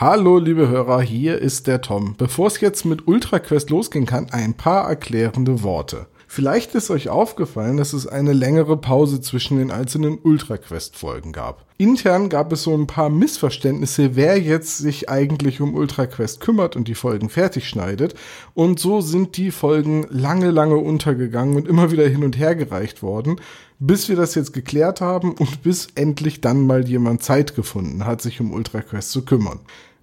Hallo, liebe Hörer, hier ist der Tom. Bevor es jetzt mit UltraQuest losgehen kann, ein paar erklärende Worte. Vielleicht ist euch aufgefallen, dass es eine längere Pause zwischen den einzelnen UltraQuest-Folgen gab. Intern gab es so ein paar Missverständnisse, wer jetzt sich eigentlich um UltraQuest kümmert und die Folgen fertig schneidet. Und so sind die Folgen lange, lange untergegangen und immer wieder hin und her gereicht worden, bis wir das jetzt geklärt haben und bis endlich dann mal jemand Zeit gefunden hat, sich um UltraQuest zu kümmern.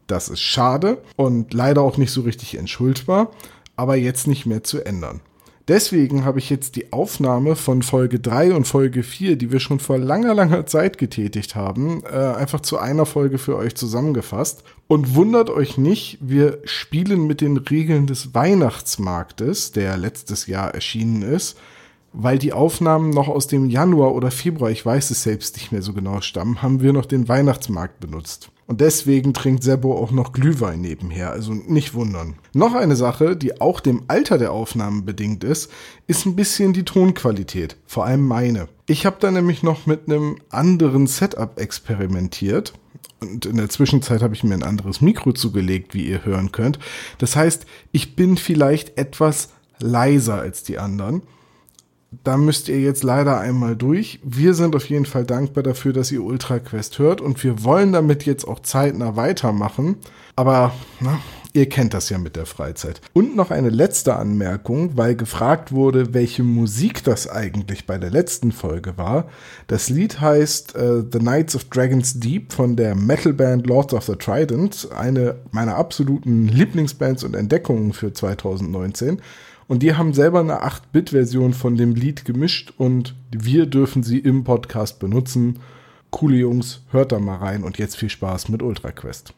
Das ist schade und leider auch nicht so richtig entschuldbar, aber jetzt nicht mehr zu ändern. Deswegen habe ich jetzt die Aufnahme von Folge 3 und Folge 4, die wir schon vor langer, langer Zeit getätigt haben, äh, einfach zu einer Folge für euch zusammengefasst. Und wundert euch nicht, wir spielen mit den Regeln des Weihnachtsmarktes, der letztes Jahr erschienen ist, weil die Aufnahmen noch aus dem Januar oder Februar, ich weiß es selbst nicht mehr so genau, stammen, haben wir noch den Weihnachtsmarkt benutzt. Und deswegen trinkt Sebo auch noch Glühwein nebenher, also nicht wundern. Noch eine Sache, die auch dem Alter der Aufnahmen bedingt ist, ist ein bisschen die Tonqualität, vor allem meine. Ich habe da nämlich noch mit einem anderen Setup experimentiert. Und in der Zwischenzeit habe ich mir ein anderes Mikro zugelegt, wie ihr hören könnt. Das heißt, ich bin vielleicht etwas leiser als die anderen da müsst ihr jetzt leider einmal durch. Wir sind auf jeden Fall dankbar dafür, dass ihr Ultra Quest hört und wir wollen damit jetzt auch zeitnah weitermachen. Aber na, ihr kennt das ja mit der Freizeit. Und noch eine letzte Anmerkung, weil gefragt wurde, welche Musik das eigentlich bei der letzten Folge war. Das Lied heißt uh, The Knights of Dragon's Deep von der Metalband Lords of the Trident, eine meiner absoluten Lieblingsbands und Entdeckungen für 2019. Und die haben selber eine 8-Bit-Version von dem Lied gemischt und wir dürfen sie im Podcast benutzen. Coole Jungs, hört da mal rein und jetzt viel Spaß mit Ultra Quest.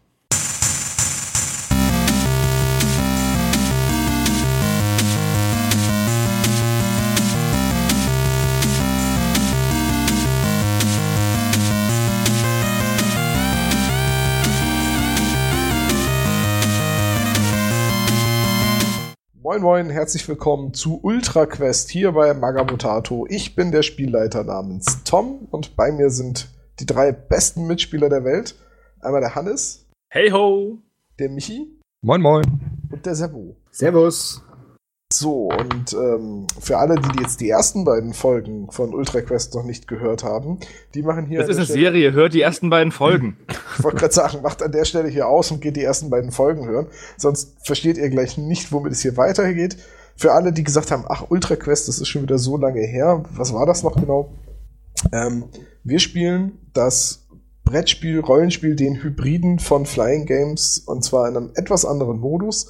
Moin Moin, herzlich willkommen zu Ultra Quest hier bei Magabotato. Ich bin der Spielleiter namens Tom und bei mir sind die drei besten Mitspieler der Welt. Einmal der Hannes. Hey ho! Der Michi. Moin Moin. Und der Servo. Servus. So, und ähm, für alle, die jetzt die ersten beiden Folgen von Ultra Quest noch nicht gehört haben, die machen hier. Das ist eine Stelle Serie, hört die ersten beiden Folgen. ich wollte gerade sagen, macht an der Stelle hier aus und geht die ersten beiden Folgen hören. Sonst versteht ihr gleich nicht, womit es hier weitergeht. Für alle, die gesagt haben, ach, Ultra Quest, das ist schon wieder so lange her. Was war das noch genau? Ähm, wir spielen das Brettspiel, Rollenspiel, den Hybriden von Flying Games und zwar in einem etwas anderen Modus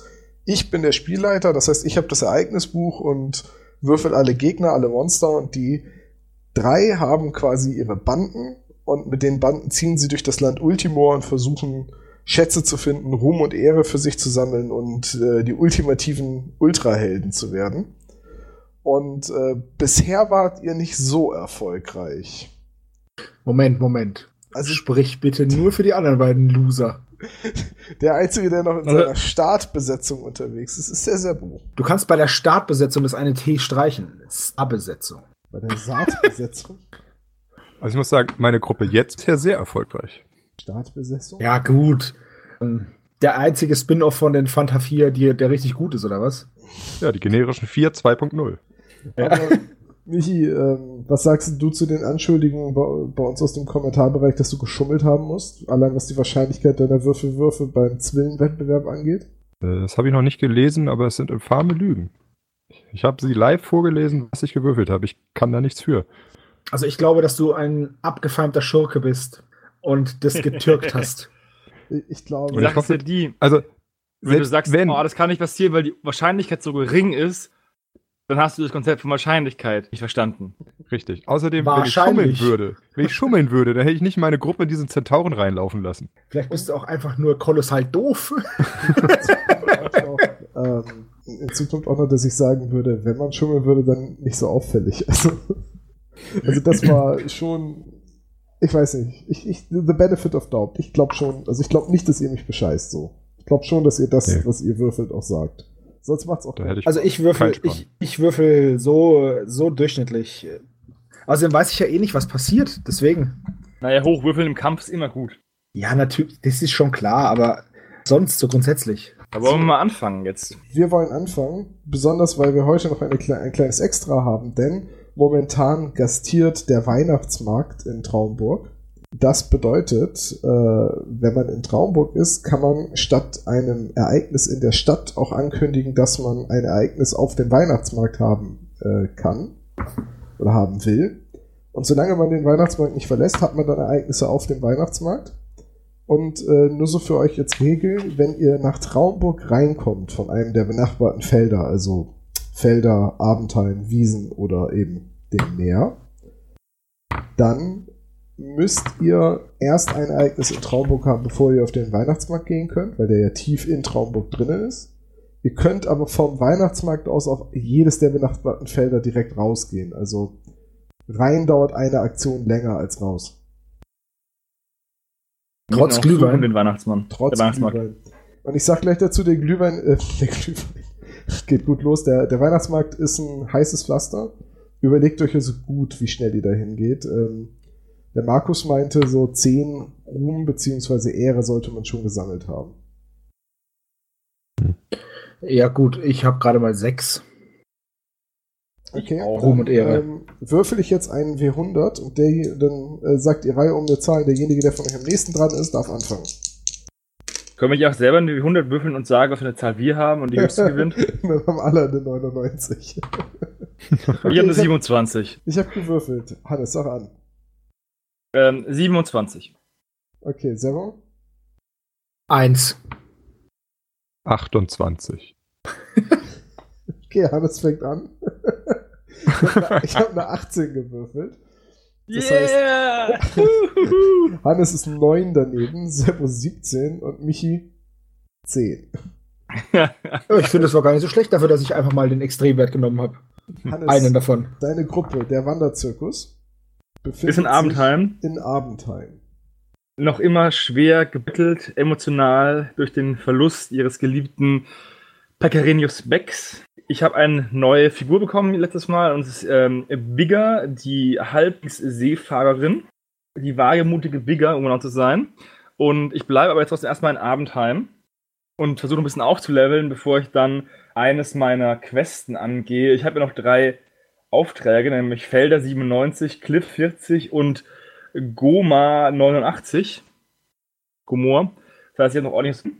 ich bin der Spielleiter, das heißt, ich habe das Ereignisbuch und würfel alle Gegner, alle Monster und die drei haben quasi ihre Banden und mit den Banden ziehen sie durch das Land Ultimor und versuchen Schätze zu finden, Ruhm und Ehre für sich zu sammeln und äh, die ultimativen Ultrahelden zu werden. Und äh, bisher wart ihr nicht so erfolgreich. Moment, Moment. Also sprich bitte nur für die anderen beiden Loser. Der Einzige, der noch in seiner Startbesetzung unterwegs ist, ist der Serbu. Du kannst bei der Startbesetzung das eine T streichen. Startbesetzung. Bei der Saatbesetzung? also ich muss sagen, meine Gruppe jetzt ist sehr erfolgreich. Startbesetzung? Ja, gut. Ähm, der einzige Spin-off von den Fanta 4, die, der richtig gut ist, oder was? Ja, die generischen 4 2.0. Ja. Michi, ähm, was sagst du zu den Anschuldigungen bei, bei, uns aus dem Kommentarbereich, dass du geschummelt haben musst? Allein was die Wahrscheinlichkeit deiner Würfelwürfe beim Zwillenwettbewerb angeht? Das habe ich noch nicht gelesen, aber es sind infame Lügen. Ich habe sie live vorgelesen, was ich gewürfelt habe. Ich kann da nichts für. Also ich glaube, dass du ein abgefeimter Schurke bist und das getürkt hast. Ich glaube. Sache ist ja die, also wenn du sagst, wenn, oh, das kann nicht passieren, weil die Wahrscheinlichkeit so gering ist, dann hast du das Konzept von Wahrscheinlichkeit nicht verstanden. Richtig. Außerdem, wenn ich schummeln würde, wenn ich schummeln würde, dann hätte ich nicht meine Gruppe in diesen Zentauren reinlaufen lassen. Vielleicht bist du auch einfach nur kolossal doof. auch, ähm, in Zukunft auch noch, dass ich sagen würde, wenn man schummeln würde, dann nicht so auffällig. Also, also das war schon, ich weiß nicht, ich, ich, the benefit of doubt. Ich glaube schon, also ich glaube nicht, dass ihr mich bescheißt so. Ich glaube schon, dass ihr das, nee. was ihr würfelt, auch sagt. Sonst macht's auch ich Also ich würfel, ich, ich würfel so, so durchschnittlich. Außerdem weiß ich ja eh nicht, was passiert, deswegen. Naja, hochwürfeln im Kampf ist immer gut. Ja, natürlich, das ist schon klar, aber sonst so grundsätzlich? Aber wollen wir mal anfangen jetzt? Wir wollen anfangen, besonders weil wir heute noch eine, ein kleines Extra haben, denn momentan gastiert der Weihnachtsmarkt in Traumburg. Das bedeutet, äh, wenn man in Traumburg ist, kann man statt einem Ereignis in der Stadt auch ankündigen, dass man ein Ereignis auf dem Weihnachtsmarkt haben äh, kann oder haben will. Und solange man den Weihnachtsmarkt nicht verlässt, hat man dann Ereignisse auf dem Weihnachtsmarkt. Und äh, nur so für euch jetzt Regeln, wenn ihr nach Traumburg reinkommt von einem der benachbarten Felder, also Felder, Abendheim, Wiesen oder eben dem Meer, dann müsst ihr erst ein Ereignis in Traumburg haben, bevor ihr auf den Weihnachtsmarkt gehen könnt, weil der ja tief in Traumburg drinnen ist. Ihr könnt aber vom Weihnachtsmarkt aus auf jedes der benachbarten Felder direkt rausgehen. Also rein dauert eine Aktion länger als raus. Trotz Glühwein. Den Weihnachtsmann. Trotz der Weihnachtsmarkt. Glühwein. Und ich sag gleich dazu, der Glühwein, äh, der Glühwein geht gut los. Der, der Weihnachtsmarkt ist ein heißes Pflaster. Überlegt euch also gut, wie schnell ihr dahin geht. Ähm, der Markus meinte, so zehn Ruhm bzw. Ehre sollte man schon gesammelt haben. Ja, gut, ich habe gerade mal sechs. Okay, Ruhm und Ehre. Ähm, würfel ich jetzt einen W100 und der, dann äh, sagt die Reihe um eine Zahl. Derjenige, der von euch am nächsten dran ist, darf anfangen. Können wir nicht auch selber eine W100 würfeln und sagen, was für eine Zahl wir haben und die höchste gewinnt? Dann haben alle eine 99. ich habe eine 27. Ich habe gewürfelt. Hannes, sag an. Ähm, 27. Okay, Zero? 1. 28. okay, Hannes fängt an. ich habe eine 18 gewürfelt. Das yeah! heißt, Hannes ist 9 daneben, Seppo 17 und Michi 10. ich finde, das war gar nicht so schlecht dafür, dass ich einfach mal den Extremwert genommen habe. Einen davon. Deine Gruppe, der Wanderzirkus, befindet ist in Abendheim. in Abendheim. Noch immer schwer gebettelt, emotional durch den Verlust ihres geliebten Pecarenius Becks. Ich habe eine neue Figur bekommen letztes Mal und es ist ähm, Bigger, die Halbseefahrerin. Die wagemutige Bigger, um genau zu sein. Und ich bleibe aber jetzt trotzdem erstmal in Abendheim und versuche ein bisschen aufzuleveln, bevor ich dann eines meiner Questen angehe. Ich habe ja noch drei Aufträge, nämlich Felder 97, Cliff 40 und Goma 89. Gomor. Das heißt, ich habe noch ordentlich.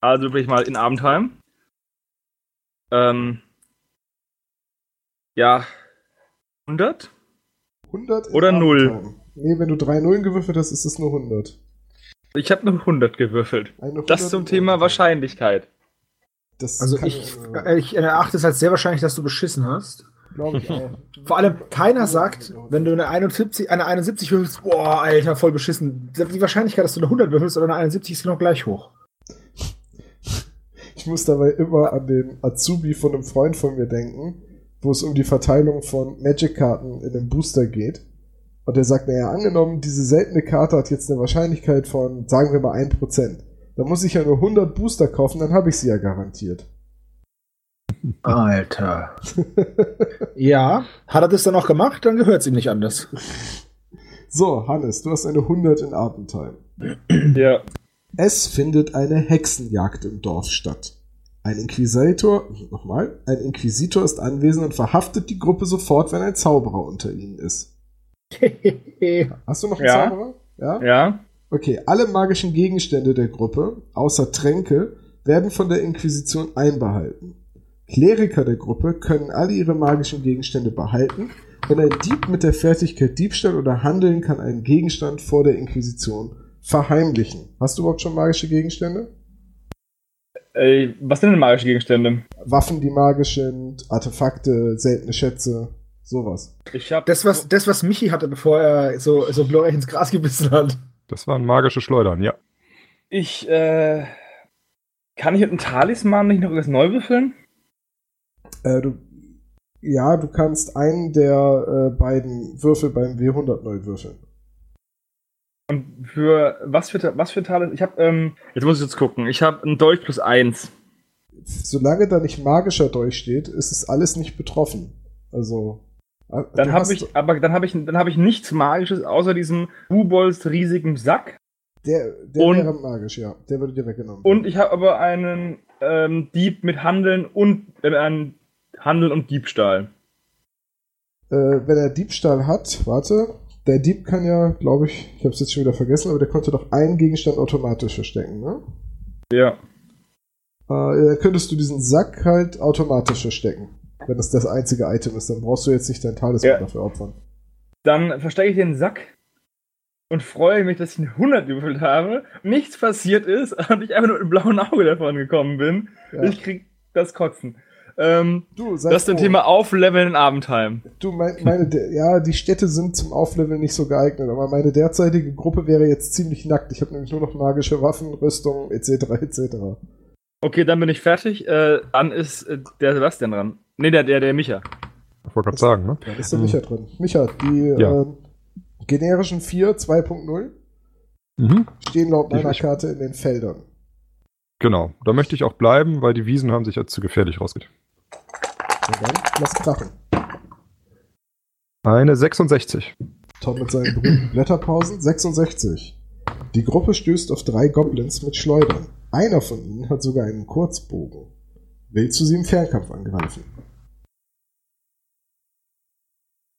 Also bin ich mal in Abendheim. Ähm, ja. 100? 100 Oder 0? Nee, wenn du drei Nullen gewürfelt hast, ist es nur 100. Ich habe eine 100 gewürfelt. 100 das zum Thema Wahrscheinlichkeit. Das also ich, äh, ich erachte es als sehr wahrscheinlich, dass du beschissen hast. Glaube ich auch. Vor allem, keiner sagt, wenn du eine 71, eine 71 würfelst, boah, Alter, voll beschissen. Die Wahrscheinlichkeit, dass du eine 100 würfelst oder eine 71 ist genau gleich hoch. Ich muss dabei immer an den Azubi von einem Freund von mir denken, wo es um die Verteilung von Magic-Karten in einem Booster geht. Und der sagt, naja, angenommen, diese seltene Karte hat jetzt eine Wahrscheinlichkeit von, sagen wir mal, 1%. Dann muss ich ja nur 100 Booster kaufen, dann habe ich sie ja garantiert. Alter. ja, hat er das dann auch gemacht, dann gehört es ihm nicht anders. So, Hannes, du hast eine 100 in Abendheim. Ja. Es findet eine Hexenjagd im Dorf statt. Ein Inquisitor, nochmal, ein Inquisitor ist anwesend und verhaftet die Gruppe sofort, wenn ein Zauberer unter ihnen ist. Hast du noch einen ja. Zauberer? Ja. Ja. Okay, alle magischen Gegenstände der Gruppe, außer Tränke, werden von der Inquisition einbehalten. Kleriker der Gruppe können alle ihre magischen Gegenstände behalten und ein Dieb mit der Fertigkeit Diebstahl oder Handeln kann einen Gegenstand vor der Inquisition verheimlichen. Hast du überhaupt schon magische Gegenstände? Äh, was sind denn magische Gegenstände? Waffen, die magisch sind, Artefakte, seltene Schätze, sowas. Ich hab das, was, das, was Michi hatte, bevor er so, so glorreich ins Gras gebissen hat. Das waren magische Schleudern, ja. Ich, äh, kann ich mit einem Talisman nicht noch irgendwas neu würfeln? Äh, du, ja, du kannst einen der äh, beiden Würfel beim W100 neu würfeln. Und für was für was für Teile? Ich habe ähm, jetzt muss ich jetzt gucken. Ich habe einen Dolch plus eins. Solange da nicht magischer Dolch steht, ist es alles nicht betroffen. Also äh, dann habe ich aber dann habe ich dann habe ich nichts magisches außer diesem Bubols riesigen Sack Der, der Und- wäre magisch, ja. Der würde dir weggenommen. Und ich habe aber einen ähm, Dieb mit Handeln und äh, einen Handel und Diebstahl. Äh, wenn er Diebstahl hat, warte, der Dieb kann ja, glaube ich, ich habe es jetzt schon wieder vergessen, aber der konnte doch einen Gegenstand automatisch verstecken, ne? Ja. Äh, dann könntest du diesen Sack halt automatisch verstecken. Wenn das das einzige Item ist, dann brauchst du jetzt nicht dein Talisman Ja. dafür opfern. Dann verstecke ich den Sack und freue mich, dass ich eine 100 gewürfelt habe, nichts passiert ist und ich einfach nur mit einem blauen Auge davon gekommen bin. Ja. Ich krieg das Kotzen. Ähm, Du, das ist ein. Thema Aufleveln in Abendheim. Du, mein, meine, ja, die Städte sind zum Aufleveln nicht so geeignet, aber meine derzeitige Gruppe wäre jetzt ziemlich nackt. Ich habe nämlich nur noch magische Waffen, Rüstung, etc., etc. Okay, dann bin ich fertig. Äh, dann ist äh, der Sebastian dran. Nee, der, der, der Micha. Ich wollte gerade sagen, ne? Da ist der Micha drin. Micha, die Ja. ähm, generischen 4 2.0 Mhm. stehen laut meiner ich- Karte in den Feldern. Genau. Da möchte ich auch bleiben, weil die Wiesen haben sich als zu gefährlich rausgeht. Und dann lass krachen. Eine 66. Tom mit seinen berühmten Blätterpausen 66. Die Gruppe stößt auf drei Goblins mit Schleudern. Einer von ihnen hat sogar einen Kurzbogen. Willst du sie im Fernkampf angreifen?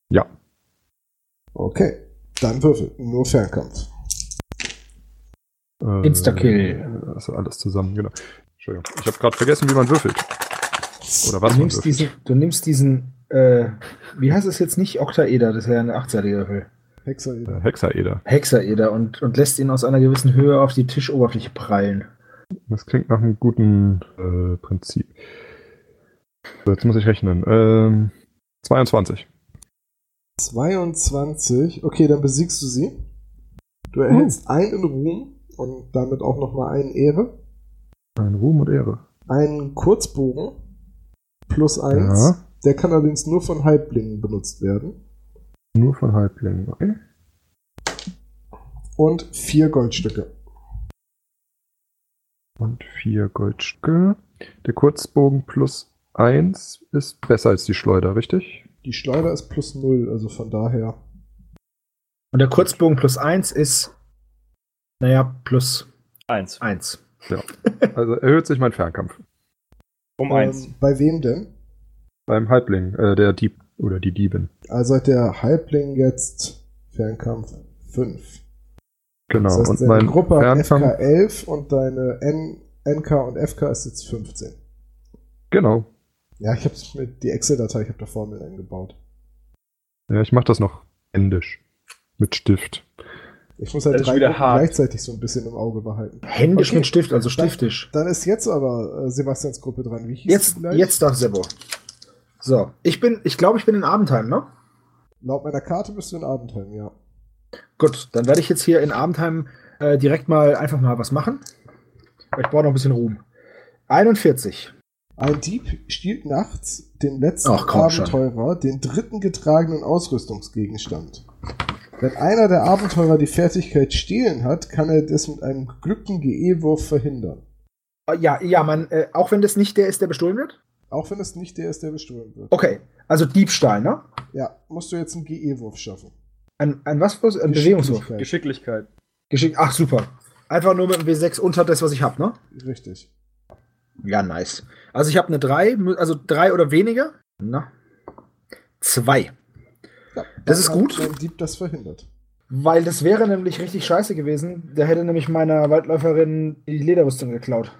Ja. Okay, dann würfel. Nur Fernkampf. Äh, Instakill. Das ist alles zusammen, genau. Entschuldigung. Ich habe gerade vergessen, wie man würfelt. Oder was Du nimmst diesen, du nimmst diesen, äh, wie heißt es jetzt nicht? Oktaeder, das ist ja eine achtseitige Würfel. Hexaeder. Äh, Hexaeder. Hexaeder und, und lässt ihn aus einer gewissen Höhe auf die Tischoberfläche prallen. Das klingt nach einem guten äh, Prinzip. So, jetzt muss ich rechnen. Ähm, 22. 22. Okay, dann besiegst du sie. Du erhältst einen Ruhm und damit auch nochmal einen Ehre. Ein Ruhm und Ehre. Einen Kurzbogen plus eins. Ja. Der kann allerdings nur von Halblingen benutzt werden. Nur von Halblingen, okay? Und vier Goldstücke. Und vier Goldstücke. Der Kurzbogen plus eins ist besser als die Schleuder, richtig? Die Schleuder ist plus null, also von daher. Und der Kurzbogen plus 1 ist, naja, plus Eins. 1. Also erhöht sich mein Fernkampf. Um eins. Ähm, bei wem denn? Beim Halbling, äh, der Dieb oder die Diebin. Also hat der Halbling jetzt Fernkampf 5. Genau. Das heißt, und deine mein Gruppe hat FK Fernkampf. 11 und deine N, NK und FK ist jetzt 15. Genau. Ja, ich habe mit die Excel-Datei, ich habe da Formeln eingebaut. Ja, ich mache das noch händisch. Mit Stift. Ich muss halt drei gleichzeitig so ein bisschen im Auge behalten. Händisch Okay. mit Stift, also Dann- stiftisch. Dann ist jetzt aber äh, Sebastians Gruppe dran. Wie hieß Jetzt, jetzt darf Sebo. So, ich bin, ich glaube, ich bin in Abendheim, ne? Laut meiner Karte bist du in Abendheim, ja. Gut, dann werde ich jetzt hier in Abendheim äh, direkt mal einfach mal was machen. Ich brauche noch ein bisschen Ruhm. 41. Ein Dieb stiehlt nachts dem letzten Ach, komm schon. Abenteurer den dritten getragenen Ausrüstungsgegenstand. Wenn einer der Abenteurer die Fertigkeit stehlen hat, kann er das mit einem geglückten GE-Wurf verhindern. Äh, Ja, ja, man, äh, auch wenn das nicht der ist, der bestohlen wird? Auch wenn es nicht der ist, der bestohlen wird. Okay, also Diebstahl, ne? Ja, musst du jetzt einen GE-Wurf schaffen. Ein, ein was für ein Bewegungswurf? Geschicklichkeit. Geschick. Ach, super. Einfach nur mit einem W6 unter das, was ich habe, ne? Richtig. Ja, nice. Also ich habe eine 3, also 3 oder weniger. Na. 2. Ja, Das ist gut. Dein Dieb das verhindert. Weil das wäre nämlich richtig scheiße gewesen. Der hätte nämlich meiner Waldläuferin die Lederrüstung geklaut.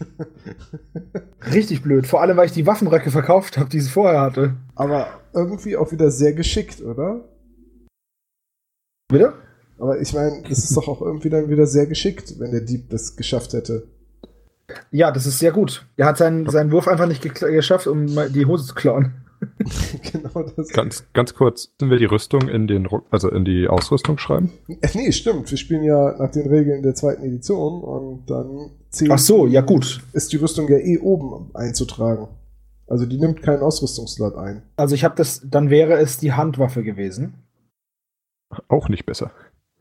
richtig blöd. Vor allem, weil ich die Waffenröcke verkauft habe, die sie vorher hatte. Aber irgendwie auch wieder sehr geschickt, oder? Bitte? Aber ich meine, das ist doch auch irgendwie dann wieder sehr geschickt, wenn der Dieb das geschafft hätte. Ja, das ist sehr gut. Er hat seinen, seinen Wurf einfach nicht geschafft, um die Hose zu klauen. genau das. Ganz, ganz kurz, sind wir die Rüstung in den also in die Ausrüstung schreiben? Äh, nee, stimmt. Wir spielen ja nach den Regeln der zweiten Edition und dann zählt, Ach so, ja gut. ist die Rüstung ja eh oben einzutragen. Also die nimmt keinen Ausrüstungslot ein. Also ich habe das, dann wäre es die Handwaffe gewesen. Auch nicht besser.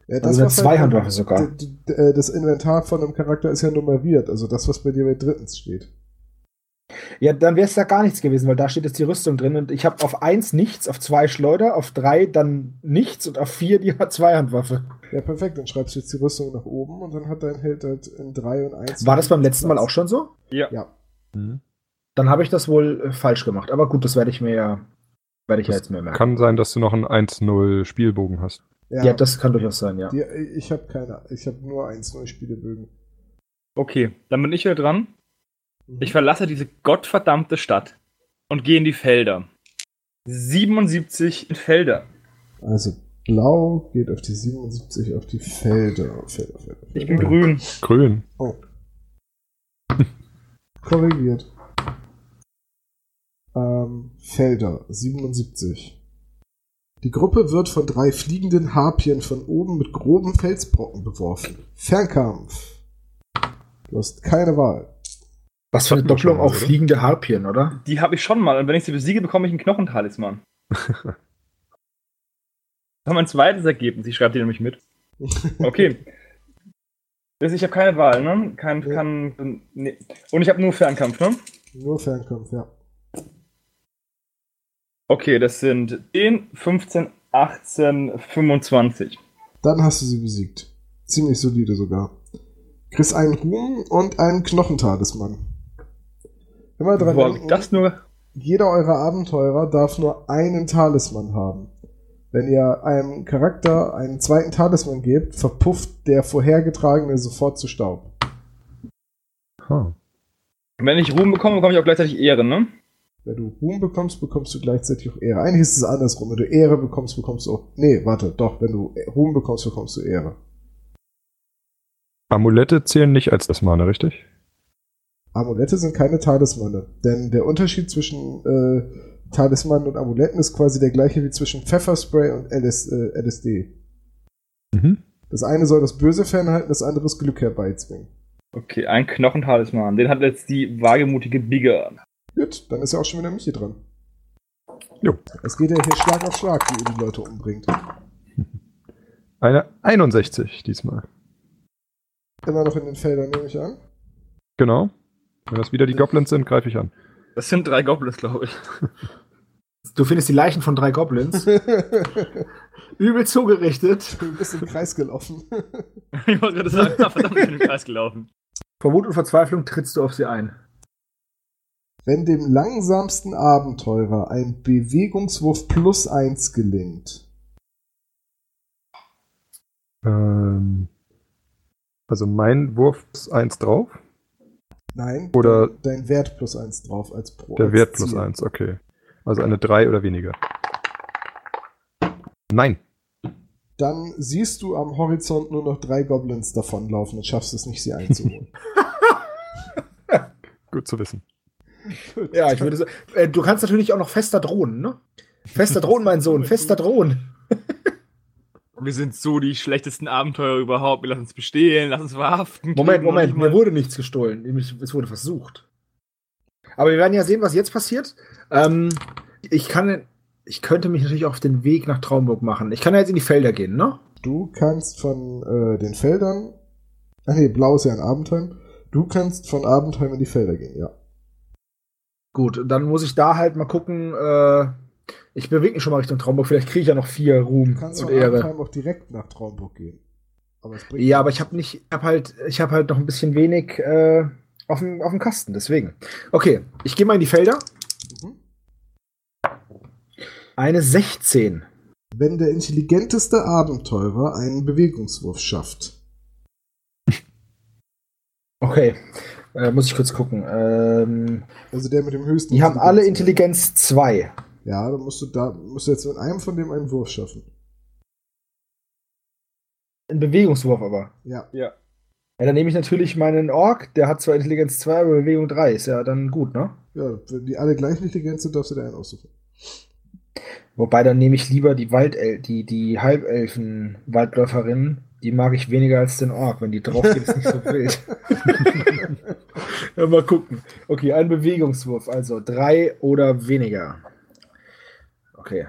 Ja, Also eine was halt- Zweihandwaffe sogar. äh, Das Inventar von einem Charakter ist ja nummeriert. Also das, was bei dir bei drittens steht. Ja, dann wäre es da gar nichts gewesen, weil da steht jetzt die Rüstung drin und ich habe auf 1 nichts, auf 2 Schleuder, auf 3 dann nichts und auf 4 die Zweihandwaffe. Ja, perfekt. Dann schreibst du jetzt die Rüstung nach oben und dann hat dein Held halt in 3 und 1. War das beim letzten Mal auch schon so? Ja. Ja. Mhm. Dann habe ich das wohl äh, falsch gemacht. Aber gut, das werde ich mir ja, werde ich ja Das jetzt mehr merken. Kann sein, dass du noch einen 1-0 Spielbogen hast. ja. das kann durchaus sein, ja. die, ich habe keine. Ich habe nur 1-0 Spielebögen. Okay, dann bin ich wieder dran. Mhm. Ich verlasse diese gottverdammte Stadt und gehe in die Felder. 77 in Felder. Also blau geht auf die 77 auf die Felder. Felder, Felder, Felder. Ich bin grün. Grün. Oh. Korrigiert. Ähm, Felder 77. Die Gruppe wird von drei fliegenden Harpien von oben mit groben Felsbrocken beworfen. Fernkampf. Du hast keine Wahl. Was für eine wir Doppelung mal, auf oder? fliegende Harpien, oder? Die habe ich schon mal und wenn ich sie besiege, bekomme ich einen Knochentalisman. Das war mein zweites Ergebnis. Ich schreibe die nämlich mit. Okay. Das- Ich habe keine Wahl, ne? Kein, Ja. kann, nee. Und ich habe nur Fernkampf, ne? Nur Fernkampf, ja. Okay, das sind 10, 15, 18, 25. Dann hast du sie besiegt. Ziemlich solide sogar. Kriegst einen Ruhm und einen Knochentalisman. Immer dran denken, ich das nur? jeder eurer Abenteurer darf nur einen Talisman haben. Wenn ihr einem Charakter einen zweiten Talisman gebt, verpufft der vorhergetragene sofort zu Staub. Ha. Wenn ich Ruhm bekomme, bekomme ich auch gleichzeitig Ehre, ne? Wenn du Ruhm bekommst, bekommst du gleichzeitig auch Ehre. Eigentlich ist es andersrum. Wenn du Ehre bekommst, bekommst du auch. Nee, warte, doch, wenn du Ruhm bekommst, bekommst du Ehre. Amulette zählen nicht als das Mana, richtig? Amulette sind keine Talismane. Denn der Unterschied zwischen äh, Talismanen und Amuletten ist quasi der gleiche wie zwischen Pfefferspray und LS, äh, LSD. Mhm. Das eine soll das Böse fernhalten, das andere das Glück herbeizwingen. Okay, ein Knochentalisman. Den hat jetzt die wagemutige Bigger. Gut, dann ist ja auch schon wieder Michi dran. Jo. Es geht ja hier Schlag auf Schlag, wie ihr die Leute umbringt. Eine 61 diesmal. Immer noch in den Feldern, nehme ich an. Genau. Wenn das wieder die Goblins sind, greife ich an. Das sind drei Goblins, glaube ich. Du findest die Leichen von drei Goblins. Übel zugerichtet. Du bist im Kreis gelaufen. ich wollte gerade sagen, verdammt, ich bin im Kreis gelaufen. Vor Wut und Verzweiflung trittst du auf sie ein. Wenn dem langsamsten Abenteurer ein Bewegungswurf plus eins gelingt, Ähm, also mein Wurf ist 1 drauf. Nein, Oder- dein, Wert plus eins drauf als Pro. Der als Wert plus Ziel. 1, okay. Also eine 3 oder weniger. Nein. Dann siehst du am Horizont nur noch drei Goblins davonlaufen und schaffst es nicht, sie einzuholen. Gut zu wissen. Ja, ich würde sagen, äh, du kannst natürlich auch noch fester drohen, ne? Fester drohen, mein Sohn, fester drohen. Wir sind so die schlechtesten Abenteurer überhaupt. Wir lassen uns bestehlen, lassen uns verhaften. Moment, Moment, mir wurde nichts gestohlen, es wurde versucht. Aber wir werden ja sehen, was jetzt passiert. Ähm, ich kann, ich könnte mich natürlich auf den Weg nach Traumburg machen. Ich kann ja jetzt in die Felder gehen, ne? Du kannst von äh, den Feldern. Ach nee, blau ist ja ein Abendheim. Du kannst von Abendheim in die Felder gehen, ja. Gut, dann muss ich da halt mal gucken. Äh, ich bewege mich schon mal Richtung Traumburg. Vielleicht kriege ich ja noch vier Ruhm Du kannst und Ehre. Abendheim auch direkt nach Traumburg gehen. Aber Ja, aber ich habe nicht, ich habe halt, ich habe halt noch ein bisschen wenig äh, auf dem, auf dem Kasten. Deswegen. Okay, ich gehe mal in die Felder. Mhm. Eine 16. Wenn der intelligenteste Abenteurer einen Bewegungswurf schafft. Okay, äh, muss ich kurz gucken. Ähm, Also der mit dem höchsten. die haben alle Intelligenz. Intelligenz 2. Ja, dann musst du da musst du jetzt mit einem von dem einen Wurf schaffen. Ein Bewegungswurf aber. Ja. Ja. Ja, dann nehme ich natürlich meinen Ork, der hat zwar Intelligenz 2, aber Bewegung 3. Ist ja dann gut, ne? Ja, wenn die alle gleich intelligent sind, darfst du dir einen aussuchen. Wobei dann nehme ich lieber die Waldel die, die Halbelfen-Waldläuferinnen. Die mag ich weniger als den Ork. Wenn die drauf geht, ist nicht so wild. ja, mal gucken. Okay, ein Bewegungswurf, also drei oder weniger. Okay.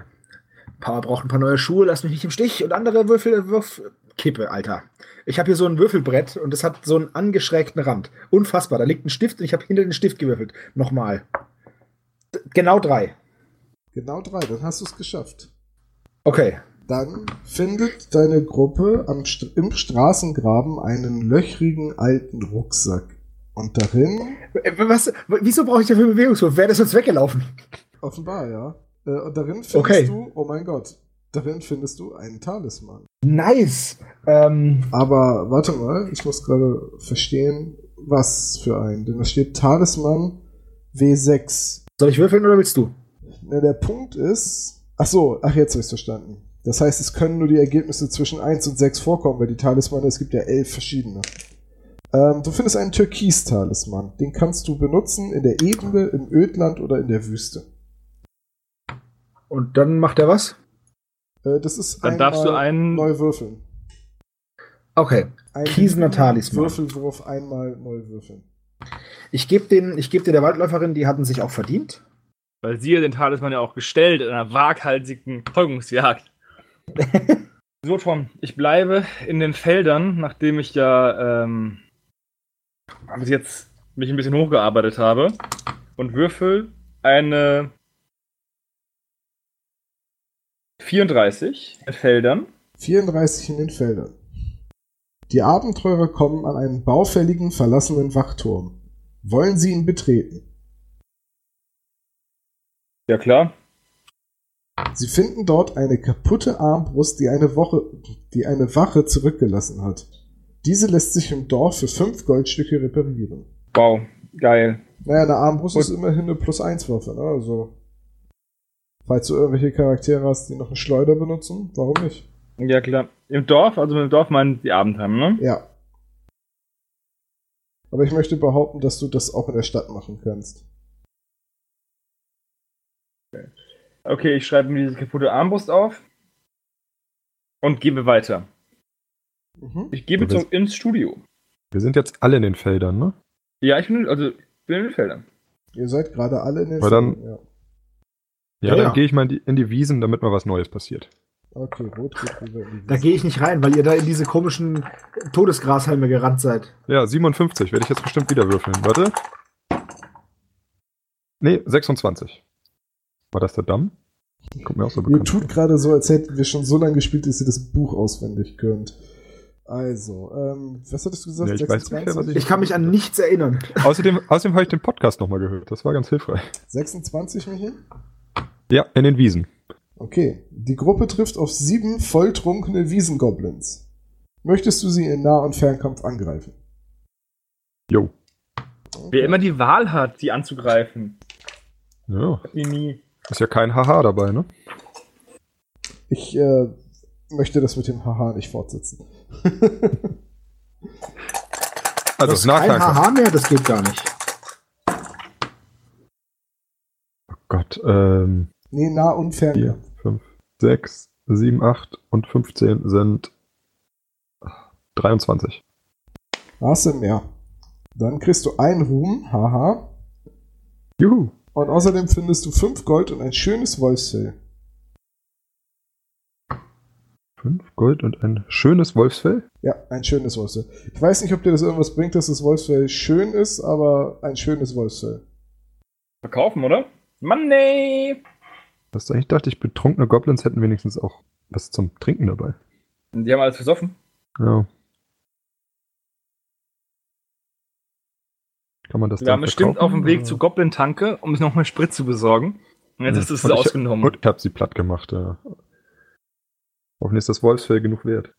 Papa braucht ein paar neue Schuhe, lass mich nicht im Stich. Und andere Würfel, Würf, Kippe, Alter. Ich habe hier so ein Würfelbrett und es hat so einen angeschrägten Rand. Unfassbar. Da liegt ein Stift und ich habe hinter den Stift gewürfelt. Nochmal. D- Genau drei. Genau drei, dann hast du es geschafft. Okay. Dann findet deine Gruppe am St im Straßengraben einen löchrigen alten Rucksack. Und darin, Äh, Was, wieso brauche ich dafür Bewegungswurf? Wäre das uns weggelaufen? offenbar, ja, äh, und darin findest Okay. du, oh mein Gott, darin findest du einen Talisman. Nice. Ähm, Aber warte mal, ich muss gerade verstehen, was für einen. Denn da steht Talisman W6. soll ich würfeln oder willst du? Na, der Punkt ist. Ach so, ach, jetzt habe ich verstanden. Das heißt, es können nur die Ergebnisse zwischen 1 und 6 vorkommen, weil die Talismane, es gibt ja elf verschiedene. Ähm, du findest einen Türkis-Talisman. Den kannst du benutzen in der Ebene, im Ödland oder in der Wüste. Und dann macht er was? Äh, das ist Dann darfst du einen. neu würfeln. Okay. Ein Kiesener Talisman. Würfelwurf einmal neu würfeln. Ich gebe den, ich gebe dir der Waldläuferin, die hatten sich auch verdient. Weil sie ja den Talisman ja auch gestellt in einer waghalsigen Folgungsjagd. so, Tom, ich bleibe in den Feldern, nachdem ich ja ähm, bis jetzt mich ein bisschen hochgearbeitet habe und würfel eine 34 mit Feldern. 34 in den Feldern. Die Abenteurer kommen an einen baufälligen, verlassenen Wachturm. Wollen sie ihn betreten? Ja, klar. Sie finden dort eine kaputte Armbrust, die eine, Woche, die eine Wache zurückgelassen hat. Diese lässt sich im Dorf für fünf Goldstücke reparieren. Wow, geil. Naja, eine Armbrust Und- ist immerhin eine Plus-1-Waffe, ne? Also, falls du irgendwelche Charaktere hast, die noch eine Schleuder benutzen, warum nicht? Ja, klar. Im Dorf, also im Dorf meinen die Abendheim, ne? Ja. Aber ich möchte behaupten, dass du das auch in der Stadt machen kannst. Okay, ich schreibe mir diese kaputte Armbrust auf und gebe weiter. Mhm. Ich gebe zurück ins Studio. Wir sind jetzt alle in den Feldern, ne? Ja, ich bin, also, bin in den Feldern. Ihr seid gerade alle in den dann- Feldern, ja. Ja, Ja, dann ja. gehe ich mal in die, in die Wiesen, damit mal was Neues passiert. Okay, rot geht rüber in die Da gehe ich nicht rein, weil ihr da in diese komischen Todesgrashalme gerannt seid. Ja, 57 werde ich jetzt bestimmt wieder würfeln. Warte. Nee, 26. War das der Damm? Kommt mir auch so Ihr bekannt. tut gerade so, als hätten wir schon so lange gespielt, dass ihr das Buch auswendig könnt. Also, ähm, was hattest du gesagt? Ja, ich weiß ungefähr, was Ich kann mich an nichts erinnern. Außerdem, außerdem habe ich den Podcast nochmal gehört. Das war ganz hilfreich. 26, Michi? Ja, in den Wiesen. Okay. Die Gruppe trifft auf sieben volltrunkene Wiesengoblins. Möchtest du sie in Nah- und Fernkampf angreifen? Jo. Wer immer die Wahl hat, die anzugreifen, Ja. hat die nie. Ist ja kein Haha dabei, ne? Ich äh, möchte das mit dem Haha nicht fortsetzen. Also, das ist kein. Haha mehr, das geht gar nicht. Oh Gott, ähm, nee, Nah- und 4, Fernkampf. 5, 6, 7, 8 und 15 sind 23. Hast du mehr? Dann kriegst du einen Ruhm, haha. Juhu. Und außerdem findest du fünf Gold und ein schönes Wolfsfell. 5 Gold und ein schönes Wolfsfell. Ja, ein schönes Wolfsfell. Ich weiß nicht, ob dir das irgendwas bringt, dass das Wolfsfell schön ist, aber ein schönes Wolfsfell. Verkaufen, oder? Money! Was eigentlich dachte ich, betrunkene Goblins hätten wenigstens auch was zum Trinken dabei. Die haben alles versoffen. Ja. Kann man das Wir waren bestimmt auf dem Weg oder? zu Goblin-Tanke, um sich noch mehr Sprit zu besorgen. Und jetzt hast du es Und ich- ausgenommen. Und ich hab sie platt gemacht, ja. Hoffentlich ist das Wolfsfell genug wert.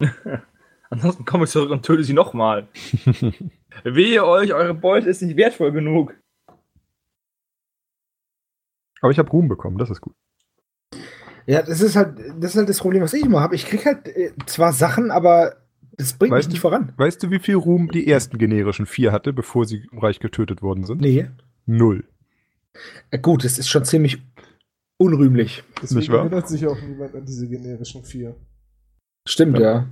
Ansonsten komme ich zurück und töte sie nochmal. Wehe euch, eure Beute ist nicht wertvoll genug. Aber ich habe Ruhm bekommen, das ist gut. Ja, das ist halt das, ist halt das Problem, was ich immer habe. Ich krieg halt äh, zwar Sachen, aber das bringt Weißt mich nicht du- voran. Weißt du, wie viel Ruhm die ersten generischen vier hatte, bevor sie im Reich getötet worden sind? Nee. Null. Äh, gut, das ist schon ziemlich unrühmlich. Deswegen Nicht wahr? erinnert sich auch niemand an diese generischen vier. Stimmt, ja.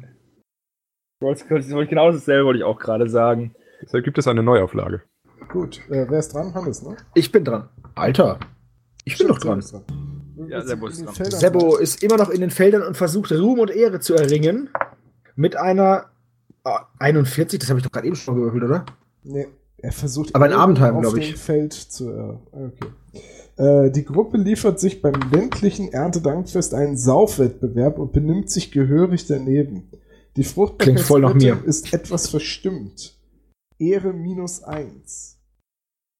Das wollte ich genau dasselbe wollte ich auch gerade sagen. Deshalb gibt es eine Neuauflage. Gut, äh, wer ist dran? Hannes, ne? Ich bin dran. Alter. Ich bin doch dran. Ja, Sebo ist, Sebo ist immer noch in den Feldern und versucht Ruhm und Ehre zu erringen. Mit einer oh, 41, das habe ich doch gerade eben schon gewürfelt, oder? Nee, er versucht Aber in Abendheim, glaube ich. Feld zu. Äh, okay. Äh, die Gruppe liefert sich beim ländlichen Erntedankfest einen Saufwettbewerb und benimmt sich gehörig daneben. Die Fruchtbarkeit ist etwas verstimmt. Ehre minus eins.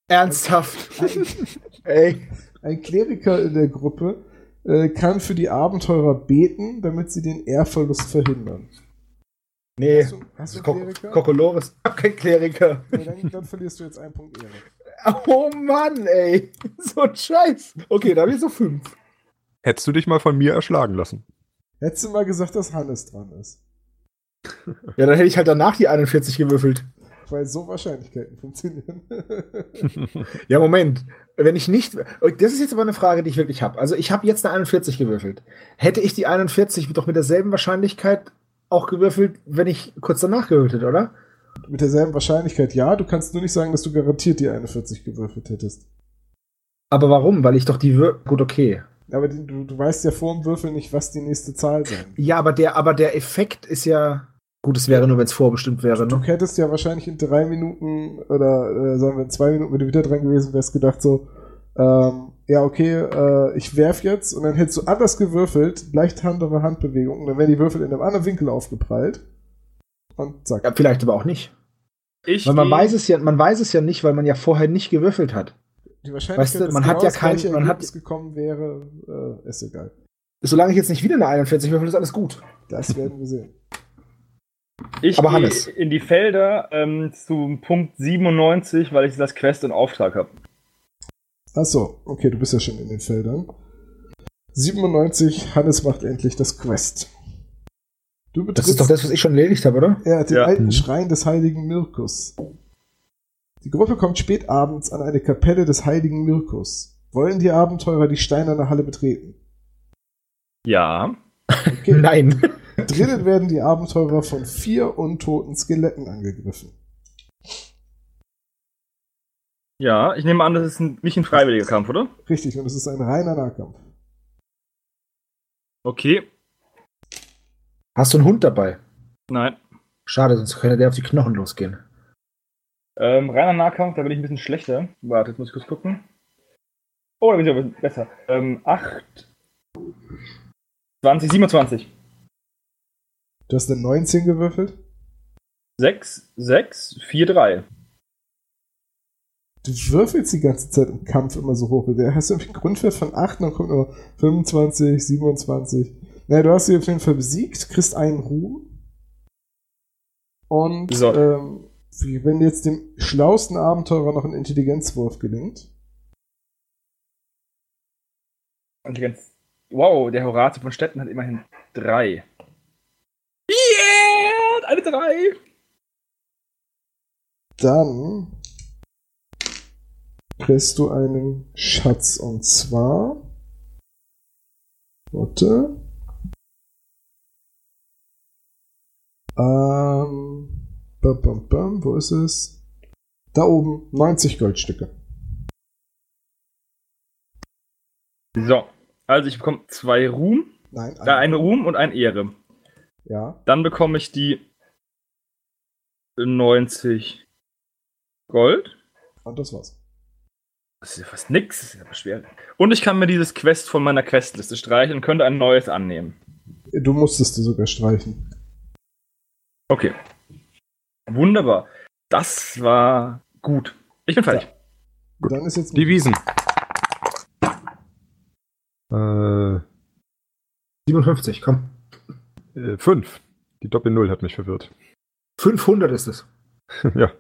Ernsthaft? Ein, Ey. Ein Kleriker in der Gruppe äh, kann für die Abenteurer beten, damit sie den Ehrverlust verhindern. Nee, hast du, hast du Kleriker? Kokolores, kein Kleriker. Nee, dann, dann verlierst du jetzt einen Punkt Ehre. Oh Mann, ey. So ein Scheiß. Okay, da habe ich so fünf. Hättest du dich mal von mir erschlagen lassen? Hättest du mal gesagt, dass Hannes dran ist. Ja, dann hätte ich halt danach die 41 gewürfelt. Weil so Wahrscheinlichkeiten funktionieren. ja, Moment. Wenn ich nicht. Das ist jetzt aber eine Frage, die ich wirklich habe. Also, ich habe jetzt eine 41 gewürfelt. Hätte ich die 41 doch mit derselben Wahrscheinlichkeit auch gewürfelt, wenn ich kurz danach gewürfelt hätte, oder? Mit derselben Wahrscheinlichkeit ja. Du kannst nur nicht sagen, dass du garantiert die 41 gewürfelt hättest. Aber warum? Weil ich doch die Wür Gut, okay. Aber du, du weißt ja vor dem Würfel nicht, was die nächste Zahl sein. Ja, aber der, aber der Effekt ist ja. Gut, es wäre nur, wenn es vorbestimmt wäre. Du ne? hättest ja wahrscheinlich in drei Minuten oder äh, sagen wir in zwei Minuten, wenn du wieder dran gewesen wärst, gedacht so, ähm, ja, okay, äh, ich werf jetzt und dann hättest du anders gewürfelt, leicht andere Handbewegung, und dann wären die Würfel in einem anderen Winkel aufgeprallt. Und zack. Ja, vielleicht aber auch nicht. Ich weil man weiß es ja, man weiß es ja nicht, weil man ja vorher nicht gewürfelt hat. Die Wahrscheinlichkeit, weißt du, man hat genau ja kein, man hat gekommen wäre, äh, ist egal. Solange ich jetzt nicht wieder eine 41 würfel, ist alles gut. Das werden wir sehen. Ich aber Hannes. in die Felder ähm, zum Punkt 97, weil ich das Quest in Auftrag habe. Achso, okay, du bist ja schon in den Feldern. 97, Hannes macht endlich das Quest. Du das ist doch das, was ich schon erledigt habe, oder? Ja, den ja. alten Schrein des heiligen Mirkus. Die Gruppe kommt spät abends an eine Kapelle des heiligen Mirkus. Wollen die Abenteurer die steinerne Halle betreten? Ja. Okay. Nein. Drinnen werden die Abenteurer von vier untoten Skeletten angegriffen. Ja, ich nehme an, das ist ein, nicht ein freiwilliger Kampf, oder? Richtig, und es ist ein reiner Nahkampf. Okay. Hast du einen Hund dabei? Nein. Schade, sonst könnte der auf die Knochen losgehen. Ähm, reiner Nahkampf, da bin ich ein bisschen schlechter. Warte, jetzt muss ich kurz gucken. Oh, da bin ich aber besser. Ähm, 8, 20, 27. Du hast eine 19 gewürfelt? 6, 6, 4, 3. Du würfelst die ganze Zeit im Kampf immer so hoch. Der hast du irgendwie einen Grundwert von 8, dann kommt nur 25, 27. Naja, du hast sie auf jeden Fall besiegt, kriegst einen Ruhm. Und so. ähm, wenn jetzt dem schlausten Abenteurer noch ein Intelligenzwurf gelingt. Intelligenz. Wow, der Horatio von Städten hat immerhin 3. Eine 3! Dann kriegst du einen Schatz und zwar. Warte. Ähm, bam, bam, bam, wo ist es? Da oben, 90 Goldstücke. So, also ich bekomme zwei Ruhm. Nein, eine, äh, eine Ruhm und ein Ehre. Ja. Dann bekomme ich die 90 Gold. Und das war's. Das ist ja fast nix, das ist ja aber schwer. Und ich kann mir dieses Quest von meiner Questliste streichen und könnte ein neues annehmen. Du musstest du sogar streichen. Okay. Wunderbar. Das war gut. Ich bin fertig. Gut. Dann ist jetzt die Wiesen. Äh, 57, komm. Äh, 5. Die Doppel-Null hat mich verwirrt. 500 ist es. ja.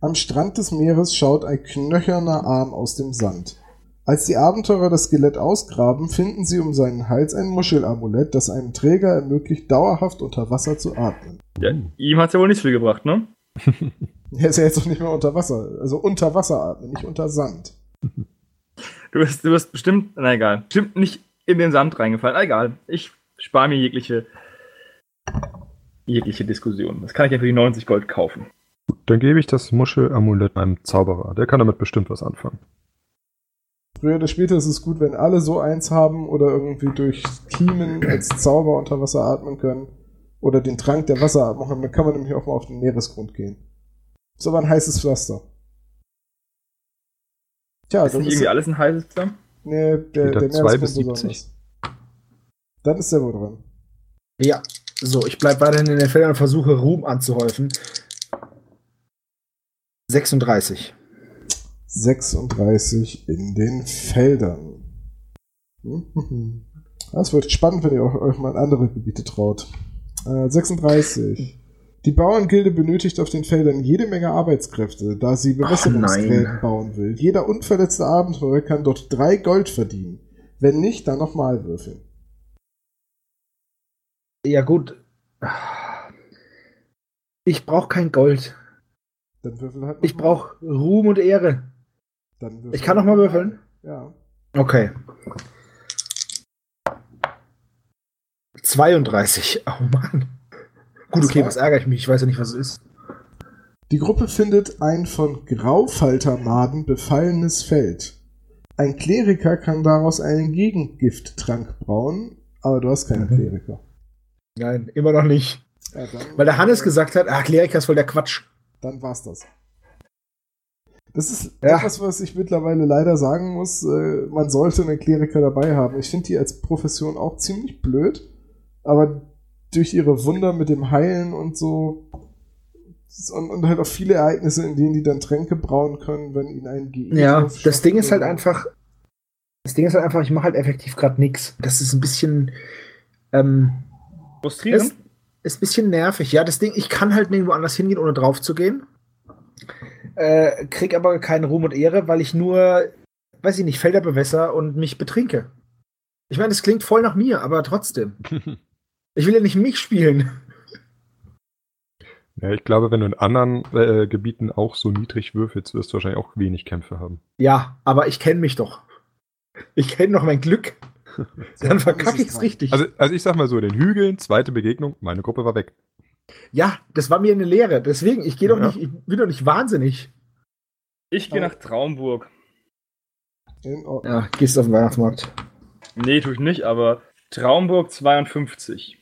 Am Strand des Meeres schaut ein knöcherner Arm aus dem Sand. Als die Abenteurer das Skelett ausgraben, finden sie um seinen Hals ein Muschelamulett, das einem Träger ermöglicht, dauerhaft unter Wasser zu atmen. Ja, ihm hat's ja wohl nichts viel gebracht, ne? er ist ja jetzt noch nicht mehr unter Wasser. Also unter Wasser atmen, nicht unter Sand. Du wirst, du wirst bestimmt, na egal, bestimmt nicht in den Sand reingefallen. Egal, ich spare mir jegliche, jegliche Diskussion. Das kann ich ja für die 90 Gold kaufen. Dann gebe ich das Muschelamulett einem Zauberer. Der kann damit bestimmt was anfangen. Früher oder später ist es gut, wenn alle so eins haben oder irgendwie durch Teamen als Zauber unter Wasser atmen können. Oder den Trank der Wasseratmung haben. Dann kann man nämlich auch mal auf den Meeresgrund gehen. Ist aber ein heißes Pflaster. Tja, ist nicht irgendwie alles ein heißes Pflaster? Nee, der, der Meeresgrund bis 70. besonders. Dann ist der wohl dran. Ja, so, ich bleibe weiterhin in den Feldern und versuche Ruhm anzuhäufen. 36. 36 in den Feldern. Das wird spannend, wenn ihr euch mal in andere Gebiete traut. Äh, 36. Die Bauerngilde benötigt auf den Feldern jede Menge Arbeitskräfte, da sie Bewässerungsgräben bauen will. Jeder unverletzte Abenteurer kann dort drei Gold verdienen. Wenn nicht, dann nochmal würfeln. Ja, gut. Ich brauche kein Gold. Dann würfel halt. Ich brauche Ruhm und Ehre. ich kann nochmal würfeln? Ja. Okay. 32. Oh Mann. Gut, okay, was ärgere ich mich? Ich weiß ja nicht, was es ist. Die Gruppe findet ein von Graufaltermaden befallenes Feld. Ein Kleriker kann daraus einen Gegengifttrank brauen, aber du hast keinen mhm. Kleriker. Nein, immer noch nicht. Ja, Weil der Hannes gesagt hat, ach, Kleriker ist voll der Quatsch. Dann war's das. Das ist ja. etwas, was ich mittlerweile leider sagen muss. Äh, man sollte einen Kleriker dabei haben. Ich finde die als Profession auch ziemlich blöd, aber durch ihre Wunder mit dem Heilen und so und, und, halt auch viele Ereignisse, in denen die dann Tränke brauen können, wenn ihnen ein GE Ja, das Ding ist halt einfach, das Ding ist halt einfach, ich mache halt effektiv gerade nichts. Das ist ein bisschen ähm, frustrierend. Ist, ist ein bisschen nervig. Ja, das Ding, ich kann halt nirgendwo anders hingehen, ohne drauf zu gehen. Äh, krieg aber keinen Ruhm und Ehre, weil ich nur, weiß ich nicht, Felder bewässer und mich betrinke. Ich meine, das klingt voll nach mir, aber trotzdem. Ich will ja nicht mich spielen. Ja, ich glaube, wenn du in anderen äh, Gebieten auch so niedrig würfelst, wirst du wahrscheinlich auch wenig Kämpfe haben. Ja, aber ich kenne mich doch. Ich kenne doch mein Glück. Dann verkacke ich es richtig. Also, also ich sag mal so, in den Hügeln, zweite Begegnung, meine Gruppe war weg. Ja, das war mir eine Lehre. Deswegen, ich gehe doch ja. nicht, ich bin doch nicht wahnsinnig. Ich gehe nach Traumburg. Ja, gehst auf den Weihnachtsmarkt. Nee, tue ich nicht, aber Traumburg 52.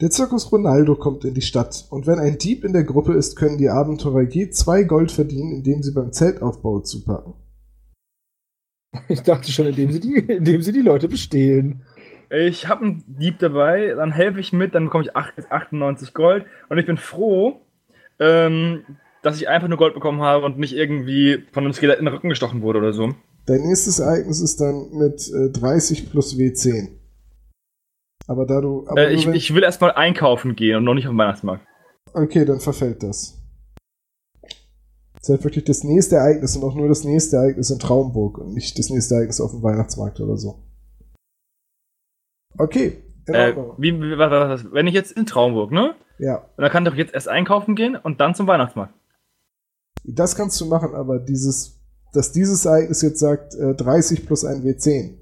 Der Zirkus Ronaldo kommt in die Stadt und wenn ein Dieb in der Gruppe ist, können die Abenteurer je zwei Gold verdienen, indem sie beim Zeltaufbau zupacken. Ich dachte schon, indem sie die, indem sie die Leute bestehlen. Ich habe einen Dieb dabei, dann helfe ich mit, dann bekomme ich 98 Gold und ich bin froh, ähm, dass ich einfach nur Gold bekommen habe und nicht irgendwie von einem Skelett in den Rücken gestochen wurde oder so. Dein nächstes Ereignis ist dann mit äh, 30 plus W10. Aber da du. Aber äh, ich, ich will erstmal einkaufen gehen und noch nicht auf den Weihnachtsmarkt. Okay, dann verfällt das. Das ist halt wirklich das nächste Ereignis und auch nur das nächste Ereignis in Traumburg und nicht das nächste Ereignis auf dem Weihnachtsmarkt oder so. Okay. Äh, wie, wie, was, was, wenn ich jetzt in Traumburg, ne? Ja. Und dann kann ich doch jetzt erst einkaufen gehen und dann zum Weihnachtsmarkt. Das kannst du machen, aber dieses, dass dieses Ereignis jetzt sagt, äh, 30 plus ein W10,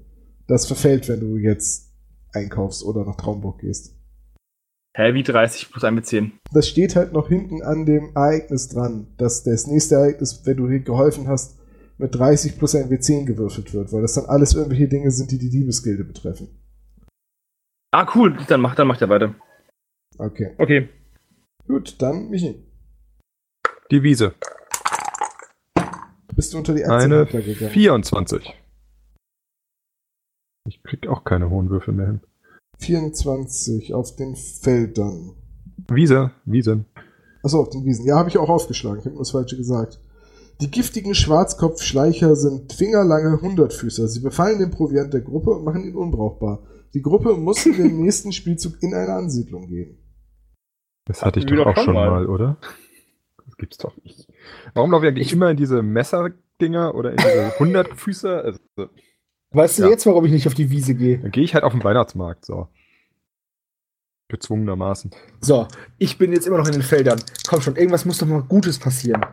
das verfällt, wenn du jetzt einkaufst oder nach Traumburg gehst. Hä, wie 30 plus 1 mit 10? Das steht halt noch hinten an dem Ereignis dran, dass das nächste Ereignis, wenn du geholfen hast, mit 30 plus 1 W10 gewürfelt wird, weil das dann alles irgendwelche Dinge sind, die die Diebesgilde betreffen. Ah, cool, dann macht, dann macht er weiter. Okay. Okay. Gut, dann Michi. Die Wiese. Bist du unter die Eine gegangen? 24. Ich krieg auch keine hohen Würfel mehr hin. 24 auf den Feldern. Wiese, Wiesen. Achso, auf den Wiesen. Ja, habe ich auch aufgeschlagen. Ich habe nur das Falsche gesagt. Die giftigen Schwarzkopfschleicher sind fingerlange Hundertfüßer. Sie befallen den Proviant der Gruppe und machen ihn unbrauchbar. Die Gruppe muss in den nächsten Spielzug in eine Ansiedlung gehen. Das hatte ich doch auch schon mal. mal, oder? Das gibt's doch nicht. Warum laufe ich eigentlich immer in diese Messerdinger oder in diese Hundertfüßer? Also, Weißt du ja. jetzt, warum ich nicht auf die Wiese gehe? Dann gehe ich halt auf den Weihnachtsmarkt, so. Gezwungenermaßen. So, ich bin jetzt immer noch in den Feldern. Komm schon, irgendwas muss doch mal Gutes passieren.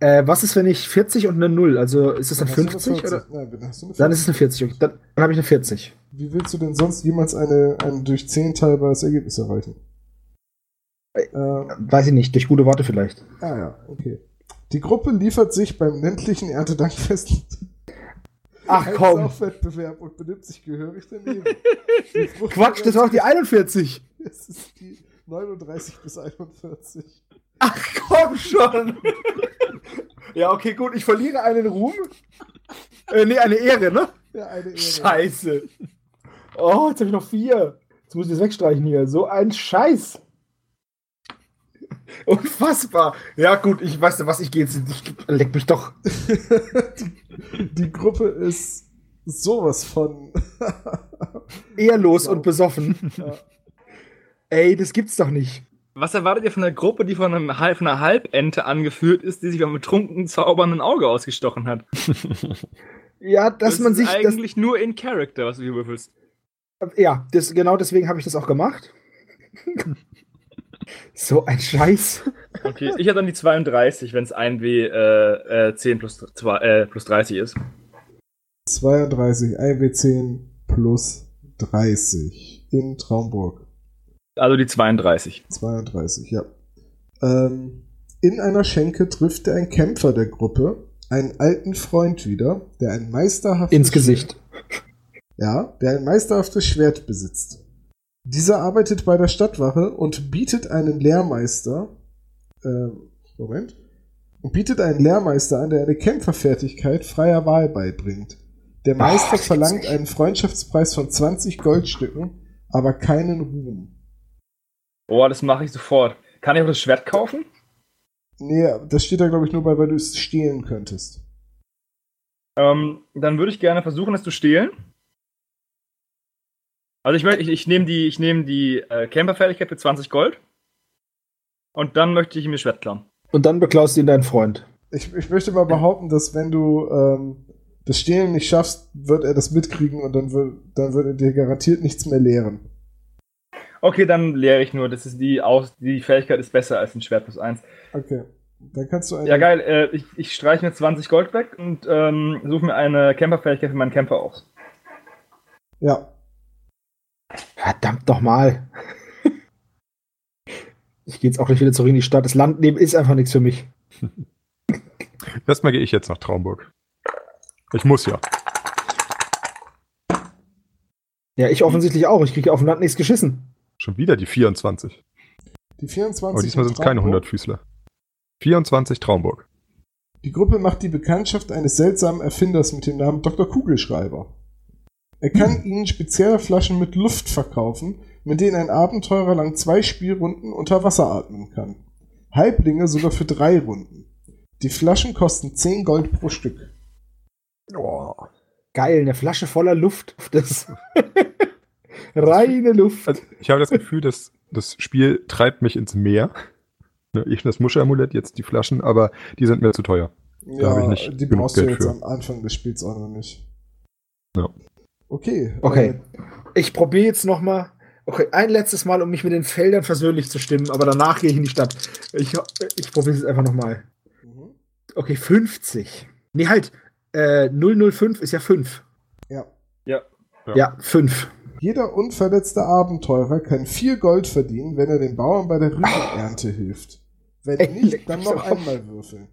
Äh, was ist, wenn ich 40 und eine 0? Also ist das dann, dann 50? Oder? Nein, dann, hast du eine 40. dann ist es eine 40. Dann, dann habe ich eine 40. Wie willst du denn sonst jemals eine, ein durch 10 teilbares Ergebnis erreichen? Äh, ähm, Weiß ich nicht, durch gute Worte vielleicht. Ah ja, okay. Die Gruppe liefert sich beim ländlichen Erntedankfest Ach komm. Wettbewerb und benimmt sich gehörig daneben. Quatsch, das war auch die 41. Es ist die 39 bis 41. Ach komm schon. ja, okay, gut. Ich verliere einen Ruhm. Äh, nee, eine Ehre, ne? Ja, eine Ehre. Scheiße. Oh, jetzt habe ich noch vier. Jetzt muss ich das wegstreichen hier. So ein Scheiß. Unfassbar. Ja, gut, ich weiß nicht, was ich gehe jetzt. Ich, leck mich doch. die, die Gruppe ist sowas von ehrlos und besoffen. Ja. Ey, das gibt's doch nicht. Was erwartet ihr von einer Gruppe, die von, einem, von einer Halbente angeführt ist, die sich beim betrunkenen zaubernden Auge ausgestochen hat? ja, dass das man sich. Das ist eigentlich nur in Character, was du hier würfelst. Ja, das, genau deswegen habe ich das auch gemacht. So ein Scheiß. Okay, ich habe dann die 32, wenn es 1W äh, äh, 10 plus, 2, äh, plus 30 ist. 32, 1W10 plus 30 in Traumburg. Also die 32. 32, ja. Ähm, in einer Schenke trifft er ein Kämpfer der Gruppe einen alten Freund wieder, der ein meisterhaftes ins Gesicht. Ja, der ein meisterhaftes Schwert besitzt. Dieser arbeitet bei der Stadtwache und bietet einen Lehrmeister, äh, Moment, und bietet einen Lehrmeister an, der eine Kämpferfertigkeit freier Wahl beibringt. Der Meister Ach, verlangt einen Freundschaftspreis von 20 Goldstücken, aber keinen Ruhm. Boah, das mache ich sofort. Kann ich auch das Schwert kaufen? Nee, das steht da, glaube ich, nur bei, weil du es stehlen könntest. Ähm, dann würde ich gerne versuchen, es zu stehlen. Also ich, ich, ich nehme die, ich nehm die äh, Camperfertigkeit für 20 Gold. Und dann möchte ich mir Schwert klauen. Und dann beklaust du ihn deinen Freund. Ich, ich möchte mal behaupten, dass wenn du ähm, das Stehlen nicht schaffst, wird er das mitkriegen und dann wird, dann wird er dir garantiert nichts mehr lehren. Okay, dann lehre ich nur. Das ist die, Aus die Fähigkeit ist besser als ein Schwert plus 1. Okay. Dann kannst du eine Ja, geil. Äh, ich, ich streiche mir 20 Gold weg und ähm, suche mir eine Camperfähigkeit für meinen Camper aus. Ja. Verdammt doch mal. ich gehe jetzt auch gleich wieder zurück in die Stadt. Das Land neben ist einfach nichts für mich. Erstmal gehe ich jetzt nach Traumburg. Ich muss ja. Ja, ich offensichtlich auch. Ich kriege auf dem Land nichts geschissen. Schon wieder die 24. Die 24. Aber diesmal sind es keine 100 Füßler. 24 Traumburg. Die Gruppe macht die Bekanntschaft eines seltsamen Erfinders mit dem Namen Dr. Kugelschreiber. Er kann hm. ihnen spezielle Flaschen mit Luft verkaufen, mit denen ein Abenteurer lang zwei Spielrunden unter Wasser atmen kann. Halblinge sogar für drei Runden. Die Flaschen kosten 10 Gold pro Stück. Oh, geil, eine Flasche voller Luft. Das Reine Luft. Also ich habe das Gefühl, dass das Spiel treibt mich ins Meer. Ne, ich das Muscheramulett, jetzt die Flaschen, aber die sind mir zu teuer. Da ja, ich nicht die brauchst Geld du jetzt für. am Anfang des Spiels auch noch nicht. Ja. Okay. Okay. Äh, ich probiere jetzt noch mal. Okay, ein letztes Mal, um mich mit den Feldern versöhnlich zu stimmen, aber danach gehe ich in die Stadt. Ich, ich probiere es einfach noch mal. Mhm. Okay, 50. Nee, halt. Äh, 005 ist ja 5. Ja. Ja. Ja, 5. Jeder unverletzte Abenteurer kann 4 Gold verdienen, wenn er den Bauern bei der Rübenernte hilft. Wenn Ey, nicht, dann noch einmal würfeln.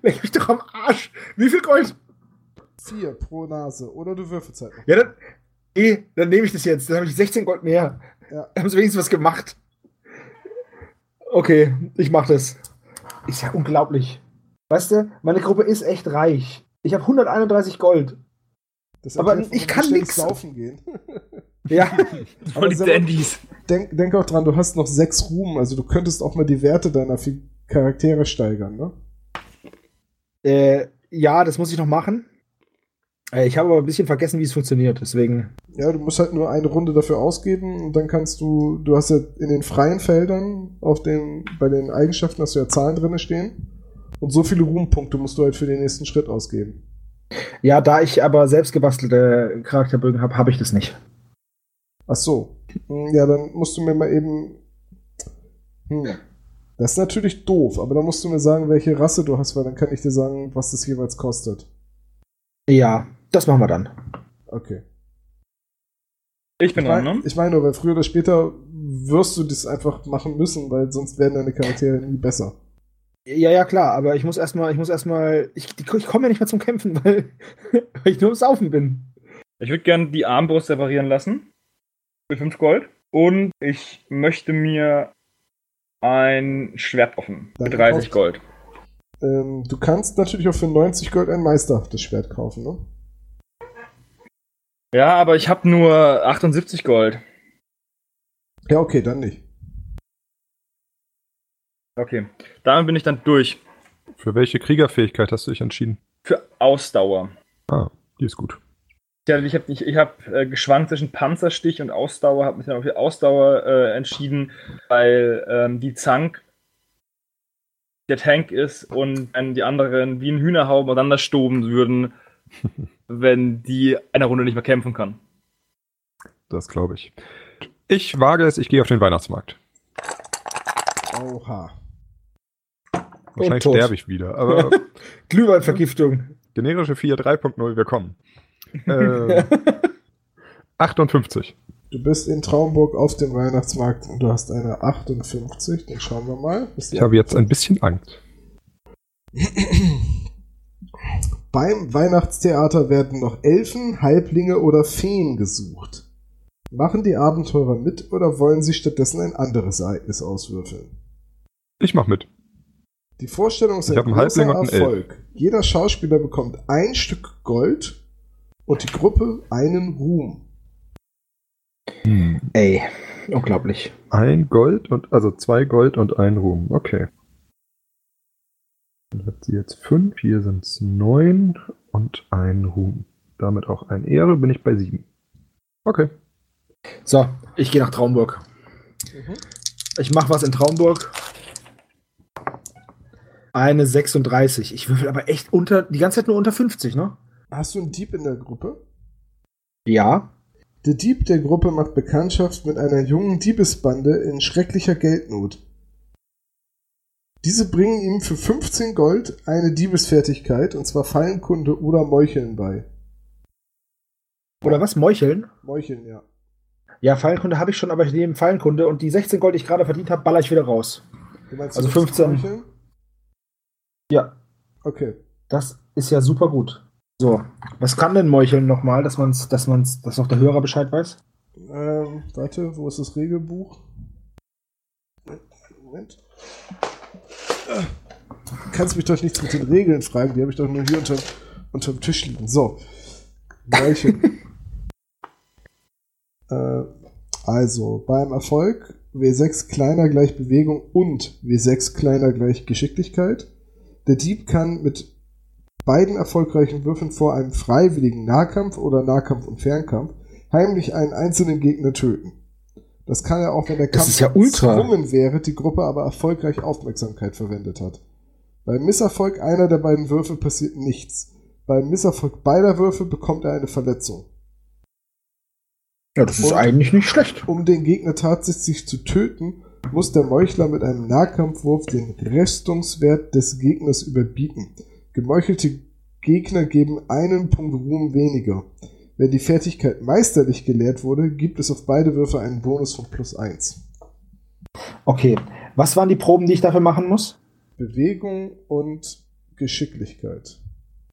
Leck mich doch am Arsch. Wie viel Gold? 4 pro Nase. Oder du würfelst halt. Ja, dann, eh, dann nehme ich das jetzt. Dann habe ich 16 Gold mehr. Ja. Da haben sie wenigstens was gemacht. Okay, ich mach das. Ist ja unglaublich. Weißt du, meine Gruppe ist echt reich. Ich habe 131 Gold. Das aber ich kann nichts saufen gehen. Ja. aber die Dandys. Denk, denk auch dran, du hast noch sechs Ruhm, also du könntest auch mal die Werte deiner Charaktere steigern, ne? Äh, ja, das muss ich noch machen. Äh, ich habe aber ein bisschen vergessen, wie es funktioniert, deswegen. Ja, du musst halt nur eine Runde dafür ausgeben und dann kannst du, du hast ja in den freien Feldern, auf den, bei den Eigenschaften hast du ja Zahlen drin stehen. Und so viele Ruhmpunkte musst du halt für den nächsten Schritt ausgeben. Ja, da ich aber selbst gebastelte Charakterbögen habe, habe ich das nicht. Ach so. Hm, ja, dann musst du mir mal eben. Hm. Das ist natürlich doof, aber dann musst du mir sagen, welche Rasse du hast, weil dann kann ich dir sagen, was das jeweils kostet. Ja, das machen wir dann. Okay. Ich bin ich mein, dran, ne? Ich meine nur, weil früher oder später wirst du das einfach machen müssen, weil sonst werden deine Charaktere nie besser. Ja, ja, klar, aber ich muss erstmal, ich muss erstmal, ich, ich komme ja nicht mehr zum Kämpfen, weil, weil ich nur im Saufen bin. Ich würde gerne die Armbrust reparieren lassen. Für 5 Gold. Und ich möchte mir ein Schwert kaufen. Für 30 Gold. Ähm, du kannst natürlich auch für 90 Gold ein meisterhaftes Schwert kaufen, ne? Ja, aber ich habe nur 78 Gold. Ja, okay, dann nicht. Okay, damit bin ich dann durch. Für welche Kriegerfähigkeit hast du dich entschieden? Für Ausdauer. Ah, die ist gut. Ja, ich habe ich, ich hab, äh, geschwankt zwischen Panzerstich und Ausdauer, habe mich dann für Ausdauer äh, entschieden, weil ähm, die Zank der Tank ist und wenn die anderen wie ein Hühnerhauben aufeinander stoben würden, wenn die eine Runde nicht mehr kämpfen kann. Das glaube ich. Ich wage es, ich gehe auf den Weihnachtsmarkt. Oha. Wahrscheinlich sterbe ich wieder. Aber Glühweinvergiftung. Generische 4 3.0, wir kommen. Äh, 58. Du bist in Traumburg auf dem Weihnachtsmarkt und du hast eine 58. Dann schauen wir mal. Ich habe jetzt ein bisschen Angst. Beim Weihnachtstheater werden noch Elfen, Halblinge oder Feen gesucht. Machen die Abenteurer mit oder wollen sie stattdessen ein anderes Ereignis auswürfeln? Ich mach mit. Die Vorstellung ist ein großer Erfolg. Jeder Schauspieler bekommt ein Stück Gold und die Gruppe einen Ruhm. Hm. Ey, unglaublich. Ein Gold und also zwei Gold und ein Ruhm. Okay. Dann hat sie jetzt fünf, hier sind es neun und ein Ruhm. Damit auch ein Ehre, bin ich bei sieben. Okay. So, ich gehe nach Traumburg. Mhm. Ich mache was in Traumburg. Eine 36. Ich würfel aber echt unter, die ganze Zeit nur unter 50, ne? Hast du einen Dieb in der Gruppe? Ja. Der Dieb der Gruppe macht Bekanntschaft mit einer jungen Diebesbande in schrecklicher Geldnot. Diese bringen ihm für 15 Gold eine Diebesfertigkeit, und zwar Fallenkunde oder Meucheln bei. Oder was? Meucheln? Meucheln, ja. Ja, Fallenkunde habe ich schon, aber ich nehme Fallenkunde und die 16 Gold, die ich gerade verdient habe, baller ich wieder raus. Du meinst, also 15. Meucheln? Ja. Okay. Das ist ja super gut. So, was kann denn Meucheln nochmal, dass man's, dass man's, dass noch der Hörer Bescheid weiß? Ähm, warte, wo ist das Regelbuch? Moment. Kannst mich doch nichts mit den Regeln fragen, die habe ich doch nur hier unter, unterm Tisch liegen. So. Äh, also, beim Erfolg W6 kleiner gleich Bewegung und W6 kleiner gleich Geschicklichkeit. Der Dieb kann mit beiden erfolgreichen Würfen vor einem freiwilligen Nahkampf oder Nahkampf und Fernkampf heimlich einen einzelnen Gegner töten. Das kann er auch, wenn der Kampf ja gezwungen wäre, die Gruppe aber erfolgreich Aufmerksamkeit verwendet hat. Beim Misserfolg einer der beiden Würfe passiert nichts. Beim Misserfolg beider Würfe bekommt er eine Verletzung. Ja, das ist und eigentlich nicht schlecht. Um den Gegner tatsächlich zu töten, muss der Meuchler mit einem Nahkampfwurf den Restungswert des Gegners überbieten. Gemeuchelte Gegner geben einen Punkt Ruhm weniger. Wenn die Fertigkeit meisterlich gelehrt wurde, gibt es auf beide Würfe einen Bonus von plus 1. Okay, was waren die Proben, die ich dafür machen muss? Bewegung und Geschicklichkeit.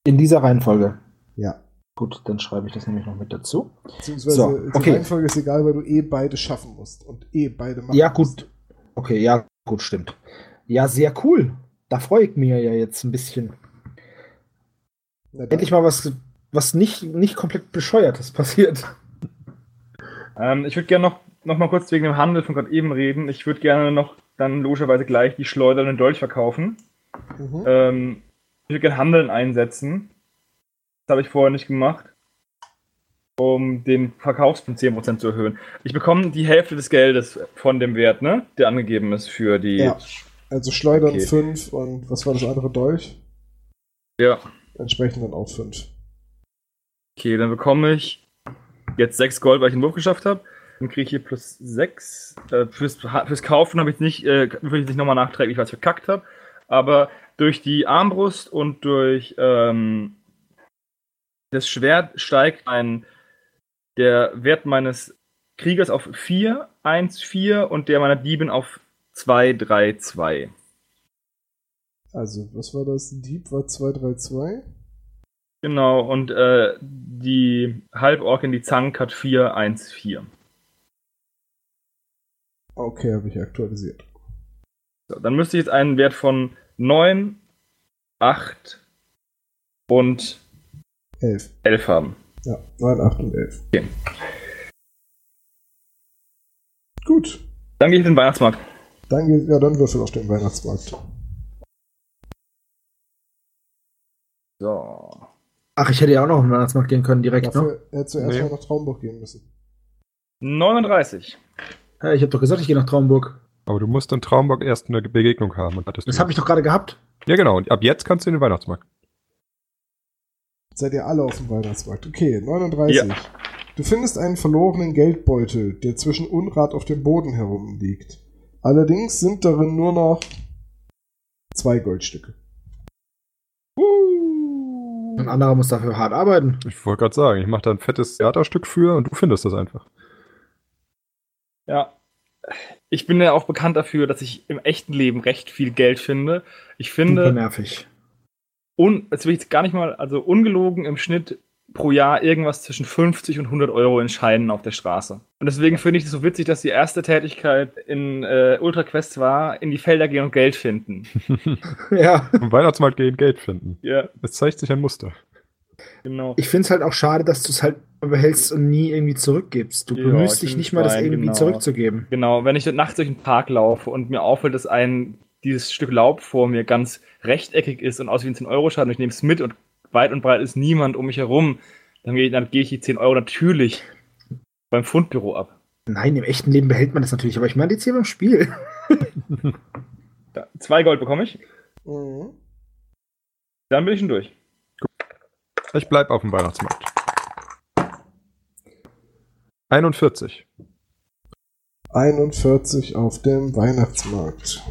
In dieser Reihenfolge? Ja. Gut, dann schreibe ich das nämlich noch mit dazu. Beziehungsweise so, die okay. Reihenfolge ist egal, weil du eh beide schaffen musst und eh beide machen Ja, gut. Musst. Okay, ja, gut, stimmt. Ja, sehr cool. Da freue ich mich ja jetzt ein bisschen. Endlich mal was, was nicht, nicht komplett bescheuertes passiert. Ähm, ich würde gerne noch, noch mal kurz wegen dem Handel von gerade eben reden. Ich würde gerne noch dann logischerweise gleich die Schleuder und den Dolch verkaufen. Mhm. Ähm, ich würde gerne Handeln einsetzen. Das habe ich vorher nicht gemacht. Um den Verkaufspunkt 10% zu erhöhen. Ich bekomme die Hälfte des Geldes von dem Wert, ne? Der angegeben ist für die. Ja. Also Schleudern okay. 5 und was war das andere Dolch? Ja entsprechend dann auch 5. Okay, dann bekomme ich jetzt 6 Gold, weil ich den Wurf geschafft habe. Dann kriege ich hier plus 6. Äh, fürs, fürs Kaufen habe ich nicht, äh, will ich nicht nochmal nachträglich was verkackt habe. Aber durch die Armbrust und durch ähm, das Schwert steigt ein, der Wert meines Kriegers auf 4, 1, 4 und der meiner Dieben auf 2, 3, 2. Also, was war das? Dieb war 232. Genau, und äh, die Halborg in die Zank hat 414. Okay, habe ich aktualisiert. So, dann müsste ich jetzt einen Wert von 9, 8 und 11, 11 haben. Ja, 9, 8 und 11. Okay. Gut. Dann gehe ich in den Weihnachtsmarkt. Dann, ja, dann würfel auf den Weihnachtsmarkt. So. Ach, ich hätte ja auch noch auf den Weihnachtsmarkt gehen können, direkt, Dafür ne? Er hätte zuerst nee. mal nach Traumburg gehen müssen. 39. Ja, ich habe doch gesagt, ich gehe nach Traumburg. Aber du musst in Traumburg erst eine Begegnung haben. Und das habe ich doch gerade gehabt. Ja, genau. Und ab jetzt kannst du in den Weihnachtsmarkt. Seid ihr alle auf dem Weihnachtsmarkt? Okay, 39. Ja. Du findest einen verlorenen Geldbeutel, der zwischen Unrat auf dem Boden herumliegt. Allerdings sind darin nur noch zwei Goldstücke. Ein anderer muss dafür hart arbeiten. Ich wollte gerade sagen, ich mache da ein fettes Theaterstück für und du findest das einfach. Ja. Ich bin ja auch bekannt dafür, dass ich im echten Leben recht viel Geld finde. Ich finde. Super nervig. Un, jetzt will ich gar nicht mal, also ungelogen im Schnitt pro Jahr irgendwas zwischen 50 und 100 Euro in Scheinen auf der Straße. Und deswegen finde ich es so witzig, dass die erste Tätigkeit in äh, Ultra Quest war, in die Felder gehen und Geld finden. ja. Im Weihnachtsmarkt gehen, Geld finden. Ja. Es zeigt sich ein Muster. Genau. Ich finde es halt auch schade, dass du es halt behältst und nie irgendwie zurückgibst. Du ja, bemühst dich nicht mal, das irgendwie genau. zurückzugeben. Genau, wenn ich nachts durch den Park laufe und mir auffällt, dass ein dieses Stück Laub vor mir ganz rechteckig ist und aus wie ein 10-Euro-Schaden, ich nehme es mit und weit und breit ist niemand um mich herum, dann gehe dann geh ich die 10 Euro natürlich beim Fundbüro ab. Nein, im echten Leben behält man das natürlich, aber ich meine jetzt hier beim Spiel. da, zwei Gold bekomme ich. Mhm. Dann bin ich schon durch. Ich bleibe auf dem Weihnachtsmarkt. 41. 41 auf dem Weihnachtsmarkt.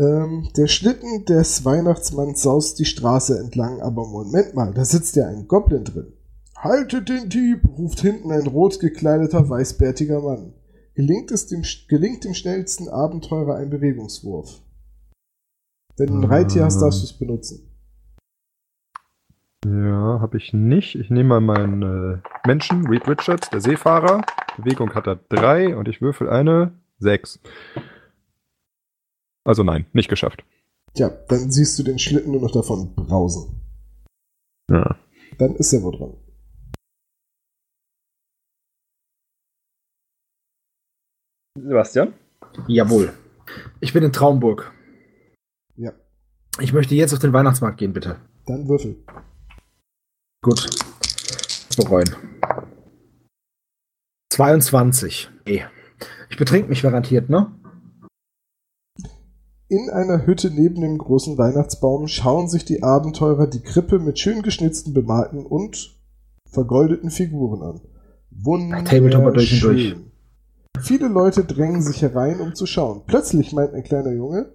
Ähm, der Schlitten des Weihnachtsmanns saust die Straße entlang, aber Moment mal, da sitzt ja ein Goblin drin. Haltet den Dieb, ruft hinten ein rot gekleideter, weißbärtiger Mann. Gelingt es dem, gelingt dem schnellsten Abenteurer ein Bewegungswurf. Wenn du ein Reittier hast, darfst du es benutzen. Ja, habe ich nicht. Ich nehme mal meinen äh, Menschen, Reed Richards, der Seefahrer. Bewegung hat er drei und ich würfel eine sechs. Also nein, nicht geschafft. Tja, dann siehst du den Schlitten nur noch davon brausen. Ja. Dann ist er wohl dran. Sebastian? Jawohl. Ich bin in Traumburg. Ja. Ich möchte jetzt auf den Weihnachtsmarkt gehen, bitte. Dann würfel. Gut. Bereuen. 22. Ich betrink mich garantiert, ne? In einer Hütte neben dem großen Weihnachtsbaum schauen sich die Abenteurer die Krippe mit schön geschnitzten, bemalten und vergoldeten Figuren an. Wunderschön. Viele Leute drängen sich herein, um zu schauen. Plötzlich meint ein kleiner Junge,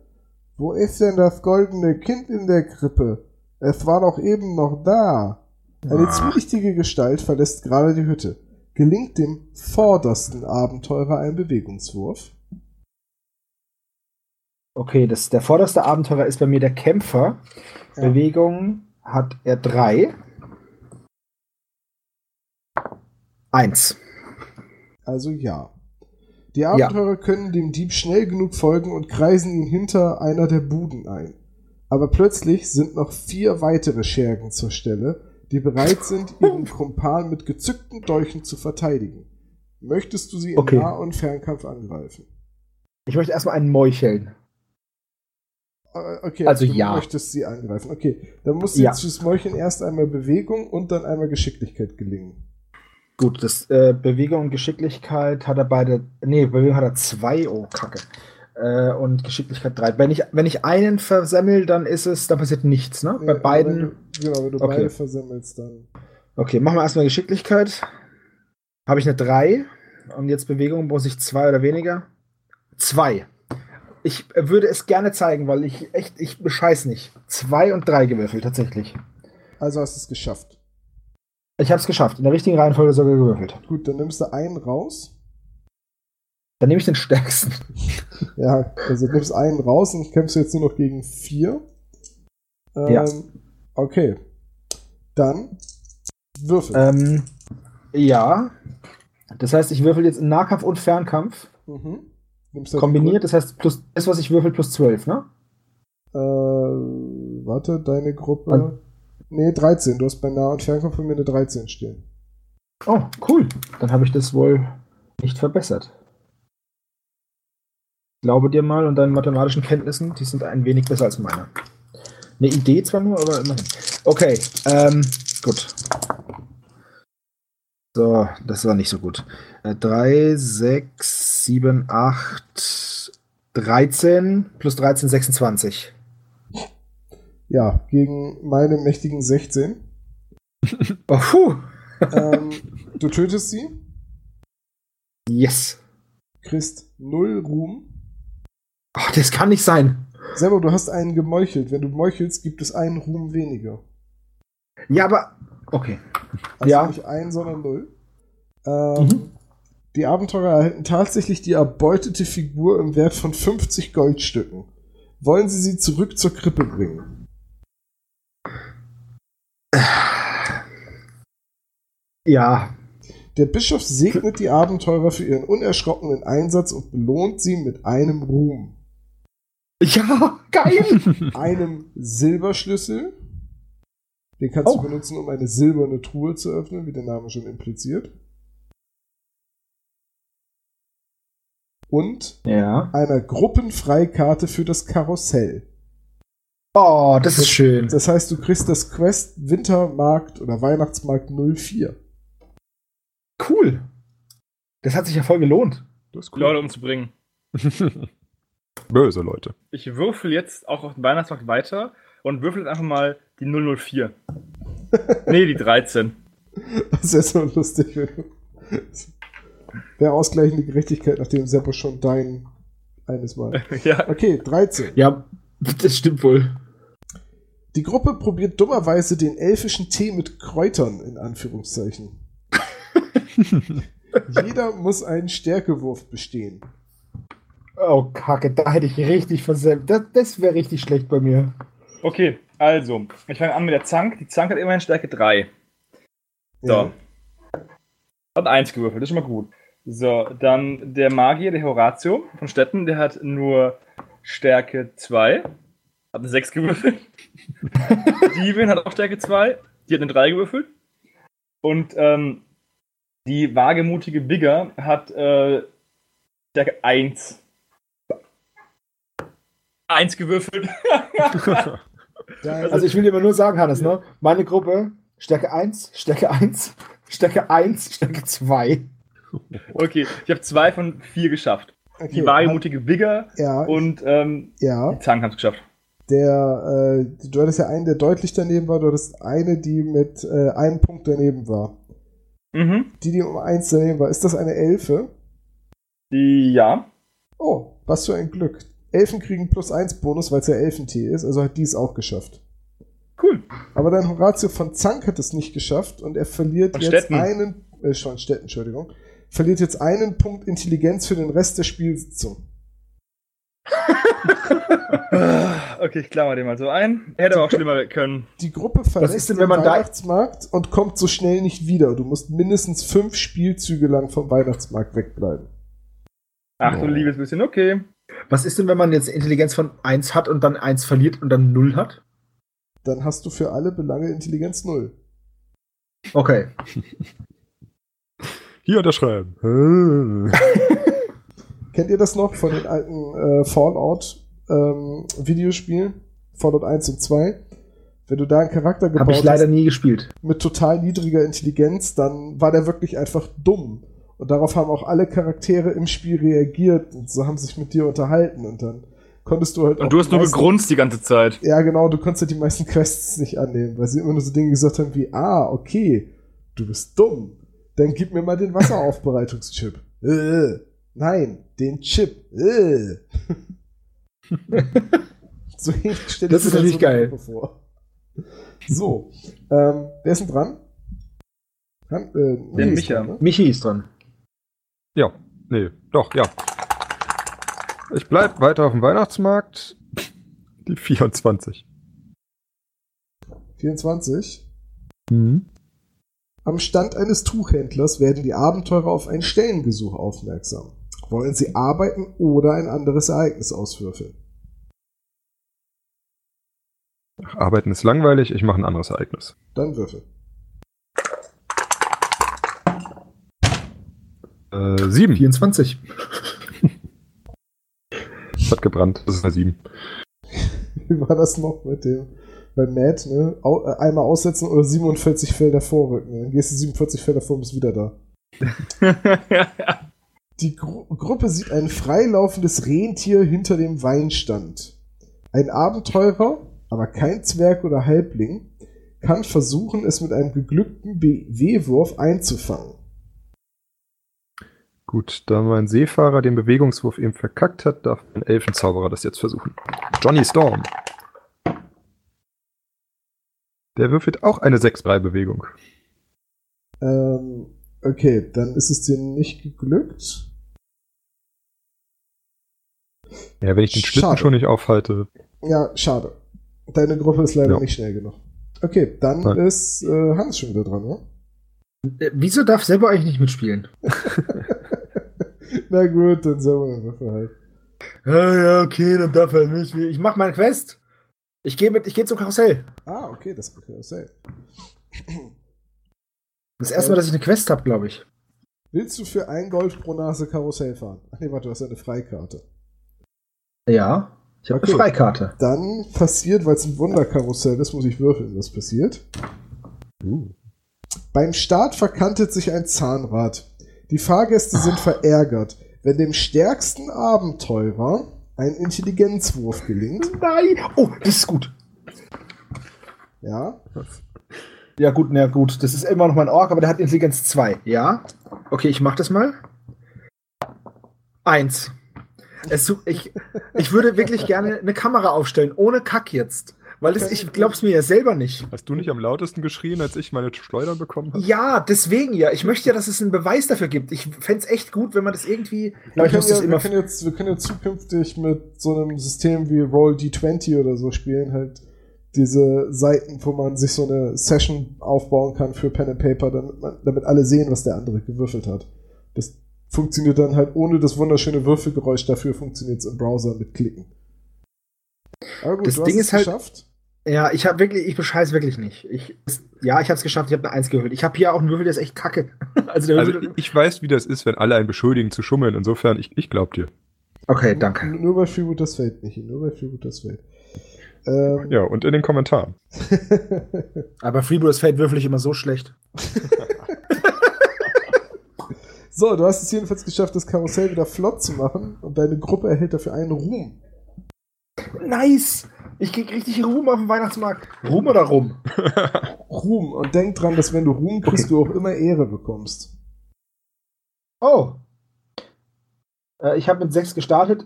wo ist denn das goldene Kind in der Krippe? Es war doch eben noch da. Eine zwielichtige Gestalt verlässt gerade die Hütte. Gelingt dem vordersten Abenteurer ein Bewegungswurf? Okay, das, der vorderste Abenteurer ist bei mir der Kämpfer. Ja. Bewegung hat er drei. Eins. Also ja. Die Abenteurer ja. können dem Dieb schnell genug folgen und kreisen ihn hinter einer der Buden ein. Aber plötzlich sind noch vier weitere Schergen zur Stelle, die bereit sind, ihren Kumpan mit gezückten Dolchen zu verteidigen. Möchtest du sie im okay. Nah- und Fernkampf angreifen? Ich möchte erstmal einen Meucheln. Äh, okay, also, also du ja. möchtest sie angreifen. Okay, dann muss jetzt ja. Meucheln erst einmal Bewegung und dann einmal Geschicklichkeit gelingen. Gut, das äh, Bewegung und Geschicklichkeit hat er beide. Nee, Bewegung hat er zwei. Oh, Kacke. Äh, und Geschicklichkeit drei. Wenn ich, wenn ich einen versemmel, dann ist es, dann passiert nichts, ne? Ja, Bei beiden. Wenn du, genau, wenn du okay. beide versemmelst, dann. Okay, machen wir erstmal Geschicklichkeit. Habe ich eine 3 und jetzt Bewegung muss ich zwei oder weniger. Zwei. Ich würde es gerne zeigen, weil ich echt, ich bescheiß nicht. Zwei und drei gewürfelt, tatsächlich. Also hast du es geschafft. Ich habe es geschafft. In der richtigen Reihenfolge sogar gewürfelt. Gut, dann nimmst du einen raus. Dann nehme ich den stärksten. ja, also du nimmst einen raus und kämpfst jetzt nur noch gegen vier. Ähm, ja. Okay. Dann würfel. Ähm, ja. Das heißt, ich würfel jetzt in Nahkampf und Fernkampf. Mhm. Halt Kombiniert, das heißt, plus das, was ich würfel, plus 12, ne? Äh, warte, deine Gruppe. An nee, 13. Du hast bei Nah- und Fernkampf von mir eine 13 stehen. Oh, cool. Dann habe ich das wohl nicht verbessert. Ich glaube dir mal und deinen mathematischen Kenntnissen, die sind ein wenig besser als meine. Eine Idee zwar nur, aber immerhin. Okay, ähm, gut. So, das war nicht so gut. 3, 6, 7, 8, 13 plus 13, 26. Ja, gegen meine mächtigen 16. oh, ähm, du tötest sie. Yes. Kriegst null Ruhm. Oh, das kann nicht sein. Selber, du hast einen gemeuchelt. Wenn du meuchelst, gibt es einen Ruhm weniger. Ja, aber. Okay. Also ja. nicht ein, sondern null. Ähm, mhm. Die Abenteurer erhalten tatsächlich die erbeutete Figur im Wert von 50 Goldstücken. Wollen sie sie zurück zur Krippe bringen? Ja. Der Bischof segnet die Abenteurer für ihren unerschrockenen Einsatz und belohnt sie mit einem Ruhm. Ja, geil! einem Silberschlüssel. Den kannst oh. du benutzen, um eine silberne Truhe zu öffnen, wie der Name schon impliziert. Und ja. einer Gruppenfreikarte für das Karussell. Oh, das, das ist schön. Das heißt, du kriegst das Quest Wintermarkt oder Weihnachtsmarkt 04. Cool. Das hat sich ja voll gelohnt. Das ist cool. Leute umzubringen. Böse Leute. Ich würfel jetzt auch auf den Weihnachtsmarkt weiter und würfel jetzt einfach mal die 004. nee, die 13. Das ist ja so lustig. Wäre ausgleichende Gerechtigkeit, nachdem Seppo schon dein eines Mal. ja. Okay, 13. Ja, das stimmt wohl. Die Gruppe probiert dummerweise den elfischen Tee mit Kräutern, in Anführungszeichen. Jeder muss einen Stärkewurf bestehen. Oh, Kacke, da hätte ich richtig versenkt. Das, das wäre richtig schlecht bei mir. Okay, also, ich fange an mit der Zank. Die Zank hat immerhin Stärke 3. So. Ja. Hat 1 gewürfelt, das ist schon mal gut. So, dann der Magier, der Horatio von Stetten, der hat nur Stärke 2. Hat eine 6 gewürfelt. Dievin hat auch Stärke 2. Die hat eine 3 gewürfelt. Und ähm, die wagemutige Bigger hat äh, Stärke 1. 1 gewürfelt. also ich will dir mal nur sagen, Hannes, ne? Meine Gruppe, Stärke 1, Stärke 1, Stärke 1, Stärke 2. Okay, ich habe zwei von vier geschafft. Okay, die wagemutige Bigger ja, und ähm, ja. die Zangen haben es geschafft. Der, äh, du hattest ja einen, der deutlich daneben war, du hattest eine, die mit äh, einem Punkt daneben war. Mhm. Die, die um eins daneben war. Ist das eine Elfe? Die, ja. Oh, was für ein Glück. Elfen kriegen plus eins Bonus, weil es ja Elfentee ist, also hat die es auch geschafft. Cool. Aber dein Horatio von Zank hat es nicht geschafft und er verliert von jetzt Städten. einen, äh, schon Städten, Entschuldigung, verliert jetzt einen Punkt Intelligenz für den Rest der Spielsitzung. okay, ich klammer den mal so ein. Hätte aber auch schlimmer können. Die Gruppe verlässt denn, den Weihnachtsmarkt und kommt so schnell nicht wieder. Du musst mindestens fünf Spielzüge lang vom Weihnachtsmarkt wegbleiben. Ach du liebes bisschen, okay. Was ist denn, wenn man jetzt Intelligenz von 1 hat und dann 1 verliert und dann 0 hat? Dann hast du für alle Belange Intelligenz 0. Okay. Hier unterschreiben. Kennt ihr das noch von den alten äh, Fallout-Videospielen? Ähm, Fallout 1 und 2? Wenn du da einen Charakter gebaut hast. Hab ich leider nie gespielt. Mit total niedriger Intelligenz, dann war der wirklich einfach dumm. Und darauf haben auch alle Charaktere im Spiel reagiert und so haben sich mit dir unterhalten und dann konntest du halt. Und du hast nur gegrunzt die ganze Zeit. Ja, genau, du konntest halt die meisten Quests nicht annehmen, weil sie immer nur so Dinge gesagt haben wie, ah, okay, du bist dumm. Dann gib mir mal den Wasseraufbereitungschip. äh, nein, den Chip. Äh. so stelle Das ist natürlich so geil. Vor. So, ähm, wer ist denn dran? Han, äh, Der Micha. Dran, ne? Michi ist dran. Ja, nee, doch, ja. Ich bleib weiter auf dem Weihnachtsmarkt. Die 24. 24? Mhm. Am Stand eines Tuchhändlers werden die Abenteurer auf ein Stellengesuch aufmerksam. Wollen sie arbeiten oder ein anderes Ereignis auswürfeln? Arbeiten ist langweilig, ich mache ein anderes Ereignis. Dann würfel. Äh, 7. 24. Hat gebrannt, das ist eine 7. Wie war das noch mit dem? Bei Matt, ne? Äh, einmal aussetzen oder 47 Felder vorrücken. Dann gehst du 47 Felder vor und bist wieder da. Die Gru Gruppe sieht ein freilaufendes Rentier hinter dem Weinstand. Ein Abenteurer, aber kein Zwerg oder Halbling, kann versuchen, es mit einem geglückten BW-Wurf einzufangen. Gut, da mein Seefahrer den Bewegungswurf eben verkackt hat, darf ein Elfenzauberer das jetzt versuchen. Johnny Storm. Der würfelt auch eine 6-3-Bewegung. Ähm, okay, dann ist es dir nicht geglückt. Ja, wenn ich den Schlitten schon nicht aufhalte. Ja, schade. Deine Gruppe ist leider ja. nicht schnell genug. Okay, dann Nein. ist äh, Hans schon wieder dran, ne? Äh, wieso darf selber eigentlich nicht mitspielen? Na gut, dann selber eine Waffe halt. Ja, ja, okay, dann darf er mitspielen. Ich mach meine Quest. Ich gehe mit, ich gehe zum Karussell. Ah, okay, das ist Karussell. Das erste Mal, dass ich eine Quest habe, glaube ich. Willst du für ein Gold pro Nase Karussell fahren? Ach nee, warte, du hast ja eine Freikarte. Ja, ich habe okay. eine Freikarte. Dann passiert, weil es ein Wunderkarussell ist, muss ich würfeln, was passiert. Uh. Beim Start verkantet sich ein Zahnrad. Die Fahrgäste sind verärgert. Wenn dem stärksten Abenteurer ein Intelligenzwurf gelingt. Nein! Oh, das ist gut. Ja. Ja, gut, na gut. Das ist immer noch mein Ork, aber der hat Intelligenz 2. Ja. Okay, ich mach das mal. Eins. Es, ich, ich würde wirklich gerne eine Kamera aufstellen, ohne Kack jetzt. Weil das, ich glaub's mir ja selber nicht. Hast du nicht am lautesten geschrien, als ich meine Schleudern bekommen habe? Ja, deswegen ja. Ich möchte ja, dass es einen Beweis dafür gibt. Ich fände echt gut, wenn man das irgendwie. Wir können, ja, wir, können jetzt, wir können ja zukünftig mit so einem System wie Roll D20 oder so spielen, halt diese Seiten, wo man sich so eine Session aufbauen kann für Pen and Paper, damit, man, damit alle sehen, was der andere gewürfelt hat. Das funktioniert dann halt ohne das wunderschöne Würfelgeräusch. Dafür funktioniert es im Browser mit Klicken. Aber gut, das Ding ist halt. Geschafft. Ja, ich habe wirklich, ich bescheiß wirklich nicht. Ich, ja, ich habe es geschafft, ich habe eine Eins gewürfelt. Ich habe hier auch einen Würfel, der ist echt kacke. also, also ich weiß, wie das ist, wenn alle einen beschuldigen zu schummeln. Insofern, ich, ich glaub dir. Okay, danke. Nur, nur bei Freebooters Fate, nicht. Nur bei Freebooters Fate. Ähm, ja, und in den Kommentaren. Aber Freebooters Fate würfel ich immer so schlecht. so, du hast es jedenfalls geschafft, das Karussell wieder flott zu machen und deine Gruppe erhält dafür einen Ruhm. Nice! Ich krieg richtig Ruhm auf dem Weihnachtsmarkt. Ruhm oder Rum? Ruhm. Und denk dran, dass wenn du Ruhm kriegst, du auch immer Ehre bekommst. Oh. Äh, ich habe mit sechs gestartet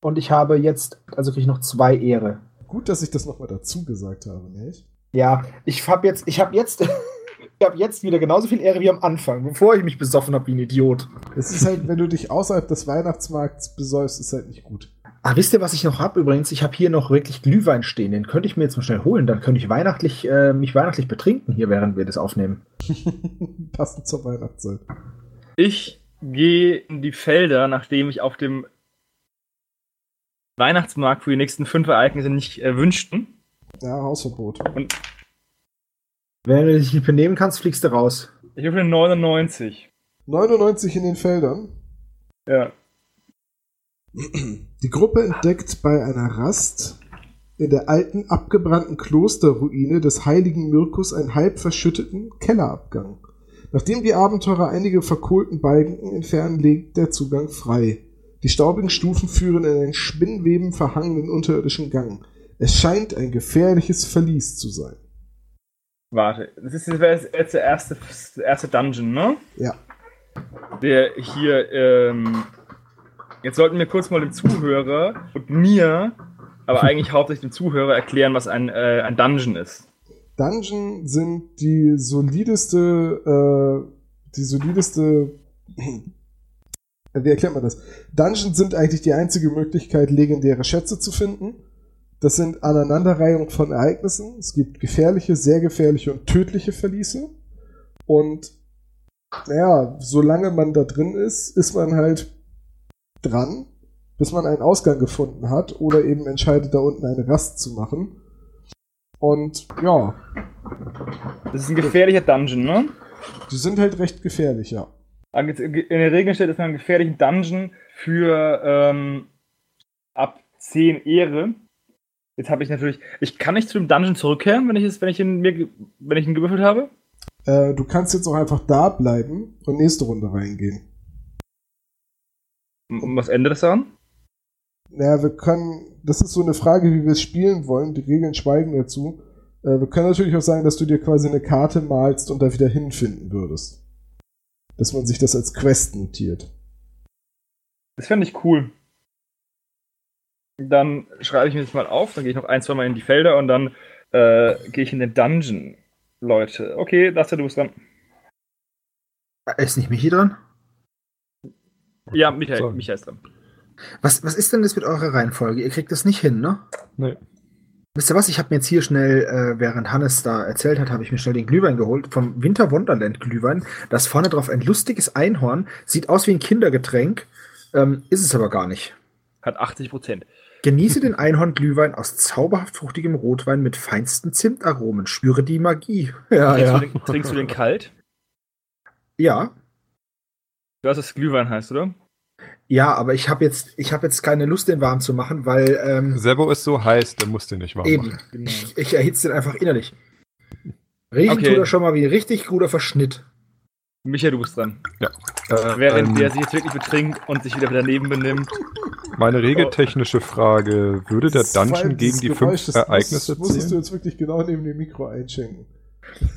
und ich habe jetzt, also kriege ich noch zwei Ehre. Gut, dass ich das nochmal dazu gesagt habe, nicht? Ja, ich habe jetzt, ich habe jetzt, ich habe jetzt wieder genauso viel Ehre wie am Anfang, bevor ich mich besoffen habe wie ein Idiot. Es ist halt, wenn du dich außerhalb des Weihnachtsmarkts besäufst, ist halt nicht gut. Ah, wisst ihr, was ich noch habe übrigens? Ich habe hier noch wirklich Glühwein stehen. Den könnte ich mir jetzt mal schnell holen. Dann könnte ich weihnachtlich, äh, mich weihnachtlich betrinken hier, während wir das aufnehmen. Passend zur Weihnachtszeit. Ich gehe in die Felder, nachdem ich auf dem Weihnachtsmarkt für die nächsten fünf Ereignisse nicht äh, wünschten. Ja, Hausverbot. Und wenn du dich nicht benehmen kannst, fliegst du raus. Ich habe eine 99. 99 in den Feldern? Ja. Die Gruppe entdeckt bei einer Rast in der alten, abgebrannten Klosterruine des heiligen Mirkus einen halb verschütteten Kellerabgang. Nachdem die Abenteurer einige verkohlten Balken entfernen, legt der Zugang frei. Die staubigen Stufen führen in einen Spinnweben verhangenen unterirdischen Gang. Es scheint ein gefährliches Verlies zu sein. Warte, das ist jetzt der erste, erste Dungeon, ne? Ja. Der hier ähm, Jetzt sollten wir kurz mal dem Zuhörer und mir, aber eigentlich hauptsächlich dem Zuhörer erklären, was ein, äh, ein Dungeon ist. Dungeon sind die solideste, äh, die solideste wie erklärt man das? Dungeons sind eigentlich die einzige Möglichkeit, legendäre Schätze zu finden. Das sind Aneinanderreihungen von Ereignissen. Es gibt gefährliche, sehr gefährliche und tödliche Verliese. Und naja, solange man da drin ist, ist man halt dran, bis man einen Ausgang gefunden hat oder eben entscheidet, da unten eine Rast zu machen. Und ja. Das ist ein gefährlicher Dungeon, ne? Die sind halt recht gefährlich, ja. In der Regel steht es ein gefährlichen Dungeon für ähm, ab 10 Ehre. Jetzt habe ich natürlich. Ich kann nicht zu dem Dungeon zurückkehren, wenn ich es, wenn ich ihn mir, wenn ich ihn gewürfelt habe. Äh, du kannst jetzt auch einfach da bleiben und nächste Runde reingehen. Und was ändert das daran? Naja, wir können. Das ist so eine Frage, wie wir es spielen wollen. Die Regeln schweigen dazu. Äh, wir können natürlich auch sagen, dass du dir quasi eine Karte malst und da wieder hinfinden würdest. Dass man sich das als Quest notiert. Das fände ich cool. Dann schreibe ich mir das mal auf, dann gehe ich noch ein, zwei Mal in die Felder und dann äh, gehe ich in den Dungeon. Leute. Okay, das du bist dran. Ist nicht Michi dran? Ja, Michael, Michael ist dran. Was, was ist denn das mit eurer Reihenfolge? Ihr kriegt das nicht hin, ne? Nee. Wisst ihr was? Ich habe mir jetzt hier schnell, äh, während Hannes da erzählt hat, habe ich mir schnell den Glühwein geholt vom Winter Wonderland Glühwein. Das vorne drauf ein lustiges Einhorn, sieht aus wie ein Kindergetränk, ähm, ist es aber gar nicht. Hat 80 Prozent. Genieße den Einhorn-Glühwein aus zauberhaft fruchtigem Rotwein mit feinsten Zimtaromen. Spüre die Magie. Ja, trinkst, ja. Du den, trinkst du den kalt? Ja. Du weißt, was Glühwein heißt, oder? Ja, aber ich habe jetzt, ich hab jetzt keine Lust, den warm zu machen, weil. Ähm, Sebo ist so heiß, der muss den nicht warm eben. machen. Genau. Ich, ich erhitze den einfach innerlich. Riechen okay. tut er schon mal wie ein richtig guter Verschnitt. Micha, du bist dran. Ja. Äh, Während ähm, der sich jetzt wirklich betrinkt und sich wieder daneben benimmt. Meine regeltechnische Frage: Würde der Dungeon gegen die Geräusch, fünf Ereignisse ziehen? Musstest du jetzt wirklich genau neben dem Mikro einschenken?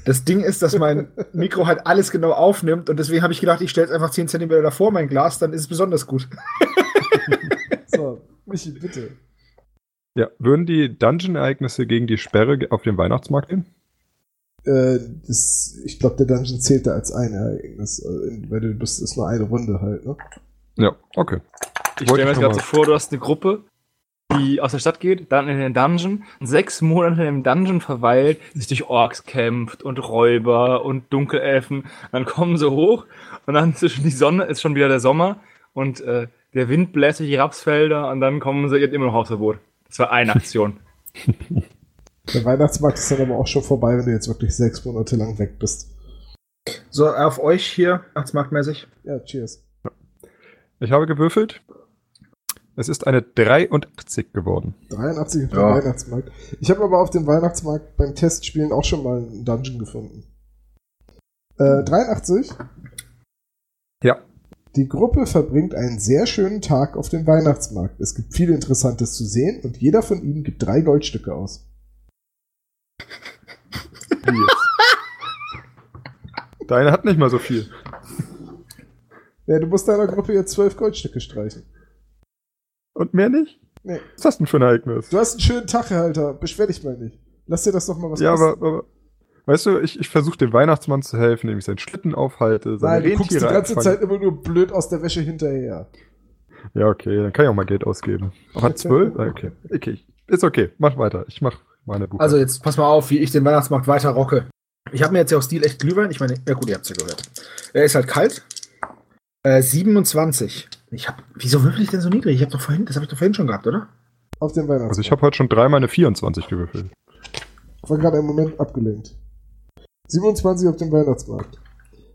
Das Ding ist, dass mein Mikro halt alles genau aufnimmt und deswegen habe ich gedacht, ich stelle es einfach 10 cm davor mein Glas, dann ist es besonders gut. so, Michi, bitte. Ja, würden die Dungeon-Ereignisse gegen die Sperre auf dem Weihnachtsmarkt gehen? Äh, das, ich glaube, der Dungeon zählt da als ein Ereignis, äh, weil du bist, ist nur eine Runde halt, ne? Ja, okay. Ich stelle mir jetzt gerade so vor, du hast eine Gruppe, die aus der Stadt geht, dann in den Dungeon, sechs Monate im Dungeon verweilt, sich durch Orks kämpft und Räuber und Dunkelelfen. Dann kommen sie hoch und dann zwischen die Sonne ist schon wieder der Sommer und äh, der Wind bläst durch die Rapsfelder und dann kommen sie jetzt immer noch Hausverbot. Das war eine Aktion. der Weihnachtsmarkt ist dann aber auch schon vorbei, wenn du jetzt wirklich sechs Monate lang weg bist. So, auf euch hier, Weihnachtsmarktmäßig. Ja, cheers. Ich habe gewürfelt. Es ist eine 83 geworden. 83 auf dem ja. Weihnachtsmarkt. Ich habe aber auf dem Weihnachtsmarkt beim Testspielen auch schon mal einen Dungeon gefunden. Äh, 83? Ja. Die Gruppe verbringt einen sehr schönen Tag auf dem Weihnachtsmarkt. Es gibt viel Interessantes zu sehen und jeder von ihnen gibt drei Goldstücke aus. Deine hat nicht mal so viel. Ja, du musst deiner Gruppe jetzt zwölf Goldstücke streichen. Und mehr nicht? Nee. Was ist das denn für ein Ereignis? Du hast einen schönen Tag, Alter. Beschwer dich mal nicht. Lass dir das doch mal was Ja, aber, aber, weißt du, ich, ich versuche dem Weihnachtsmann zu helfen, indem ich seinen Schlitten aufhalte. Nein, du guckst die ganze. Zeit immer nur blöd aus der Wäsche hinterher. Ja, okay, dann kann ich auch mal Geld ausgeben. Hat zwölf? Okay. okay. Ist okay, mach weiter. Ich mach meine Buch. Also jetzt pass mal auf, wie ich den Weihnachtsmarkt weiter rocke. Ich habe mir jetzt ja auch Stil echt Glühwein. Ich meine, ja gut, ihr habt es ja gehört. Er ist halt kalt. Äh, 27. Ich hab, wieso würfel ich denn so niedrig? Ich hab doch vorhin, das habe ich doch vorhin schon gehabt, oder? Auf dem Weihnachtsmarkt. Also ich habe heute schon dreimal eine 24 gewürfelt. Ich war gerade einen Moment abgelenkt. 27 auf dem Weihnachtsmarkt.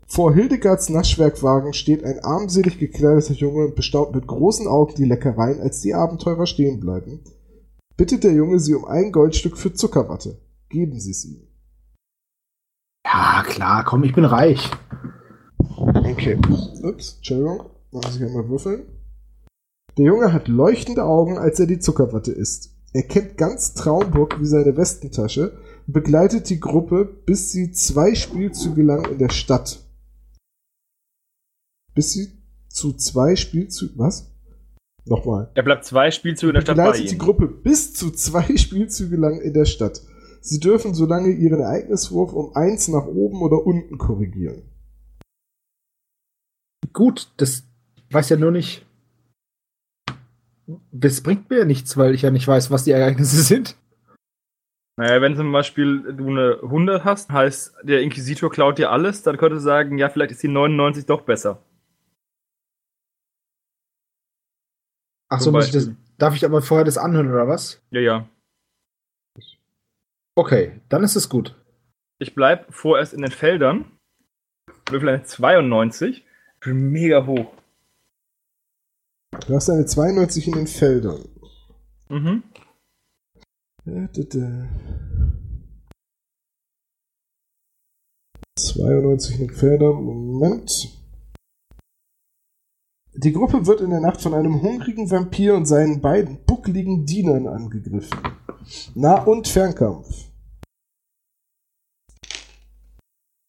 Vor Hildegards Naschwerkwagen steht ein armselig gekleideter Junge und bestaunt mit großen Augen die Leckereien, als die Abenteurer stehen bleiben. Bittet der Junge sie um ein Goldstück für Zuckerwatte. Geben Sie es ihm. Ja, klar, komm, ich bin reich. Okay. Ups, Entschuldigung. Muss ich einmal würfeln. Der Junge hat leuchtende Augen, als er die Zuckerwatte isst. Er kennt ganz Traumburg wie seine Westentasche und begleitet die Gruppe, bis sie zwei Spielzüge lang in der Stadt. Bis sie zu zwei Spielzügen. Was? Nochmal. Er bleibt zwei Spielzüge in der Stadt. Begleitet die Gruppe bis zu zwei Spielzüge lang in der Stadt. Sie dürfen solange ihren Ereigniswurf um eins nach oben oder unten korrigieren. Gut, das weiß ja nur nicht. Das bringt mir nichts, weil ich ja nicht weiß, was die Ereignisse sind. Naja, wenn zum Beispiel du eine 100 hast, heißt der Inquisitor klaut dir alles, dann könnte sagen, ja, vielleicht ist die 99 doch besser. Ach so, muss ich das, darf ich aber vorher das anhören oder was? Ja, ja. Okay, dann ist es gut. Ich bleib vorerst in den Feldern. Würfel eine 92. Ich bin mega hoch. Du hast eine 92 in den Feldern. Mhm. 92 in den Feldern. Moment. Die Gruppe wird in der Nacht von einem hungrigen Vampir und seinen beiden buckligen Dienern angegriffen. Nah- und Fernkampf.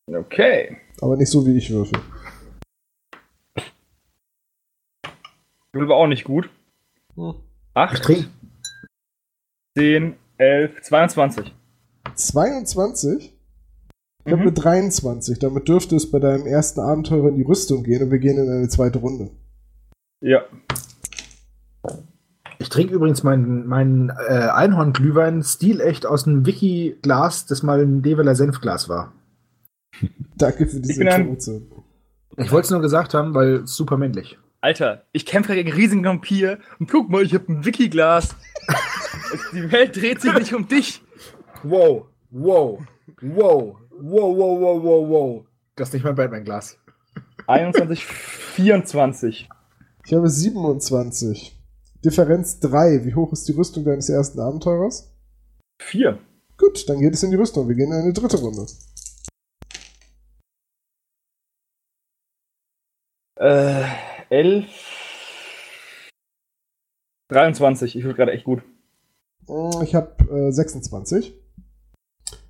Okay. Aber nicht so wie ich würfel. Würfel war auch nicht gut. Hm. 8, 10, 11, 22. 22? Ich habe eine 23. Damit dürfte es bei deinem ersten Abenteuer in die Rüstung gehen und wir gehen in eine zweite Runde. Ja. Ich trinke übrigens meinen mein, äh, Einhorn-Glühwein stilecht aus einem Wiki-Glas, das mal ein Develer Senfglas war. Danke für diese Information. Ich wollte es nur gesagt haben, weil super männlich. Alter, ich kämpfe gegen einen riesigen Vampir und guck mal, ich habe ein Wiki-Glas. Die Welt dreht sich nicht um dich. Wow, wow, wow, wow, wow, wow, wow, wow. Das ist nicht mein Batman-Glas. 21, 24. Ich habe 27. Differenz 3. Wie hoch ist die Rüstung deines ersten Abenteurers? 4. Gut, dann geht es in die Rüstung. Wir gehen in eine dritte Runde. Äh, 11. 23. Ich will gerade echt gut. Hm, ich habe äh, 26.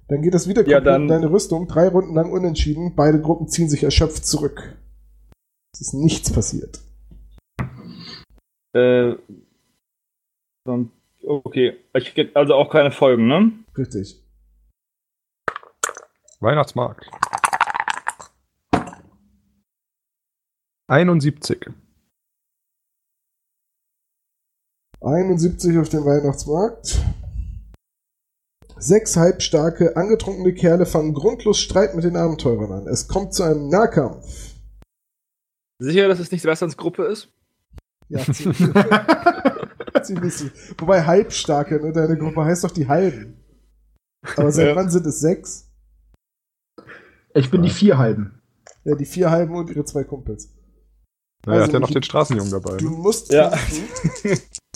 Dann geht das wieder ja, dann, in deine Rüstung. Drei Runden lang unentschieden. Beide Gruppen ziehen sich erschöpft zurück. Es ist nichts passiert. Äh, okay, ich krieg also auch keine Folgen, ne? Richtig. Weihnachtsmarkt. 71. 71 auf dem Weihnachtsmarkt. Sechs halbstarke, angetrunkene Kerle fangen grundlos Streit mit den Abenteurern an. Es kommt zu einem Nahkampf. Sicher, dass es nicht Sebastians Gruppe ist? Ja, ziemlich. ziemlich. Wobei halbstarke, ne? Deine Gruppe heißt doch die Halben. Aber seit ja. wann sind es sechs? Ich bin ja. die vier Halben. Ja, die vier Halben und ihre zwei Kumpels. Naja, also, hat ja noch den Straßenjungen dabei. Du musst. Ja.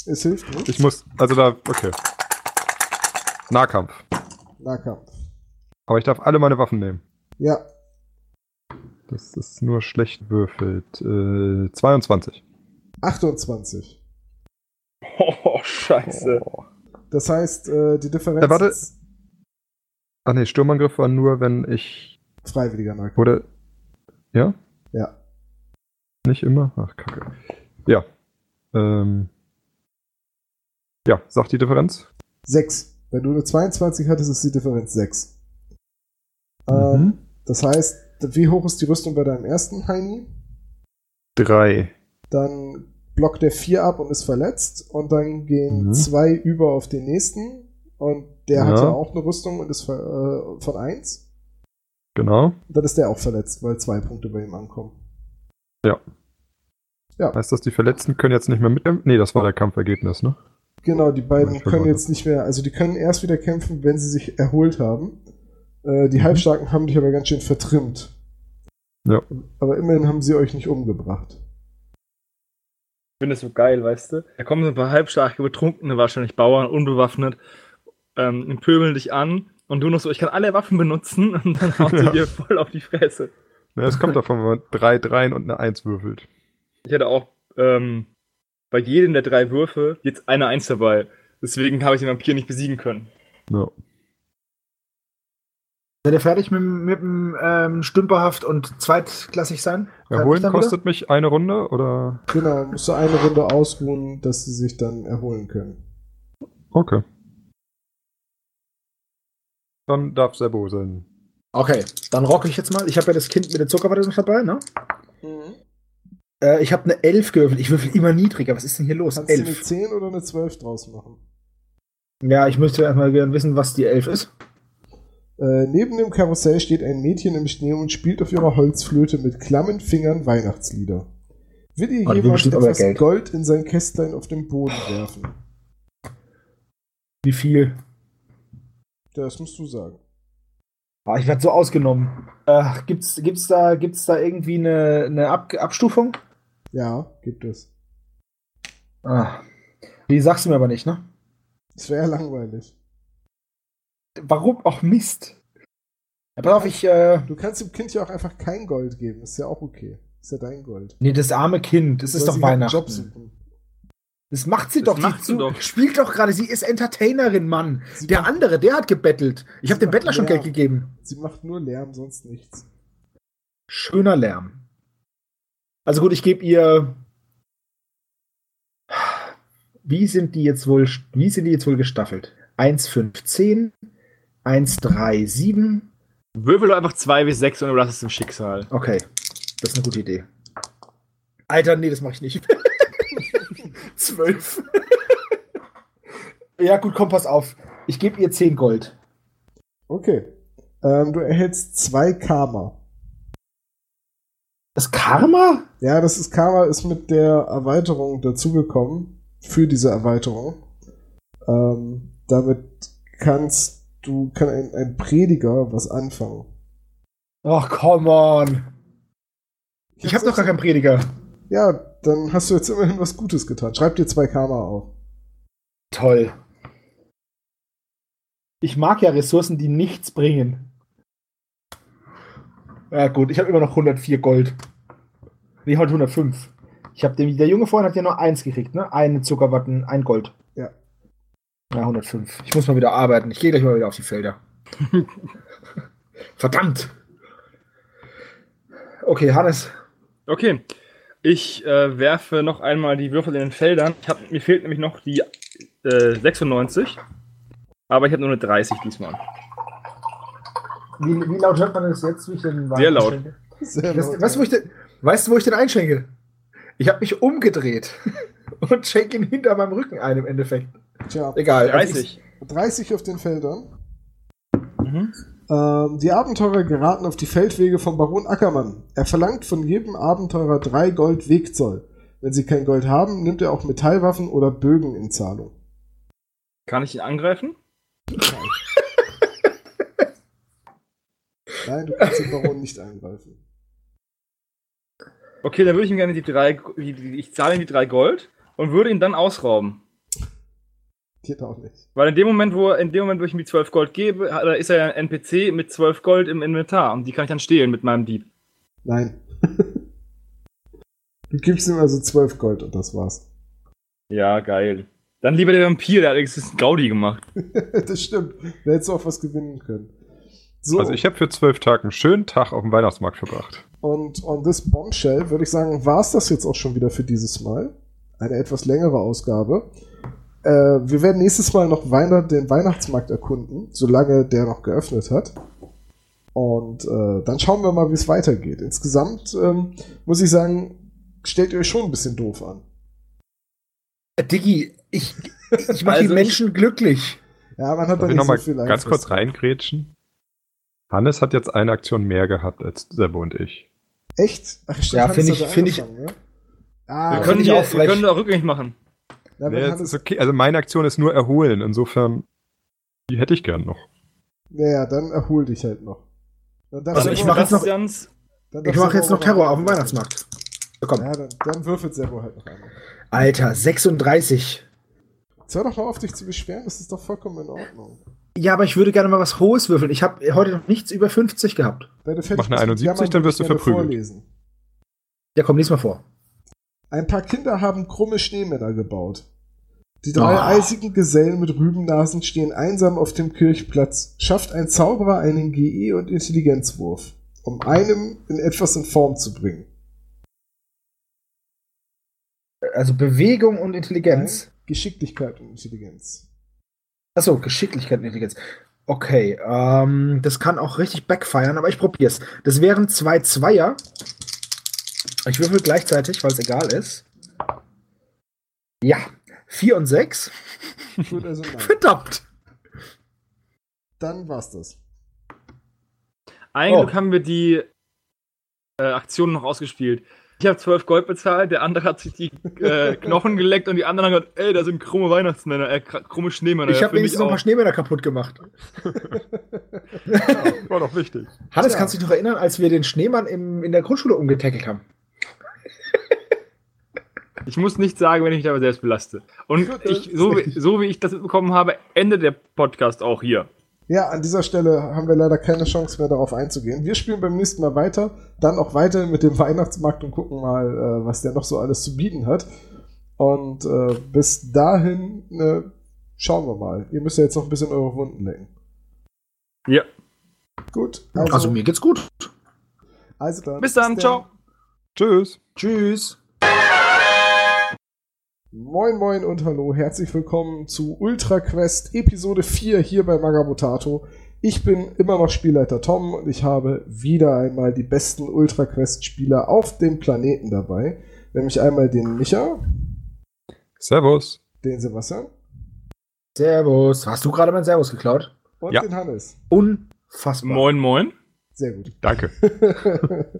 es hilft nicht. Ich muss, also da, okay. Nahkampf. Nahkampf. Aber ich darf alle meine Waffen nehmen. Ja. Das ist nur schlecht würfelt. Äh, 22. 28. Oh, scheiße. Oh. Das heißt, äh, die Differenz. Äh, warte. Ach nee, Sturmangriff war nur, wenn ich. Freiwilliger Nahkampf. Oder. Ja? Ja. Nicht immer? Ach, kacke. Ja. Ähm. Ja, sag die Differenz. 6. Wenn du eine 22 hattest, ist die Differenz 6. Mhm. Ähm, das heißt, wie hoch ist die Rüstung bei deinem ersten Heini? 3. Dann blockt der 4 ab und ist verletzt. Und dann gehen 2 mhm. über auf den nächsten. Und der ja. hat ja auch eine Rüstung und ist äh, von 1. Genau. Dann ist der auch verletzt, weil zwei Punkte bei ihm ankommen. Ja. Ja. Heißt das, die Verletzten können jetzt nicht mehr mitkämpfen? Nee, das war der Kampfergebnis, ne? Genau, die beiden können jetzt nicht mehr, also die können erst wieder kämpfen, wenn sie sich erholt haben. Äh, die mhm. Halbstarken haben dich aber ganz schön vertrimmt. Ja. Aber immerhin haben sie euch nicht umgebracht. Ich finde das so geil, weißt du? Da kommen so ein paar halbstarke Betrunkene, wahrscheinlich Bauern, unbewaffnet, ähm, pöbeln dich an und du noch so, ich kann alle Waffen benutzen und dann haut sie ja. dir voll auf die Fresse. Ja, es kommt davon, wenn man drei Dreien und eine Eins würfelt. Ich hätte auch ähm, bei jedem der drei Würfe jetzt eine Eins dabei. Deswegen habe ich den Vampir nicht besiegen können. Ja. Seid ihr fertig mit, mit dem ähm, Stümperhaft und zweitklassig sein? Erholen kostet mich eine Runde oder? Genau, musst du eine Runde ausruhen, dass sie sich dann erholen können. Okay. Dann darf Sebo sein. Okay, dann rocke ich jetzt mal. Ich habe ja das Kind mit der Zuckerwatte noch dabei, ne? Mhm. Äh, ich habe eine 11 gewürfelt. Ich würfel immer niedriger. Was ist denn hier los? Kannst 11. du eine 10 oder eine 12 draus machen? Ja, ich müsste erstmal gerne wissen, was die 11 ist. Äh, neben dem Karussell steht ein Mädchen im Schnee und spielt auf ihrer Holzflöte mit klammen Fingern Weihnachtslieder. Will ihr oh, jemand etwas Gold in sein Kästlein auf den Boden werfen? Wie viel? Das musst du sagen. Ah, ich werde so ausgenommen. Äh, gibt's, gibt's, da, gibt's da irgendwie eine, eine Ab Abstufung? Ja, gibt es. Ah. Die sagst du mir aber nicht, ne? Das wäre langweilig. Warum auch Mist? Ja, pass auf, ich. Äh, du kannst dem Kind ja auch einfach kein Gold geben. Ist ja auch okay. Ist ja dein Gold. Nee, das arme Kind. Das ist doch Weihnachten. Das macht sie das doch. Macht sie doch. Spielt doch gerade. Sie ist Entertainerin, Mann. Sie der andere, der hat gebettelt. Ich habe dem Bettler schon Geld gegeben. Sie macht nur Lärm, sonst nichts. Schöner Lärm. Also gut, ich gebe ihr. Wie sind die jetzt wohl, wie sind die jetzt wohl gestaffelt? 1, 5, 10, 1, 3, 7. Würfel doch einfach 2 bis 6 und überlass es dem Schicksal. Okay, das ist eine gute Idee. Alter, nee, das mache ich nicht. 12. ja, gut, komm, pass auf. Ich gebe ihr 10 Gold. Okay. Ähm, du erhältst 2 Karma. Das Karma? Ja, das ist Karma ist mit der Erweiterung dazugekommen. Für diese Erweiterung. Ähm, damit kannst du, kann ein, ein Prediger was anfangen. Ach, come on. Ich, ich habe doch gar keinen Prediger. Ja, dann hast du jetzt immerhin was Gutes getan. Schreib dir zwei Karma auf. Toll. Ich mag ja Ressourcen, die nichts bringen. Ja gut, ich habe immer noch 104 Gold. Nee, heute 105. Ich habe der Junge vorhin hat ja nur eins gekriegt, ne? Eine Zuckerwatten, ein Gold. Ja. Ja, 105. Ich muss mal wieder arbeiten. Ich gehe gleich mal wieder auf die Felder. Verdammt. Okay, Hannes. Okay. Ich äh, werfe noch einmal die Würfel in den Feldern. Hab, mir fehlt nämlich noch die äh, 96. Aber ich habe nur eine 30 diesmal. Wie, wie, laut hört man das jetzt? Wie ich den Sehr laut. Sehr laut. Weißt, du, wo ich den, weißt du, wo ich den einschenke? Ich habe mich umgedreht und schenke ihn hinter meinem Rücken ein im Endeffekt. Tja, egal. 30. 30 auf den Feldern. Mhm. Ähm, die Abenteurer geraten auf die Feldwege von Baron Ackermann. Er verlangt von jedem Abenteurer drei Gold Wegzoll. Wenn sie kein Gold haben, nimmt er auch Metallwaffen oder Bögen in Zahlung. Kann ich ihn angreifen? Nein. Nein, du kannst den Baron nicht angreifen. Okay, dann würde ich ihm gerne die drei, ich zahle ihm die drei Gold und würde ihn dann ausrauben. Geht auch nicht. Weil in dem Moment, wo, in dem Moment, wo ich ihm die 12 Gold gebe, da ist er ja ein NPC mit 12 Gold im Inventar und die kann ich dann stehlen mit meinem Dieb. Nein. du gibst ihm also 12 Gold und das war's. Ja, geil. Dann lieber der Vampir, der hat wenigstens Gaudi gemacht. das stimmt. Da hättest du auch was gewinnen können. So. Also ich habe für zwölf Tage einen schönen Tag auf dem Weihnachtsmarkt verbracht. Und on this bombshell würde ich sagen, war es das jetzt auch schon wieder für dieses Mal. Eine etwas längere Ausgabe. Äh, wir werden nächstes Mal noch Weihn den Weihnachtsmarkt erkunden, solange der noch geöffnet hat. Und äh, dann schauen wir mal, wie es weitergeht. Insgesamt ähm, muss ich sagen, stellt ihr euch schon ein bisschen doof an. Äh, Diggi, ich, ich mache also die Menschen ich, glücklich. Ja, man hat doch nicht so viel Ganz kurz reingrätschen. Hannes hat jetzt eine Aktion mehr gehabt als Sebo und ich. Echt? Ach, stimmt, ja, finde ich, finde ich. Ja? Ah, wir können, die, auch wir können da rückgängig machen. Ja, nee, ist okay. Also meine Aktion ist nur erholen. Insofern, die hätte ich gern noch. Naja, dann erhol dich halt noch. Also ich mache jetzt noch, ich mache jetzt noch Terror auf dem Weihnachtsmarkt. So, komm. Ja, dann, dann würfelt Servo halt noch einmal. Alter, 36. Jetzt hör doch mal auf, dich zu beschweren. Das ist doch vollkommen in Ordnung. Ja, aber ich würde gerne mal was Hohes würfeln. Ich habe heute noch nichts über 50 gehabt. Mach eine 71, dann wirst du verprügelt. Vorlesen. Ja, komm, lies mal vor. Ein paar Kinder haben krumme Schneemänner gebaut. Die drei oh. eisigen Gesellen mit Rübennasen stehen einsam auf dem Kirchplatz. Schafft ein Zauberer einen GE- und Intelligenzwurf, um einem in etwas in Form zu bringen. Also Bewegung und Intelligenz? Nein, Geschicklichkeit und Intelligenz. Achso, Geschicklichkeit und Intelligenz. Okay, ähm, das kann auch richtig backfeiern, aber ich probier's. Das wären zwei Zweier Ich würfel gleichzeitig, weil es egal ist. Ja, 4 und 6. Gut, also nein. Verdammt. Dann war's das. Eigentlich oh. haben wir die äh, Aktion noch ausgespielt. Ich habe 12 Gold bezahlt, der andere hat sich die äh, Knochen geleckt und die anderen haben gesagt, ey, da sind krumme Weihnachtsmänner, äh, krumme Schneemänner. Ich habe wenigstens noch ein paar Schneemänner kaputt gemacht. ja, war doch wichtig. Hannes, ja. kannst du dich noch erinnern, als wir den Schneemann im, in der Grundschule umgetackelt haben? Ich muss nichts sagen, wenn ich mich aber selbst belaste. Und ich, so, wie, so wie ich das bekommen habe, endet der Podcast auch hier. Ja, an dieser Stelle haben wir leider keine Chance mehr darauf einzugehen. Wir spielen beim nächsten Mal weiter, dann auch weiter mit dem Weihnachtsmarkt und gucken mal, äh, was der noch so alles zu bieten hat. Und äh, bis dahin äh, schauen wir mal. Ihr müsst ja jetzt noch ein bisschen eure Wunden lecken. Ja. Gut. Also, also mir geht's gut. Also dann. Bis dann, bis ciao. Tschüss. Tschüss. Moin Moin und hallo, herzlich willkommen zu Ultra Quest Episode 4 hier bei Magabotato. Ich bin immer noch Spielleiter Tom und ich habe wieder einmal die besten Ultra Quest Spieler auf dem Planeten dabei. Nämlich einmal den Micha. Servus. Den Sebastian. Servus. Hast du gerade mein Servus geklaut? Und ja. den Hannes. Unfassbar. Moin Moin. Sehr gut. Danke.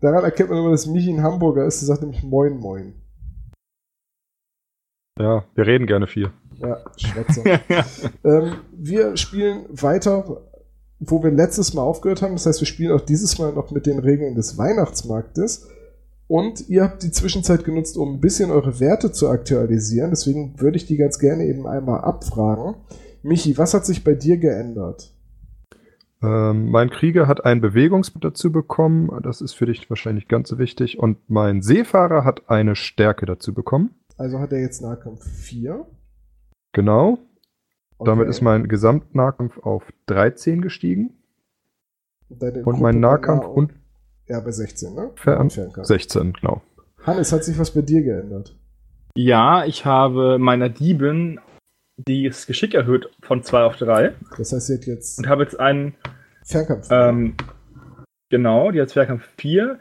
Daran erkennt man immer, dass Michi ein Hamburger ist. Er sagt nämlich Moin Moin. Ja, wir reden gerne viel. Ja, Schwätzer. ähm, wir spielen weiter, wo wir letztes Mal aufgehört haben. Das heißt, wir spielen auch dieses Mal noch mit den Regeln des Weihnachtsmarktes. Und ihr habt die Zwischenzeit genutzt, um ein bisschen eure Werte zu aktualisieren. Deswegen würde ich die ganz gerne eben einmal abfragen. Michi, was hat sich bei dir geändert? Ähm, mein Krieger hat einen Bewegungspunkt dazu bekommen. Das ist für dich wahrscheinlich ganz so wichtig. Und mein Seefahrer hat eine Stärke dazu bekommen. Also hat er jetzt Nahkampf 4. Genau. Okay. Damit ist mein Gesamtnahkampf auf 13 gestiegen. Und, und mein Nahkampf nah und. Ja, bei 16, ne? Fern 16, genau. Hannes, hat sich was bei dir geändert? Ja, ich habe meiner Diebin das Geschick erhöht von 2 auf 3. Das heißt, sie hat jetzt. Und habe jetzt einen. Fernkampf. Ähm, genau, die hat Fernkampf 4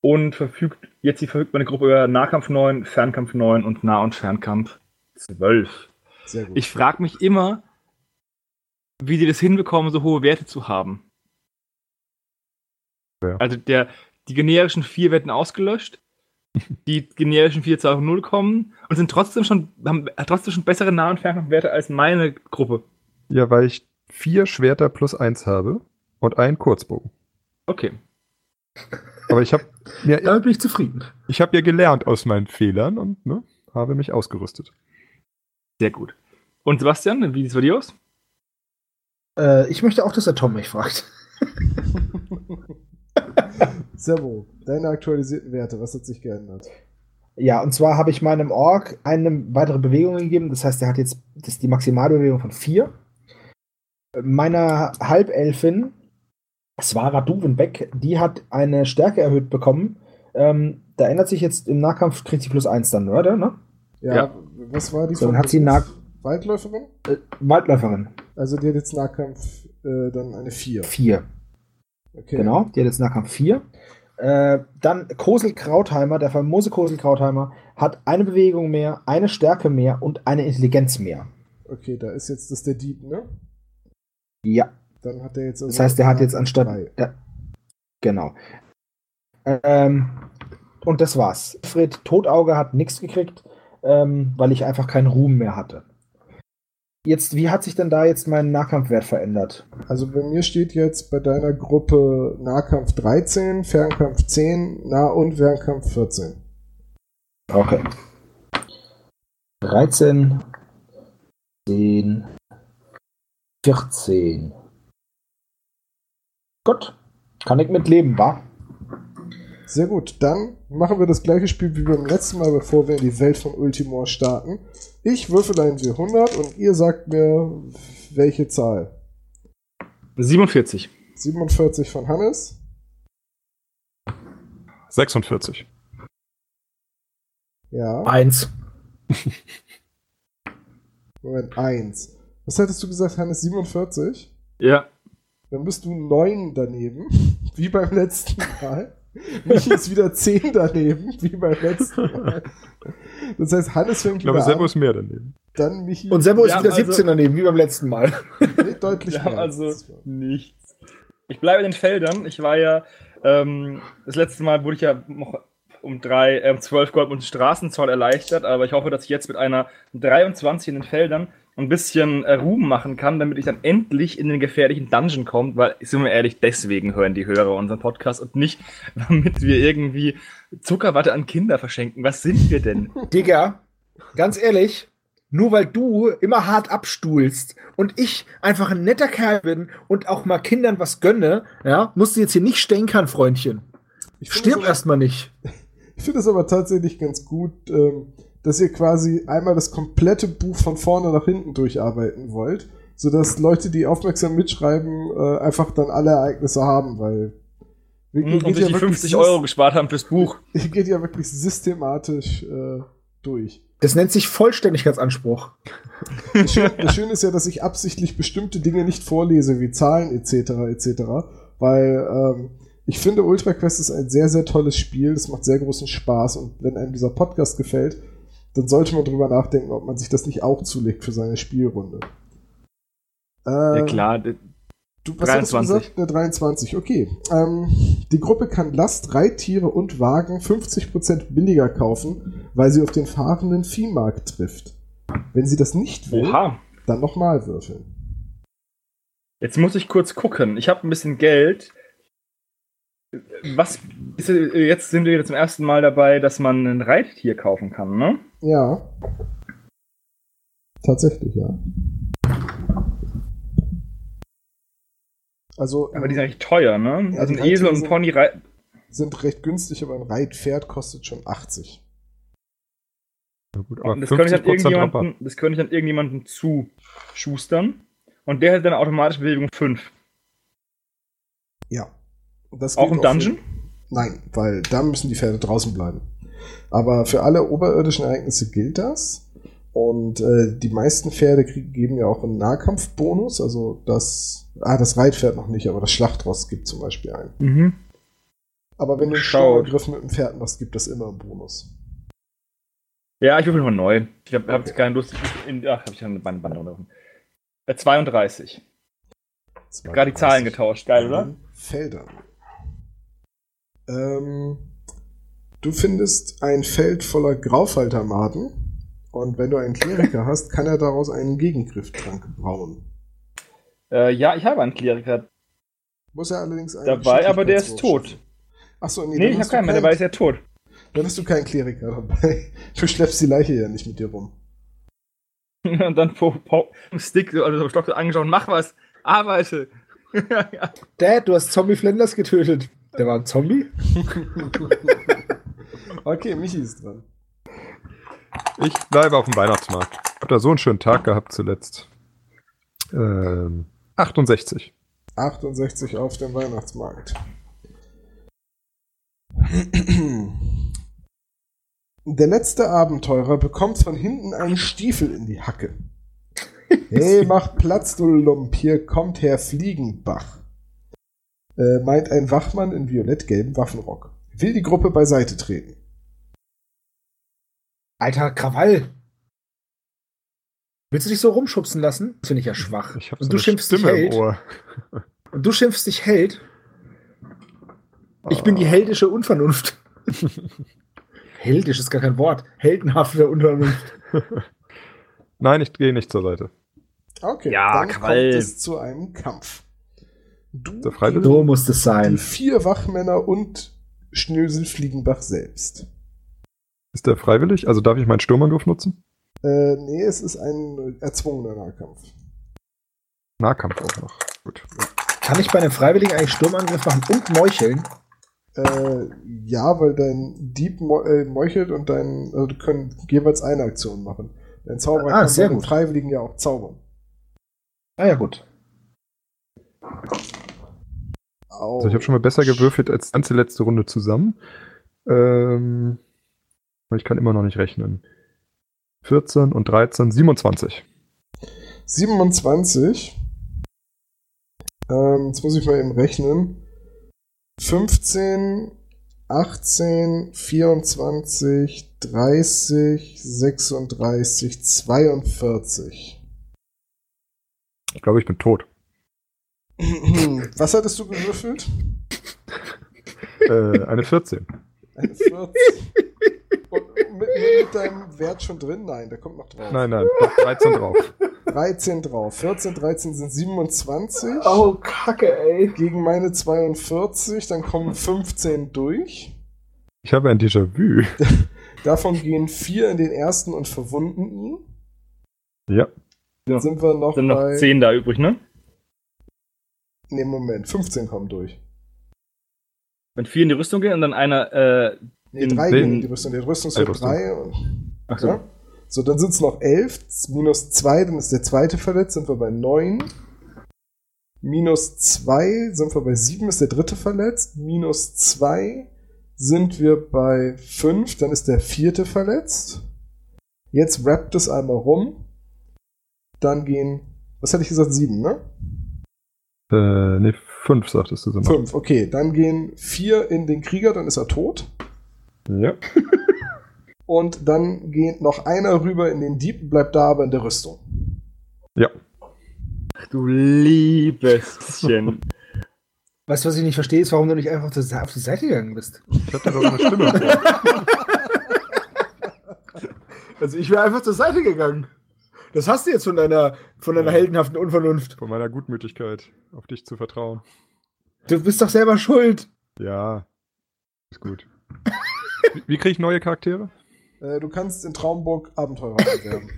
und verfügt, jetzt verfügt meine Gruppe über Nahkampf 9, Fernkampf 9 und Nah- und Fernkampf 12. Sehr gut. Ich frage mich immer, wie die das hinbekommen, so hohe Werte zu haben. Ja. Also der, die generischen 4 werden ausgelöscht, die generischen 4 zu auf 0 kommen und sind trotzdem schon, haben trotzdem schon bessere Nah- und Fernkampfwerte als meine Gruppe. Ja, weil ich vier Schwerter plus 1 habe und einen Kurzbogen. Okay. Aber ich habe ja, damit bin ich zufrieden. Ich habe ja gelernt aus meinen Fehlern und ne, habe mich ausgerüstet. Sehr gut. Und Sebastian, wie sieht es bei dir aus? Äh, ich möchte auch, dass der Tom mich fragt. Servo, deine aktualisierten Werte, was hat sich geändert? Ja, und zwar habe ich meinem Ork eine weitere Bewegung gegeben. Das heißt, er hat jetzt das ist die Maximalbewegung von 4. Meiner Halbelfin Svara Duvenbeck, die hat eine Stärke erhöht bekommen. Ähm, da ändert sich jetzt im Nahkampf, kriegt sie plus 1 dann, oder? Ne? Ja, ja, was war die? So, dann hat sie nah Waldläuferin? Äh, Waldläuferin. Also die hat jetzt Nahkampf äh, dann eine 4. 4. Okay. Genau, die hat jetzt Nahkampf 4. Äh, dann Kosel Krautheimer, der famose Kosel Krautheimer, hat eine Bewegung mehr, eine Stärke mehr und eine Intelligenz mehr. Okay, da ist jetzt das der Dieb, ne? Ja. Dann hat er jetzt. Also das heißt, er hat jetzt anstatt. Ja, genau. Ähm, und das war's. Fred Totauge hat nichts gekriegt, ähm, weil ich einfach keinen Ruhm mehr hatte. Jetzt, wie hat sich denn da jetzt mein Nahkampfwert verändert? Also bei mir steht jetzt bei deiner Gruppe Nahkampf 13, Fernkampf 10, Nah- und Fernkampf 14. Okay. 13, 10, 14. Gut, kann ich mit leben, wa? Sehr gut, dann machen wir das gleiche Spiel wie beim letzten Mal, bevor wir in die Welt von Ultimor starten. Ich würfel ein W100 und ihr sagt mir, welche Zahl. 47. 47 von Hannes. 46. Ja. Eins. Moment, eins. Was hattest du gesagt, Hannes? 47? Ja. Dann bist du neun daneben, wie beim letzten Mal. Michi ist wieder 10 daneben, wie beim letzten Mal. Das heißt, Hannes fängt Ich glaube, Sebo ist mehr daneben. Dann Michi. Und Sebo ist wieder 17 also, daneben, wie beim letzten Mal. Nee, deutlich Wir mehr. also nichts. Ich bleibe in den Feldern. Ich war ja, ähm, das letzte Mal wurde ich ja noch um drei, äh, 12 Gold und Straßenzoll erleichtert, aber ich hoffe, dass ich jetzt mit einer 23 in den Feldern ein bisschen äh, Ruhm machen kann, damit ich dann endlich in den gefährlichen Dungeon komme, weil, sind wir ehrlich, deswegen hören die Hörer unseren Podcast und nicht, damit wir irgendwie Zuckerwatte an Kinder verschenken. Was sind wir denn? Digga, ganz ehrlich, nur weil du immer hart abstuhlst und ich einfach ein netter Kerl bin und auch mal Kindern was gönne, ja, musst du jetzt hier nicht stänkern, Freundchen. Stirb erstmal nicht. Ich finde es aber tatsächlich ganz gut, ähm, dass ihr quasi einmal das komplette Buch von vorne nach hinten durcharbeiten wollt, sodass Leute, die aufmerksam mitschreiben, äh, einfach dann alle Ereignisse haben, weil wir, mhm, und sich ja die 50 Euro gespart haben fürs Buch. Ihr geht ja wirklich systematisch äh, durch. Das nennt sich Vollständigkeitsanspruch. Das Schöne, das Schöne ist ja, dass ich absichtlich bestimmte Dinge nicht vorlese, wie Zahlen etc. etc., weil ähm, ich finde Ultra Quest ist ein sehr, sehr tolles Spiel. Es macht sehr großen Spaß und wenn einem dieser Podcast gefällt, dann sollte man drüber nachdenken, ob man sich das nicht auch zulegt für seine Spielrunde. Äh, ja klar. Du, was 23. hast du gesagt? Eine 23, okay. Ähm, die Gruppe kann Last, Reittiere und Wagen 50% billiger kaufen, weil sie auf den fahrenden Viehmarkt trifft. Wenn sie das nicht will, Oha. dann nochmal würfeln. Jetzt muss ich kurz gucken. Ich habe ein bisschen Geld. Was jetzt sind wir zum ersten Mal dabei, dass man ein Reittier kaufen kann, ne? Ja. Tatsächlich, ja. Also, aber die sind eigentlich teuer, ne? Ja, also ein Esel und ein Pony reit sind recht günstig, aber ein Reitpferd kostet schon 80. Ja gut, aber das könnte, ich dann irgendjemanden, das könnte ich dann irgendjemandem zuschustern und der hat dann automatisch Bewegung 5. Ja. Das auch im Dungeon? Für, nein, weil da müssen die Pferde draußen bleiben. Aber für alle oberirdischen Ereignisse gilt das. Und äh, die meisten Pferde kriegen, geben ja auch einen Nahkampfbonus. Also das, ah, das Reitpferd noch nicht, aber das Schlachtross gibt zum Beispiel einen. Mhm. Aber wenn du einen Sturmangriff mit dem Pferd machst, gibt das immer einen Bonus. Ja, ich würfel mal neu. Ich habe hab okay. keine Lust. In, ach, habe ich eine Band, Band unterrufen. Äh, 32. 32. Gerade die Zahlen getauscht. Geil, oder? Feldern. Ähm, du findest ein Feld voller Graufaltermaden und wenn du einen Kleriker hast, kann er daraus einen Gegengriffstrank brauen. Äh, ja, ich habe einen Kleriker. Muss er allerdings einen dabei, aber der ist tot. Achso, nee, nee ich habe keinen mehr, dabei ist er tot. Dann hast du keinen Kleriker dabei. Du schleppst die Leiche ja nicht mit dir rum. und dann po, po, Stick, also Stock angeschaut, mach was, arbeite. Dad, du hast Zombie Flanders getötet. Der war ein Zombie? Okay, Michi ist dran. Ich bleibe auf dem Weihnachtsmarkt. Hab da so einen schönen Tag gehabt zuletzt. Ähm, 68. 68 auf dem Weihnachtsmarkt. Der letzte Abenteurer bekommt von hinten einen Stiefel in die Hacke. Hey, mach Platz, du Lump, hier kommt Herr Fliegenbach äh, meint ein Wachmann in violett-gelbem Waffenrock. Will die Gruppe beiseite treten. Alter, Krawall! Willst du dich so rumschubsen lassen? Das finde ich ja schwach. Ich Und du schimpfst dich Held. Und du schimpfst dich Held. Ich oh. bin die heldische Unvernunft. Heldisch ist gar kein Wort. Heldenhafte Unvernunft. Nein, ich gehe nicht zur Seite. Okay, ja, dann Krawall. kommt es zu einem Kampf. Du, so muss es sein. Die vier Wachmänner und Schnösel Fliegenbach selbst. Ist der freiwillig? Also darf ich meinen Sturmangriff nutzen? Äh, nee, es ist ein erzwungener Nahkampf. Nahkampf auch noch. Gut. Kann ich bei einem Freiwilligen eigentlich Sturmangriff machen und meucheln? Äh, ja, weil dein Dieb äh, meuchelt und dein, also du können jeweils eine Aktion machen. Dein Zauberer ah, kann bei den Freiwilligen ja auch zaubern. Ah ja, gut. Also ich habe schon mal besser gewürfelt als die ganze letzte Runde zusammen. Ähm, ich kann immer noch nicht rechnen. 14 und 13, 27. 27. Ähm, jetzt muss ich mal eben rechnen. 15 18, 24, 30, 36, 42. Ich glaube, ich bin tot. Was hattest du gewürfelt? äh, eine 14. Eine 14. Und mit, mit, deinem Wert schon drin? Nein, der kommt noch drauf. Nein, nein, 13 drauf. 13 drauf. 14, 13 sind 27. Oh, Kacke, ey. Gegen meine 42, dann kommen 15 durch. Ich habe ein Déjà-vu. Davon gehen 4 in den ersten und verwunden ihn. Ja. Dann sind wir noch Sind noch bei... 10 da übrig, ne? Nee, Moment, 15 kommen durch. Wenn 4 in die Rüstung gehen und dann einer äh, Nee, In 3 den- gehen in die Rüstung. Die Rüstung ist Äh, Rüstung. 3 und... Ach so. Ja? So, dann sind es noch 11. Minus 2, dann ist der zweite verletzt, sind wir bei 9. Minus 2 sind wir bei 7, ist der dritte verletzt. Minus 2 sind wir bei 5, dann ist der vierte verletzt. Jetzt wrappt es einmal rum. Dann gehen, was hatte ich gesagt, 7, ne? Äh, nee, 5 sagtest du so. 5, okay. Dann gehen 4 in den Krieger, dann ist er tot. Ja. Und dann geht noch einer rüber in den Dieb, bleibt da aber in der Rüstung. Ja. Ach, du liebes bisschen. Weißt du, was ich nicht verstehe, ist, warum du nicht einfach auf die- auf die Seite gegangen bist. Ich hatte doch eine Stimme. Also ich wäre einfach zur Seite gegangen. Das hast du jetzt von deiner, von deiner Ja. heldenhaften Unvernunft. Von meiner Gutmütigkeit, auf dich zu vertrauen. Du bist doch selber schuld. Ja. Ist gut. Wie, wie kriege ich neue Charaktere? Äh, du kannst in Traumburg Abenteurer bewerben.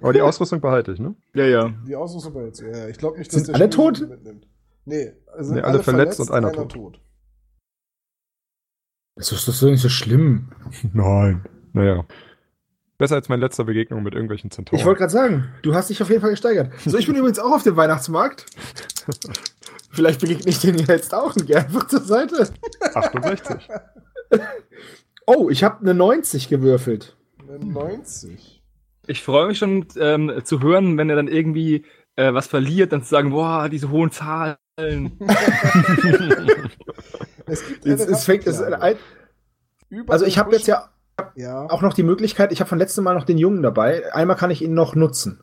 Aber die Ausrüstung behalte ich, ne? ja, ja. Die Ausrüstung bei jetzt. Ja, ich glaube nicht, dass Sind der alle tot? mitnimmt. Nee, also Nee, alle verletzt und einer tot. Das ist doch so nicht so schlimm. Nein. Naja. Besser als meine letzte Begegnung mit irgendwelchen Zentauren. Ich wollte gerade sagen, du hast dich auf jeden Fall gesteigert. So, ich bin übrigens auch auf dem Weihnachtsmarkt. Vielleicht begegne ich den jetzt auch und gehe einfach zur Seite. 68. Oh, ich habe eine 90 gewürfelt. Eine 90. Ich freue mich schon ähm, zu hören, wenn er dann irgendwie äh, was verliert, dann zu sagen, boah, diese hohen Zahlen. Es gibt Es, es fängt, es, ein, also ich habe jetzt ja Ja, auch noch die Möglichkeit, ich habe von letztem Mal noch den Jungen dabei. Einmal kann ich ihn noch nutzen.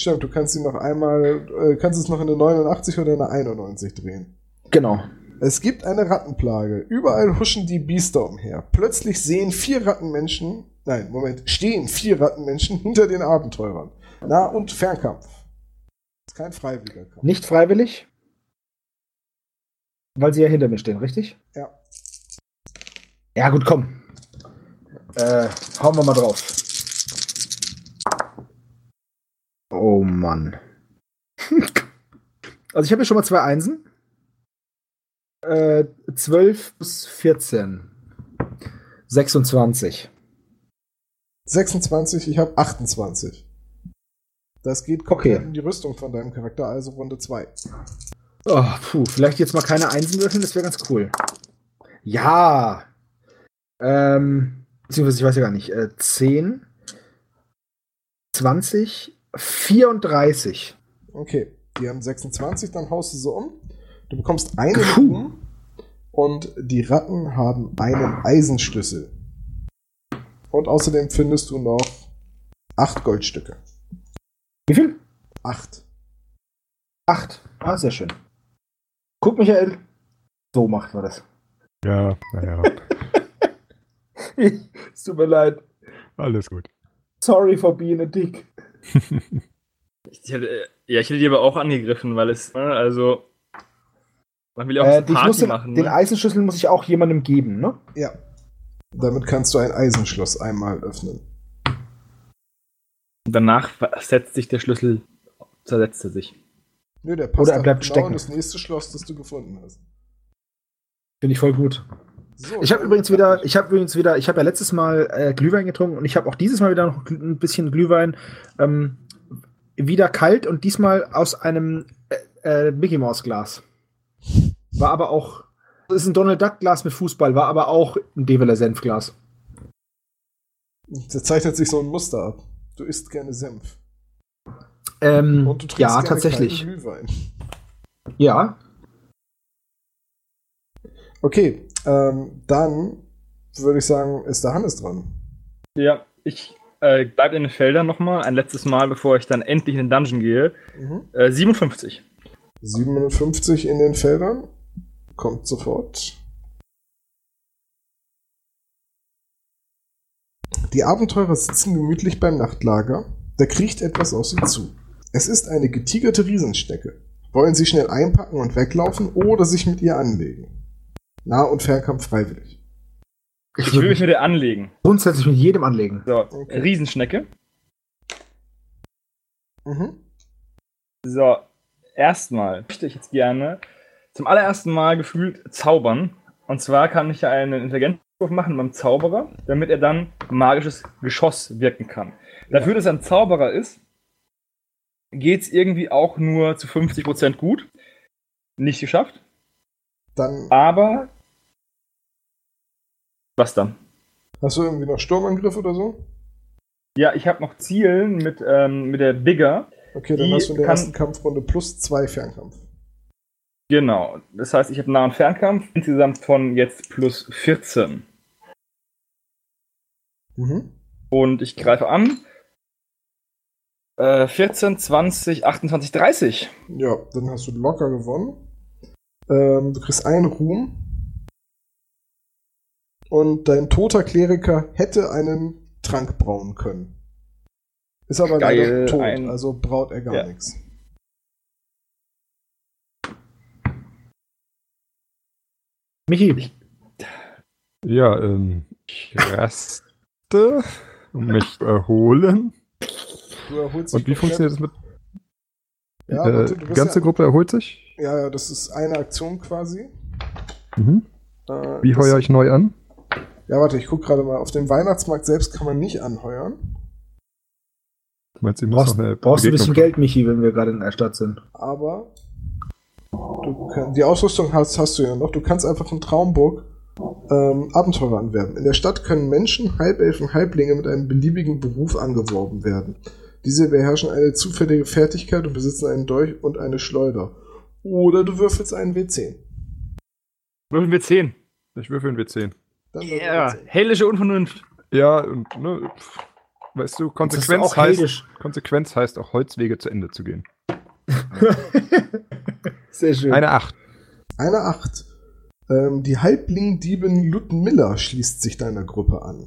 Stimmt, du kannst ihn noch einmal, äh, kannst es noch in eine 89 oder eine 91 drehen. Genau. Es gibt eine Rattenplage. Überall huschen die Biester umher. Plötzlich sehen vier Rattenmenschen, nein, Moment, stehen vier Rattenmenschen hinter den Abenteurern. Nah- und Fernkampf. Ist kein freiwilliger Kampf. Nicht freiwillig. Weil sie ja hinter mir stehen, richtig? Ja. Ja, gut, komm. Äh, hauen wir mal drauf. Oh Mann. also ich habe hier schon mal zwei Einsen. Äh, 12 bis 14. 26. 26, ich habe 28. Das geht komplett Okay. in die Rüstung von deinem Charakter, also Runde 2. Oh, puh, vielleicht jetzt mal keine Einsen würfeln, das wäre ganz cool. Ja. Ähm, beziehungsweise ich weiß ja gar nicht. Äh, 10, 20, 34. Okay, die haben 26, dann haust du sie um. Du bekommst eine Puh. und die Ratten haben einen Eisenschlüssel. Und außerdem findest du noch acht Goldstücke. Wie viel? Acht. Acht. Ah, sehr schön. Guck, Michael. So macht man das. Ja, naja. es tut mir leid. Alles gut. Sorry for being a dick. Ich hätte, äh, ja, ich hätte die aber auch angegriffen, weil es, ne, also, man will ja auch Äh, Party musste, machen. den Ne? Eisenschlüssel muss ich auch jemandem geben, ne? Ja. Damit kannst du ein Eisenschloss einmal öffnen. Danach setzt sich der Schlüssel, zersetzt er sich. Nö, der passt Oder er bleibt genau stecken. in das nächste Schloss, das du gefunden hast. Finde ich voll gut. So, Ich habe übrigens wieder, ich habe übrigens wieder, ich habe ja letztes Mal äh, Glühwein getrunken und ich habe auch dieses Mal wieder noch ein bisschen Glühwein ähm, wieder kalt und diesmal aus einem äh, äh, Mickey Maus Glas. War aber auch, das ist ein Donald Duck Glas mit Fußball, war aber auch ein Develer Senfglas. Da zeichnet sich so ein Muster ab. Du isst gerne Senf. Ähm, Und du trinkst ja, gerne tatsächlich. Glühwein. Ja. Okay, ähm, dann würde ich sagen, ist der Hannes dran. Ja, ich äh, bleibe in den Feldern nochmal, ein letztes Mal, bevor ich dann endlich in den Dungeon gehe. Mhm. Äh, 57. 57 in den Feldern. Kommt sofort. Die Abenteurer sitzen gemütlich beim Nachtlager. Da kriecht etwas aus ihnen zu. Es ist eine getigerte Riesenstecke. Wollen sie schnell einpacken und weglaufen oder sich mit ihr anlegen? Nah- und Fernkampf freiwillig. Ich, will mich mit ihr anlegen. Grundsätzlich mit jedem anlegen. So, okay. Riesenschnecke. Mhm. So, erstmal möchte ich jetzt gerne zum allerersten Mal gefühlt zaubern. Und zwar kann ich ja einen Intelligenzwurf machen beim Zauberer, damit er dann magisches Geschoss wirken kann. Dafür, dass er ein Zauberer ist, geht es irgendwie auch nur zu 50% gut. Nicht geschafft. Dann. Aber was dann? Hast du irgendwie noch Sturmangriff oder so? Ja, ich habe noch Zielen mit, ähm, mit der Bigger. Okay, dann hast du in der ersten Kampfrunde plus zwei Fernkampf. Genau. Das heißt, ich habe Nah- und Fernkampf insgesamt von jetzt plus 14. Mhm. Und ich greife an. Äh, 14, 20, 28, 30. Ja, dann hast du locker gewonnen. Ähm, du kriegst einen Ruhm und dein toter Kleriker hätte einen Trank brauen können. Ist aber Geil, leider tot, ein... also braut er gar ja. nichts. Michi. Ja, ähm, ich raste, um mich erholen. Und wie funktioniert das mit. Ja, äh, die ganze ja, Gruppe erholt sich? Ja, ja, das ist eine Aktion quasi. Mhm. Äh, wie heuer ich neu an? Ja, warte, ich gucke gerade mal. Auf dem Weihnachtsmarkt selbst kann man nicht anheuern. Du meinst, du brauchst, eine brauchst ein bisschen Geld, Michi, wenn wir gerade in der Stadt sind. Aber kann, die Ausrüstung hast, hast du ja noch. Du kannst einfach in Traumburg ähm, Abenteurer anwerben. In der Stadt können Menschen, Halbelfen, Halblinge mit einem beliebigen Beruf angeworben werden. Diese beherrschen eine zufällige Fertigkeit und besitzen einen Dolch und eine Schleuder. Oder du würfelst einen W10. Würfeln W10. Ich würfel einen W10. Ja, hellische Unvernunft. Ja, und ne, weißt du, Konsequenz heißt, Konsequenz heißt auch Holzwege zu Ende zu gehen. Sehr schön. Eine 8. Eine 8. Ähm, die Halbling-Diebin Ludmilla schließt sich deiner Gruppe an.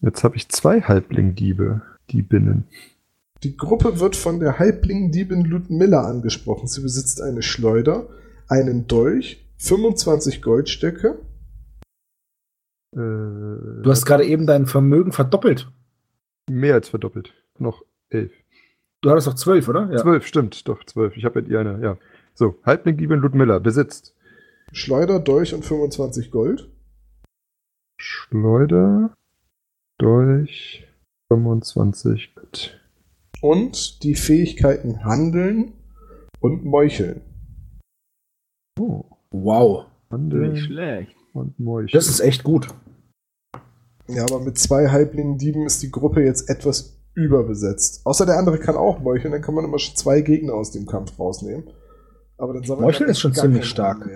Jetzt habe ich zwei Halbling-Diebe, Diebinnen. Die Gruppe wird von der Halbling-Diebin Ludmilla angesprochen. Sie besitzt eine Schleuder, einen Dolch, 25 Goldstöcke, äh, du hast gerade eben dein Vermögen verdoppelt. Mehr als verdoppelt. Noch elf. Du hattest doch zwölf, oder? Ja. Zwölf, stimmt, doch, zwölf. Ich habe mit ihr eine, ja. So, Halbling Gieben Ludmilla besitzt. Schleuder, Dolch und 25 Gold. Schleuder, Dolch, 25 Gold. Und die Fähigkeiten Handeln und Meucheln. Oh. Wow. Handeln. Nicht schlecht und Meucheln. Das ist echt gut. Ja, aber mit zwei Halbling-Dieben ist die Gruppe jetzt etwas überbesetzt. Außer der andere kann auch meucheln, dann kann man immer schon zwei Gegner aus dem Kampf rausnehmen. Aber dann Meucheln ist schon ziemlich stark.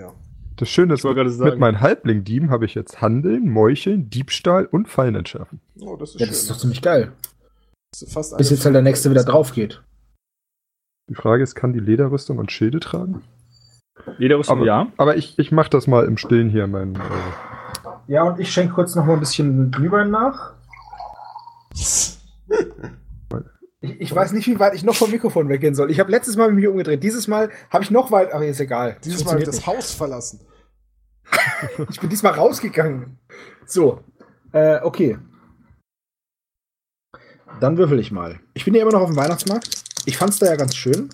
Das Schöne ist, mit meinen Halbling-Dieben habe ich jetzt Handeln, Meucheln, Diebstahl und Fallen entschärfen. Oh, das ist, ja, das ist doch ziemlich geil. Bis jetzt halt der nächste wieder drauf geht. Die Frage ist, kann die Lederrüstung und Schilde tragen? Lederrüstung, aber, ja. Aber ich, ich mache das mal im Stillen hier, mein. Äh ja, und ich schenke kurz noch mal ein bisschen Glühwein nach. Ich, ich, weiß nicht, wie weit ich noch vom Mikrofon weggehen soll. Ich habe letztes Mal mich umgedreht. Dieses Mal habe ich noch weit, aber ist egal. Dieses Mal habe ich das Haus verlassen. ich bin diesmal rausgegangen. So, äh, okay. Dann würfel ich mal. Ich bin ja immer noch auf dem Weihnachtsmarkt. Ich fand es da ja ganz schön.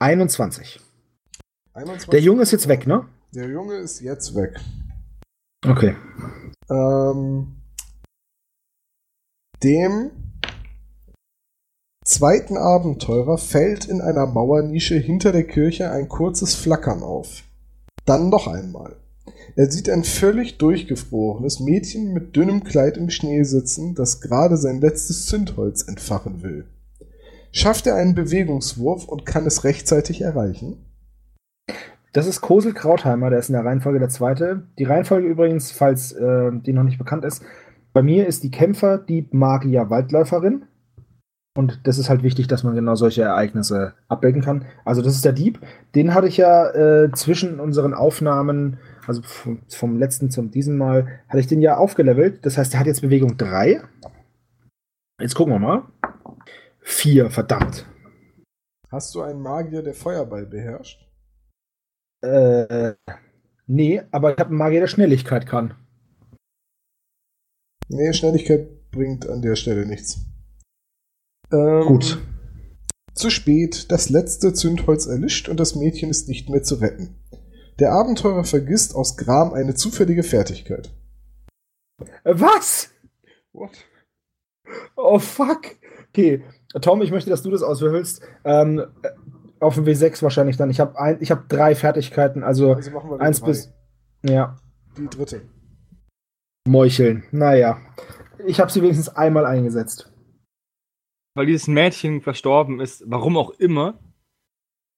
21. 21. Der Junge ist jetzt weg, ne? Der Junge ist jetzt weg. Okay. Ähm, dem zweiten Abenteurer fällt in einer Mauernische hinter der Kirche ein kurzes Flackern auf. Dann noch einmal. Er sieht ein völlig durchgefrorenes Mädchen mit dünnem Kleid im Schnee sitzen, das gerade sein letztes Zündholz entfachen will. Schafft er einen Bewegungswurf und kann es rechtzeitig erreichen? Das ist Kosel Krautheimer, der ist in der Reihenfolge der zweite. Die Reihenfolge übrigens, falls äh, die noch nicht bekannt ist, bei mir ist die Kämpfer, die Magier, Waldläuferin. Und das ist halt wichtig, dass man genau solche Ereignisse abbilden kann. Also das ist der Dieb. Den hatte ich ja äh, zwischen unseren Aufnahmen, also vom, vom, letzten zum diesem Mal, hatte ich den ja aufgelevelt. Das heißt, der hat jetzt Bewegung 3. Jetzt gucken wir mal. 4, verdammt. Hast du einen Magier, der Feuerball beherrscht? Äh, nee, aber ich habe einen Magier, der Schnelligkeit kann. Nee, Schnelligkeit bringt an der Stelle nichts. Ähm, Gut. Zu spät, das letzte Zündholz erlischt und das Mädchen ist nicht mehr zu retten. Der Abenteurer vergisst aus Gram eine zufällige Fertigkeit. Was? What? Oh fuck. Okay, Tom, ich möchte, dass du das auswürfelst. Ähm, auf dem W6 wahrscheinlich dann. Ich habe hab drei Fertigkeiten, also, also machen wir eins drei. bis. Ja. Die dritte. Meucheln. Naja. Ich habe sie wenigstens einmal eingesetzt. Weil dieses Mädchen verstorben ist, warum auch immer.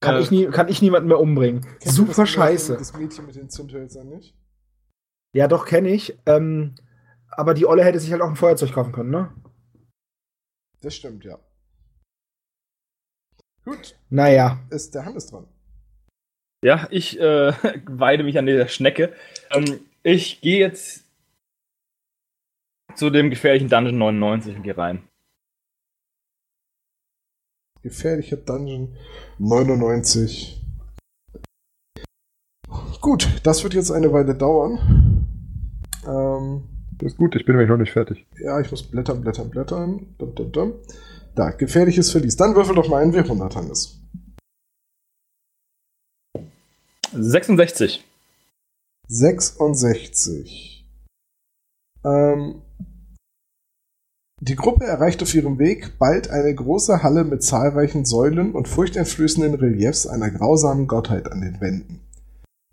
Kann, äh, ich, nie, kann ich niemanden mehr umbringen. Super das scheiße. Das Mädchen mit den Zündhölzern nicht? Ja, doch, kenne ich. Ähm, aber die Olle hätte sich halt auch ein Feuerzeug kaufen können, ne? Das stimmt, ja. Gut. Naja. Ist der Hannes dran. Ja, ich äh, weide mich an dieser Schnecke. Ähm, ich gehe jetzt zu dem gefährlichen Dungeon 99 und gehe rein. Gefährlicher Dungeon 99. Gut, das wird jetzt eine Weile dauern. Ähm, das ist gut, ich bin nämlich noch nicht fertig. Ja, ich muss blättern, blättern, blättern. Dum, dum, dum. Da, gefährliches Verlies. Dann würfel doch mal einen W100, Hannes. 66. 66. Ähm, die Gruppe erreicht auf ihrem Weg bald eine große Halle mit zahlreichen Säulen und furchteinflößenden Reliefs einer grausamen Gottheit an den Wänden.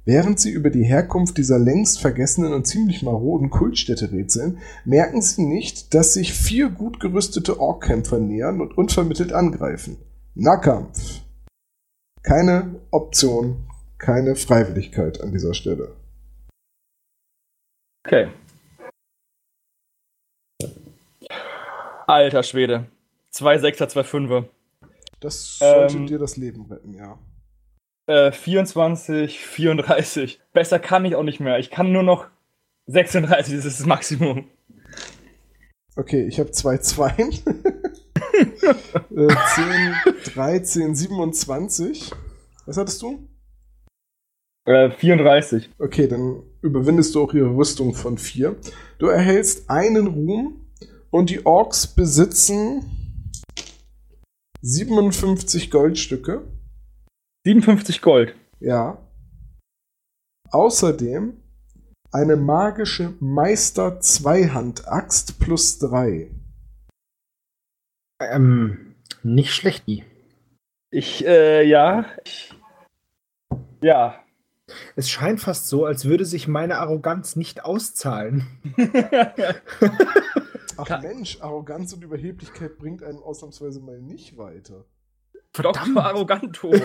Während sie über die Herkunft dieser längst vergessenen und ziemlich maroden Kultstätte rätseln, merken sie nicht, dass sich vier gut gerüstete Orkkämpfer nähern und unvermittelt angreifen. Nahkampf. Keine Option, keine Freiwilligkeit an dieser Stelle. Okay. Alter Schwede. Zwei Sechser, zwei Fünfer. Das sollte ähm, dir das Leben retten, ja. 24, äh, 34. Besser kann ich auch nicht mehr. Ich kann nur noch 36, das ist das Maximum. Okay, ich habe zwei Zweien. äh, 10, 13, 27. Was hattest du? Äh, 34. Okay, dann überwindest du auch ihre Rüstung von 4. Du erhältst einen Ruhm und die Orks besitzen 57 Goldstücke. 57 Gold. Ja. Außerdem eine magische Meister Zweihand-Axt plus 3. Ähm, nicht schlecht, die. Ich, äh, ja. Ich, ja. Es scheint fast so, als würde sich meine Arroganz nicht auszahlen. Ach Mensch, Arroganz und Überheblichkeit bringt einen ausnahmsweise mal nicht weiter. Verdammt. Dr. Arroganto.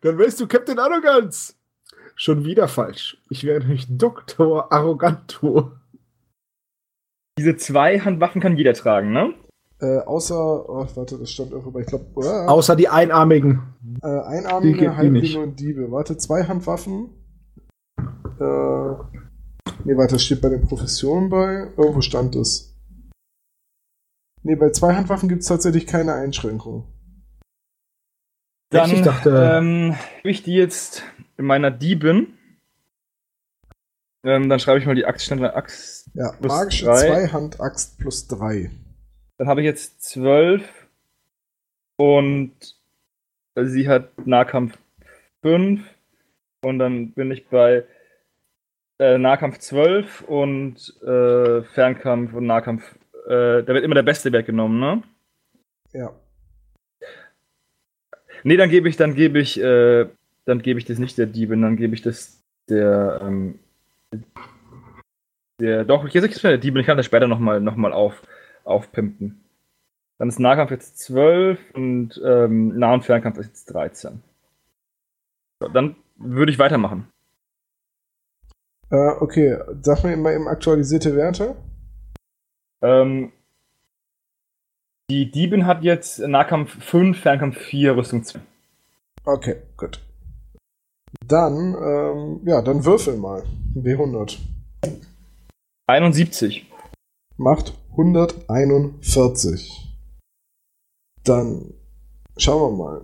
Dann wärst du Captain Arroganz. Schon wieder falsch. Ich wäre nämlich Dr. Arroganto. Diese zwei Handwaffen kann jeder tragen, ne? Äh, außer, oh, warte, das stand irgendwo, ich glaube. Äh, außer die Einarmigen. Äh, Einarmige, Halblinge und Diebe. Warte, zwei Handwaffen. Äh, ne, warte, das steht bei den Professionen bei. Irgendwo stand es. Ne, bei zwei Handwaffen gibt es tatsächlich keine Einschränkung. Dann ich dachte, ähm, ich die jetzt in meiner Diebin. Ähm, dann schreibe ich mal die Axt schnell Axt. Ja, magische Zweihand-Axt plus 3. Dann habe ich jetzt 12 und sie hat Nahkampf 5 und dann bin ich bei äh, Nahkampf 12 und äh, Fernkampf und Nahkampf äh, da wird immer der beste Wert genommen, ne? Ja. Nee, dann gebe ich, dann gebe ich, äh, dann gebe ich das nicht der Diebin, dann gebe ich das der, ähm, der, doch, ich jetzt der Diebin, ich kann das später nochmal noch mal auf, aufpimpen. Dann ist Nahkampf jetzt 12 und ähm, Nah- und Fernkampf ist jetzt 13. Dann würde ich weitermachen. Äh, okay, sag mir mal eben aktualisierte Werte. Ähm, die Diebin hat jetzt Nahkampf 5, Fernkampf 4, Rüstung 2. Okay, gut. Dann, ähm, ja, dann würfel mal. W100. 71. Macht 141. Dann schauen wir mal.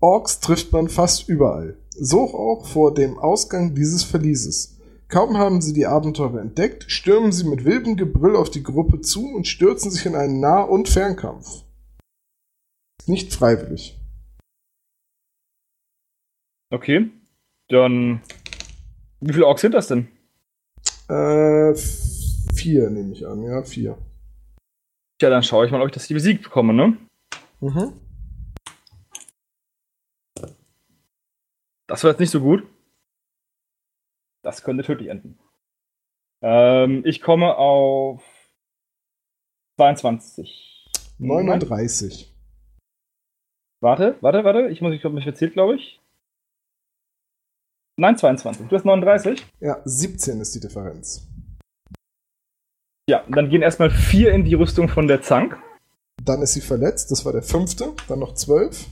Orks trifft man fast überall. So auch vor dem Ausgang dieses Verlieses. Kaum haben sie die Abenteurer entdeckt, stürmen sie mit wildem Gebrüll auf die Gruppe zu und stürzen sich in einen Nah- und Fernkampf. Nicht freiwillig. Okay, dann. Wie viele Orks sind das denn? Äh, vier nehme ich an, ja, vier. Ja, dann schaue ich mal, ob ich das hier besiegt bekomme, ne? Mhm. Das war jetzt nicht so gut. Das könnte tödlich enden. Ähm, ich komme auf 22. 39. Warte, warte, warte. Ich muss, ich habe mich verzählt, glaube ich. Nein, 22. Du hast 39? Ja, 17 ist die Differenz. Ja, dann gehen erstmal vier in die Rüstung von der Zank. Dann ist sie verletzt, das war der fünfte. Dann noch zwölf.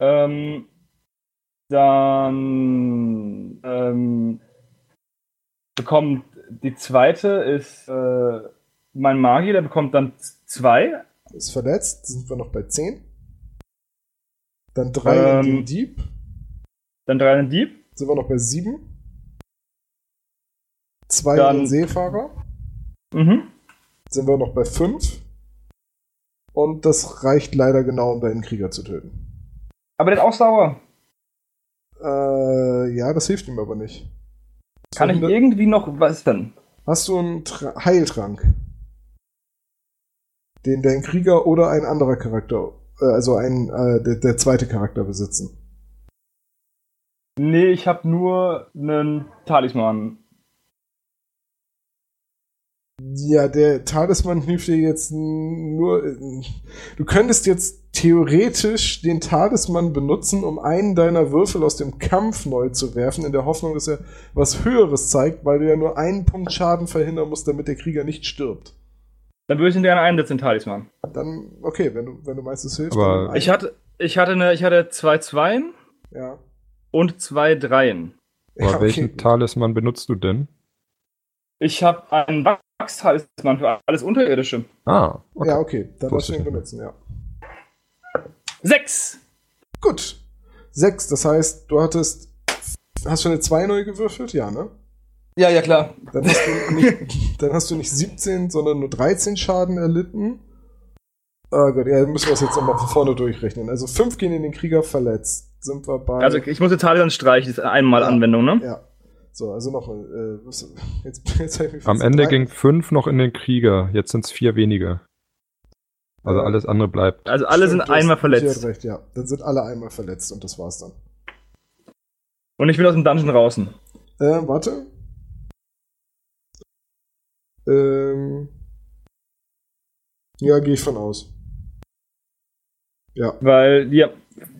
Ähm, dann ähm, bekommt die zweite ist äh, mein Magier, der bekommt dann zwei. Ist verletzt, sind wir noch bei zehn. Dann drei Ähm, in den Dieb, Dann drei in den Dieb. sind wir noch bei sieben. Zwei Dann- in den Seefahrer, Mhm. sind wir noch bei fünf. Und das reicht leider genau, um deinen Krieger zu töten. Aber der hat auch sauer. Äh, ja, das hilft ihm aber nicht. Kann ich irgendwie noch was denn? Hast du einen Tra Heiltrank? Den dein Krieger oder ein anderer Charakter, äh, also ein, äh, der, der zweite Charakter besitzen. Nee, ich habe nur einen Talisman. Ja, der Talisman hilft dir jetzt nur. Du könntest jetzt theoretisch den Talisman benutzen, um einen deiner Würfel aus dem Kampf neu zu werfen, in der Hoffnung, dass er was Höheres zeigt, weil du ja nur einen Punkt Schaden verhindern musst, damit der Krieger nicht stirbt. Dann würde ich ihn gerne einsetzen, den Talisman. Dann, okay, wenn du, wenn du meinst, es hilft. Aber- Ich hatte, ich hatte, eine, ich hatte zwei Zweien ja. und zwei Dreien. Aber ja, okay. welchen Talisman benutzt du denn? Ich habe einen Wachstalisman für alles Unterirdische. Ah, okay. Ja, okay, dann du ihn benutzen, ja. Sechs! Gut. Sechs, das heißt, du hattest. Hast du eine 2 neu gewürfelt? Ja, ne? Ja, ja, klar. Dann hast, du nicht, dann hast du nicht 17, sondern nur 13 Schaden erlitten. Oh Gott, ja, dann müssen wir es jetzt nochmal von vorne durchrechnen. Also 5 gehen in den Krieger verletzt. Sind wir bei. Also ich muss den Talisman streichen, das ist einmal Ja. Anwendung, ne? ja. So, also nochmal. Äh, was- jetzt, jetzt hab ich Am Ende drei- ging fünf noch in den Krieger, jetzt sind es vier weniger. Also Ja. alles andere bleibt. Also alle Stimmt, sind einmal verletzt. recht, ja. Dann sind alle einmal verletzt und das war's dann. Und ich bin aus dem Dungeon draußen. Äh, warte. Ähm. Ja, gehe ich von aus. Ja, Weil, ja,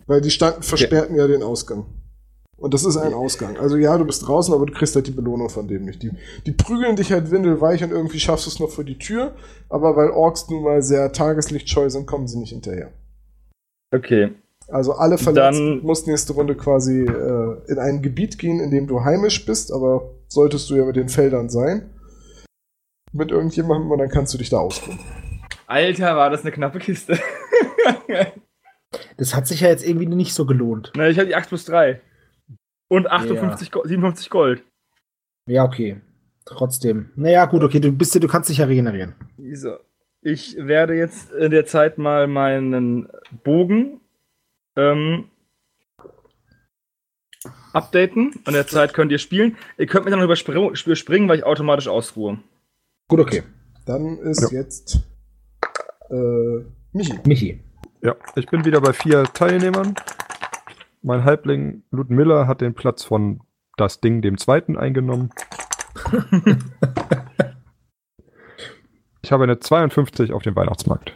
weil die standen, versperrten ja den Ausgang. Und das ist ein Ausgang. Also ja, du bist draußen, aber du kriegst halt die Belohnung von dem nicht. Die, die prügeln dich halt windelweich und irgendwie schaffst du es noch vor die Tür, aber weil Orks nun mal sehr tageslichtscheu sind, kommen sie nicht hinterher. okay. Also alle Verletzten Dann- mussten nächste Runde quasi äh, in ein Gebiet gehen, in dem du heimisch bist, aber solltest du ja mit den Feldern sein. Mit irgendjemandem und dann kannst du dich da ausruhen. Alter, war das eine knappe Kiste. Das hat sich ja jetzt irgendwie nicht so gelohnt. Na, ich habe die 8 plus 3. Und 58 Go 57 Gold. Ja, okay. Trotzdem. Naja, gut, okay, du bist ja- du kannst dich ja regenerieren. So. Ich werde jetzt in der Zeit mal meinen Bogen ähm, updaten. In der Zeit könnt ihr spielen. Ihr könnt mich dann überspringen, weil ich automatisch ausruhe. Gut, okay. Dann ist jetzt äh, Michi. Michi. Ja, ich bin wieder bei vier Teilnehmern. Mein Halbling Ludmilla hat den Platz von das Ding dem Zweiten eingenommen. ich habe eine 52 auf dem Weihnachtsmarkt.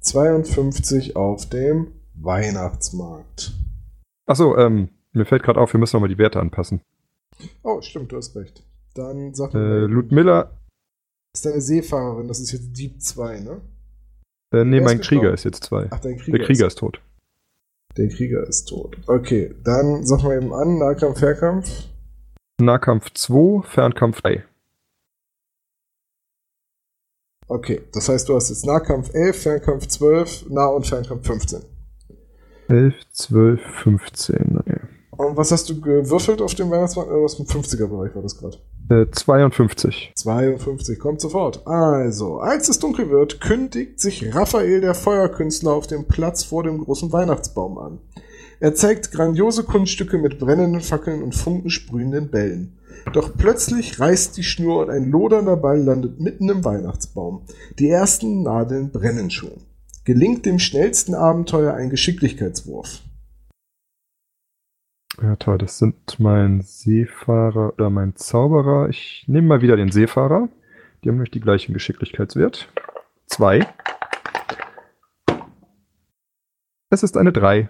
52 auf dem Weihnachtsmarkt. Achso, ähm, mir fällt gerade auf, wir müssen nochmal die Werte anpassen. Oh, stimmt, du hast recht. Dann sag äh, Ludmilla. Ist deine Seefahrerin, das ist jetzt Dieb 2, ne? Äh, nee, mein Krieger ist jetzt 2. Ach, dein Krieger. Der Krieger ist, ist tot. Der Krieger ist tot. Okay, dann sag mal eben an, Nahkampf, Fernkampf. Nahkampf 2, Fernkampf 3. Okay, das heißt, du hast jetzt Nahkampf 11, Fernkampf 12, Nah- und Fernkampf 15. 11, 12, 15. Okay. Und was hast du gewürfelt auf dem Weihnachtsmarkt? Was im 50er-Bereich war das gerade? Äh, 52. 52, kommt sofort. Also, als es dunkel wird, kündigt sich Raphael, der Feuerkünstler, auf dem Platz vor dem großen Weihnachtsbaum an. Er zeigt grandiose Kunststücke mit brennenden Fackeln und funkensprühenden Bällen. Doch plötzlich reißt die Schnur und ein lodernder Ball landet mitten im Weihnachtsbaum. Die ersten Nadeln brennen schon. Gelingt dem schnellsten Abenteuer ein Geschicklichkeitswurf. Ja, toll. Das sind mein Seefahrer oder mein Zauberer. Ich nehme mal wieder den Seefahrer. Die haben nämlich die gleichen Geschicklichkeitswert. Zwei. Es ist eine Drei.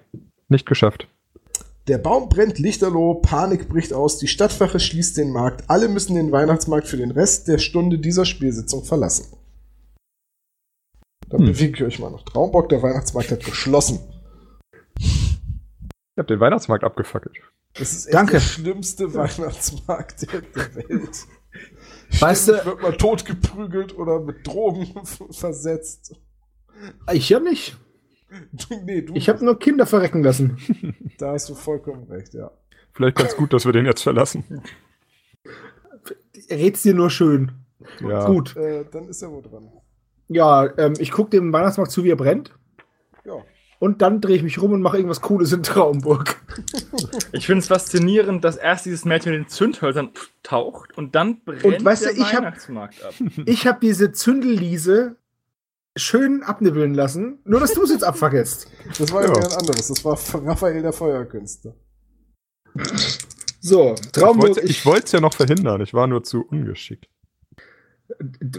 Nicht geschafft. Der Baum brennt lichterloh, Panik bricht aus, die Stadtwache schließt den Markt, alle müssen den Weihnachtsmarkt für den Rest der Stunde dieser Spielsitzung verlassen. Dann hm. bewegt ihr euch mal nach Traumbock, der Weihnachtsmarkt hat geschlossen. Ich hab den Weihnachtsmarkt abgefackelt. Das ist echt Danke. der schlimmste Weihnachtsmarkt der, Welt. Weißt du, wird man totgeprügelt oder mit Drogen versetzt. Ich ja nicht. Du, nee, du ich habe nur Kinder verrecken lassen. Da hast du vollkommen recht, ja. Vielleicht ganz gut, dass wir den jetzt verlassen. Red's dir nur schön. Ja. Gut. Äh, dann ist er wohl dran. Ja, ähm, ich gucke dem Weihnachtsmarkt zu, wie er brennt. Ja. Und dann drehe ich mich rum und mache irgendwas Cooles in Traumburg. Ich finde es faszinierend, dass erst dieses Mädchen in den Zündhölzern taucht und dann brennt und, weißt der du, ich Weihnachtsmarkt hab, ab. Ich habe diese Zündelliese schön abnibbeln lassen, nur dass du es jetzt abfackelst. Das war ja ein anderes. Das war Raphael der Feuerkünstler. So, Traumburg. Ich wollte es ja noch verhindern, ich war nur zu ungeschickt.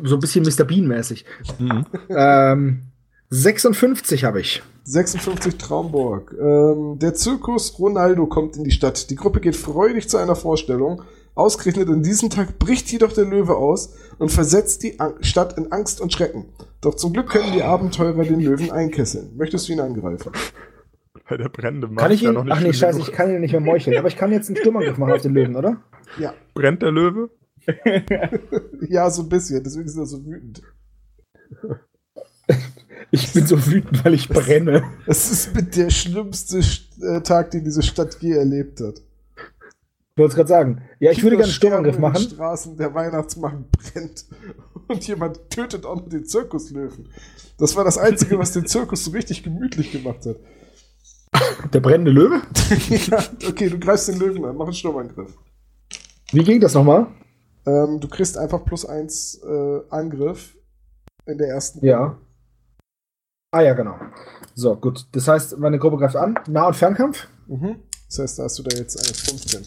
So ein bisschen Mr. Bean-mäßig. Mhm. Ähm, 56 habe ich. 56 Traumburg. Ähm, der Zirkus Ronaldo kommt in die Stadt. Die Gruppe geht freudig zu einer Vorstellung. Ausgerechnet an diesem Tag bricht jedoch der Löwe aus und versetzt die Stadt in Angst und Schrecken. Doch zum Glück können die Abenteurer den Löwen einkesseln. Möchtest du ihn angreifen? Bei der brennende Mann. Kann ich ihn? Ja Ach nee, scheiße, ich kann ihn nicht mehr meucheln. Aber ich kann jetzt einen Sturmangriff machen auf den Löwen, oder? Ja. Brennt der Löwe? ja, so ein bisschen. Deswegen ist er so wütend. Ich bin so wütend, weil ich brenne. Es ist mit der schlimmste äh, Tag, den diese Stadt je erlebt hat. Ich wollte es gerade sagen. Ja, ich würde gerne einen Sturmangriff machen. Straßen, der Weihnachtsmarkt brennt und jemand tötet auch noch den Zirkuslöwen. Das war das Einzige, was den Zirkus so richtig gemütlich gemacht hat. Der brennende Löwe? ja, okay, du greifst den Löwen an, mach einen Sturmangriff. Wie ging das nochmal? Ähm, du kriegst einfach plus eins äh, Angriff in der ersten Runde. Ah ja, genau. So, gut. Das heißt, meine Gruppe greift an. Nah- und Fernkampf? Mhm. Das heißt, da hast du da jetzt eine 15.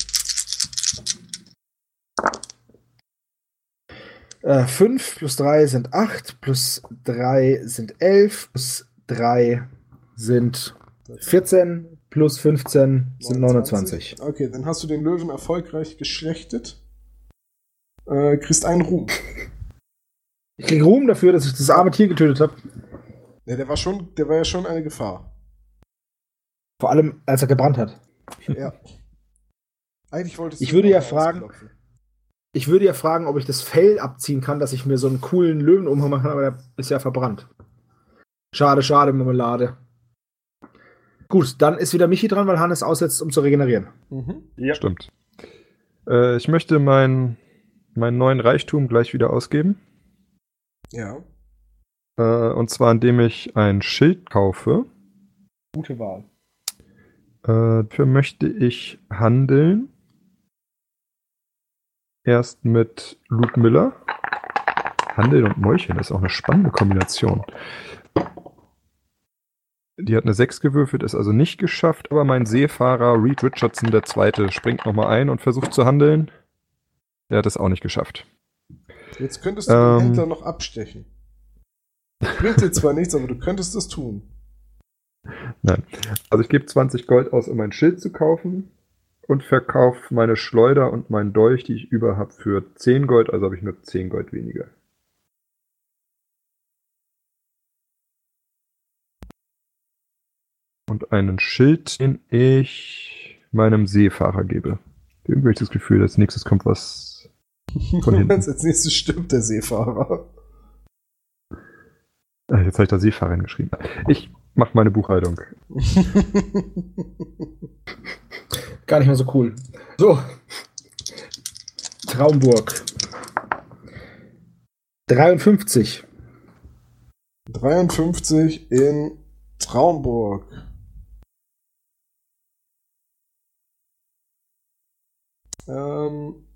5 äh, plus 3 sind 8, plus 3 sind 11, plus 3 sind 14, plus 15 sind 29. Okay, dann hast du den Löwen erfolgreich geschlechtet. Äh, kriegst einen Ruhm. Ich krieg Ruhm dafür, dass ich das arme Tier getötet habe. Ja, der war schon, der war ja schon eine Gefahr. Vor allem, als er gebrannt hat. Ja. Eigentlich wolltest du. Ich würde ja fragen. Ich würde ja fragen, ob ich das Fell abziehen kann, dass ich mir so einen coolen Löwen umhauen kann, aber der ist ja verbrannt. Schade, schade, Marmelade. Gut, dann ist wieder Michi dran, weil Hannes aussetzt, um zu regenerieren. Mhm. Ja. Stimmt. Äh, ich möchte meinen mein neuen Reichtum gleich wieder ausgeben. Ja. Äh, und zwar, indem ich ein Schild kaufe. Gute Wahl. Äh, dafür möchte ich handeln Erst mit Luke Miller. Handel und Mäulchen ist auch eine spannende Kombination. Die hat eine 6 gewürfelt, ist also nicht geschafft, aber mein Seefahrer Reed Richardson der Zweite springt nochmal ein und versucht zu handeln. Der hat es auch nicht geschafft. Jetzt könntest du ähm, den Händler noch abstechen. Bringt dir zwar nichts, aber du könntest es tun. Nein. Also ich gebe 20 Gold aus, um mein Schild zu kaufen und verkaufe meine Schleuder und meinen Dolch, die ich über habe, für 10 Gold, also habe ich nur 10 Gold weniger. Und einen Schild, den ich meinem Seefahrer gebe. Irgendwie habe ich das Gefühl, als nächstes kommt was von hinten. als nächstes stirbt der Seefahrer. Ah, jetzt habe ich da Seefahrer geschrieben. Ich mache meine Buchhaltung. Gar nicht mehr so cool. So. Traumburg. 53. 53 in Traumburg. Ähm,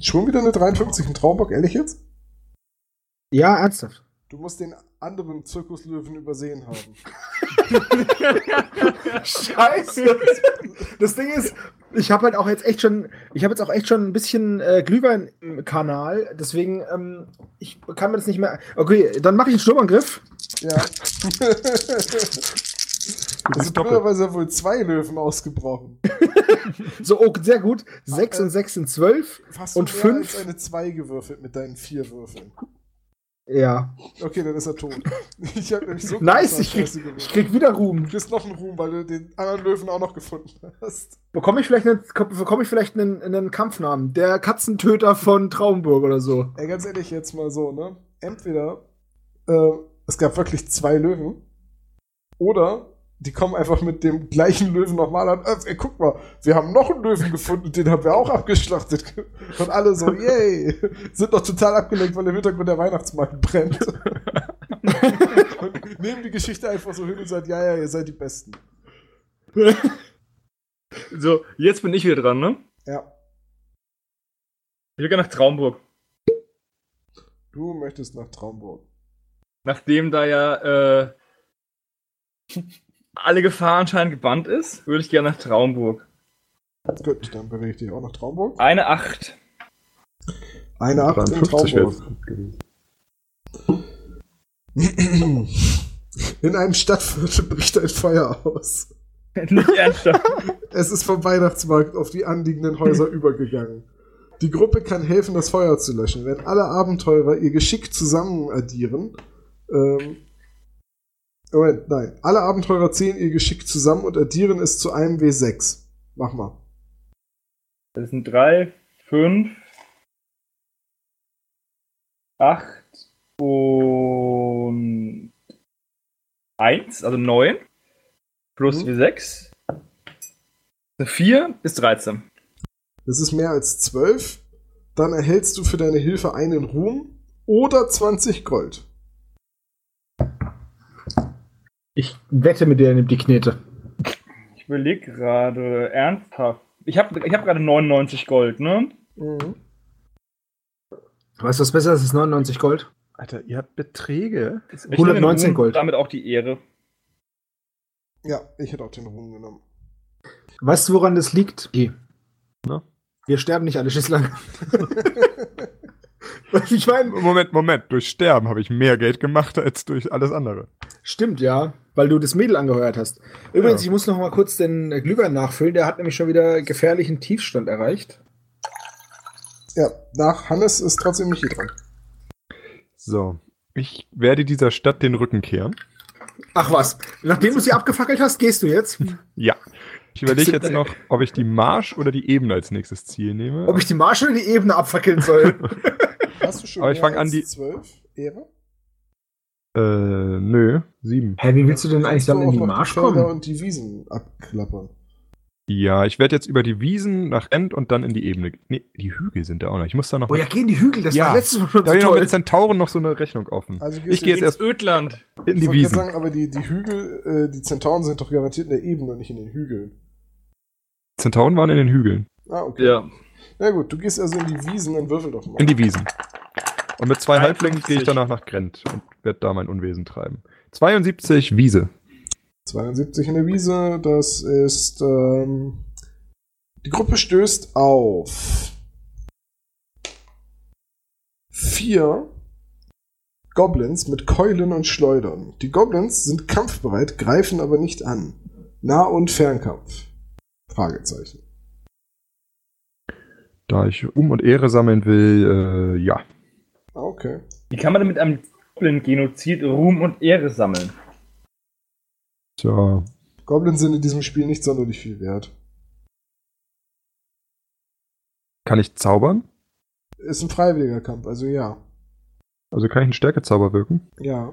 schon wieder eine 53 in Traumburg, ehrlich jetzt? Ja, ernsthaft. Du musst den anderen Zirkuslöwen übersehen haben. Scheiße. Das Ding ist, ich habe halt auch jetzt echt schon, ich habe jetzt auch echt schon ein bisschen äh, Glühwein im Kanal, deswegen ähm, ich kann mir das nicht mehr. Okay, dann mache ich einen Sturmangriff. Ja. Es sind blöderweise wohl zwei Löwen ausgebrochen. so, oh, sehr gut. Sechs und sechs sind zwölf. Fast und fünf. eine zwei gewürfelt mit deinen vier Würfeln. Ja. Okay, dann ist er tot. Ich hab nämlich so Nice, ich krieg, ich krieg, wieder Ruhm. Du kriegst noch einen Ruhm, weil du den anderen Löwen auch noch gefunden hast. Bekomme ich vielleicht einen, bekomme ich vielleicht einen, einen Kampfnamen? Der Katzentöter von Traumburg oder so. Ey, ganz ehrlich, jetzt mal so, ne? Entweder äh, es gab wirklich zwei Löwen oder die kommen einfach mit dem gleichen Löwen nochmal an. Äh, ey, guck mal, wir haben noch einen Löwen gefunden, den haben wir auch abgeschlachtet. Und alle so, yay, sind doch total abgelenkt, weil im Hintergrund der Weihnachtsmarkt brennt. und nehmen die Geschichte einfach so hin und sagen, ja, ja, ihr seid die Besten. so, jetzt bin ich wieder dran, ne? Ja. Ich will gerne nach Traumburg. Du möchtest nach Traumburg. Nachdem da ja äh, alle Gefahr anscheinend gebannt ist, würde ich gerne nach Traumburg. Gut, dann bewege ich dich auch nach Traumburg. Eine 8. Eine 8 in Traumburg. In einem Stadtviertel bricht ein Feuer aus. Nicht ernsthaft. Es ist vom Weihnachtsmarkt auf die anliegenden Häuser übergegangen. Die Gruppe kann helfen, das Feuer zu löschen. Wenn alle Abenteurer ihr Geschick zusammen addieren, ähm, Moment, nein. Alle Abenteurer zählen ihr Geschick zusammen und addieren es zu einem W6. Mach mal. Das sind 3, 5, 8 und 1, also 9. Plus mhm. W6. 4 ist 13. Das ist mehr als 12. Dann erhältst du für deine Hilfe einen Ruhm oder 20 Gold. Ich wette mit dir, er nimmt die Knete. Ich überlege gerade ernsthaft. Ich habe ich hab gerade 99 Gold, ne? Mhm. Weißt du, was besser ist als 99 Gold? Alter, ihr habt Beträge. 119 Gold. Damit auch die Ehre. Ja, ich hätte auch den Ruhm genommen. Weißt du, woran das liegt? Na? Wir sterben nicht alle Schisslang. ich meine. Moment, Moment. Durch Sterben habe ich mehr Geld gemacht als durch alles andere. Stimmt, ja, weil du das Mädel angeheuert hast. Übrigens, ja. ich muss noch mal kurz den Glühwein nachfüllen. Der hat nämlich schon wieder gefährlichen Tiefstand erreicht. Ja, nach Hannes ist trotzdem Michi dran. So, ich werde dieser Stadt den Rücken kehren. Ach was, nachdem du sie abgefackelt hast, gehst du jetzt? Ja. Ich überlege jetzt noch, ob ich die Marsch oder die Ebene als nächstes Ziel nehme. Ob ich die Marsch oder die Ebene abfackeln soll. Hast du schon Aber ich fange an die 12 Ehre? Äh, nö, sieben. Hä, wie willst du denn eigentlich dann in die Marsch kommen? und die Wiesen abklappern. Ja, ich werde jetzt über die Wiesen nach End und dann in die Ebene. Nee, die Hügel sind da auch noch. Ich muss da noch. Oh ja, gehen die Hügel, das ja, war letztes Mal schon Da noch mit Zentauren noch so eine Rechnung offen. Also ich gehe jetzt erst Ödland. In die Wiesen. Sagen, aber die, die Hügel, äh, die Zentauren sind doch garantiert in der Ebene und nicht in den Hügeln. Zentauren waren in den Hügeln. Ah, okay. Ja. Na gut, du gehst also in die Wiesen, dann würfel doch mal. In die Wiesen. Und mit zwei Halblingen gehe ich danach nach Grent und werde da mein Unwesen treiben. 72 Wiese. 72 in der Wiese, das ist. Ähm, die Gruppe stößt auf vier Goblins mit Keulen und Schleudern. Die Goblins sind kampfbereit, greifen aber nicht an. Nah- und Fernkampf. Fragezeichen. Da ich Um und Ehre sammeln will, äh, ja. Okay. Wie kann man denn mit einem Goblin-Genozid Ruhm und Ehre sammeln? Tja. Goblins sind in diesem Spiel nicht sonderlich viel wert. Kann ich zaubern? Ist ein freiwilliger Kampf, also ja. Also kann ich einen Stärkezauber wirken? Ja.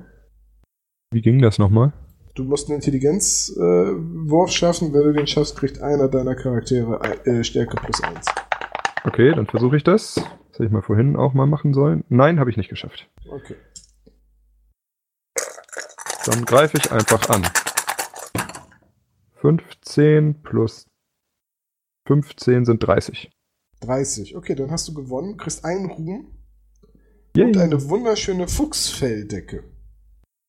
Wie ging das nochmal? Du musst einen Intelligenzwurf äh, schaffen. Wenn du den schaffst, kriegt einer deiner Charaktere äh, Stärke plus eins. Okay, dann versuche ich das. Das hätte ich mal vorhin auch mal machen sollen. Nein, habe ich nicht geschafft. Okay. Dann greife ich einfach an. 15 plus 15 sind 30. 30. Okay, dann hast du gewonnen, kriegst einen Ruhm Yay. und eine wunderschöne Fuchsfelldecke.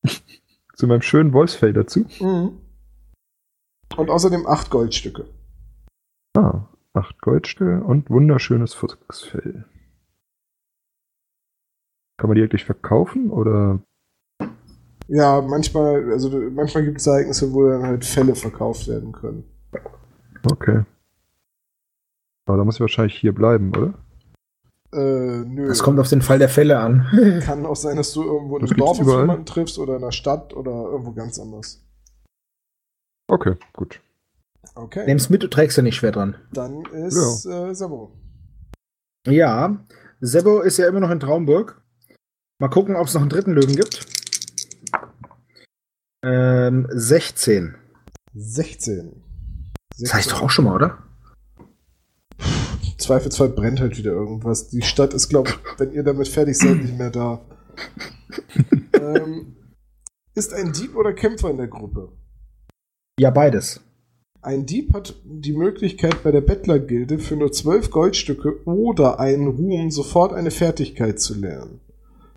Zu meinem schönen Wolfsfell dazu. Mhm. Und außerdem acht Goldstücke. Ah, acht Goldstücke und wunderschönes Fuchsfell. Kann man die eigentlich verkaufen oder? Ja, manchmal, also manchmal gibt es Ereignisse, wo dann halt Fälle verkauft werden können. Okay. Aber da muss ich wahrscheinlich hier bleiben, oder? Äh, nö. Das kommt auf den Fall der Fälle an. Kann auch sein, dass du irgendwo in einem Dorf auf jemanden triffst oder in einer Stadt oder irgendwo ganz anders. Okay, gut. Okay. Nimm's mit, du trägst ja nicht schwer dran. Dann ist äh, Sabo. Ja, Sebo ist ja immer noch in Traumburg. Mal gucken, ob es noch einen dritten Löwen gibt. Ähm, 16. 16. Das heißt doch auch schon mal, oder? Zweifelsfall brennt halt wieder irgendwas. Die Stadt ist, glaube ich, wenn ihr damit fertig seid, nicht mehr da. ähm, ist ein Dieb oder Kämpfer in der Gruppe? Ja, beides. Ein Dieb hat die Möglichkeit, bei der Bettlergilde für nur 12 Goldstücke oder einen Ruhm sofort eine Fertigkeit zu lernen.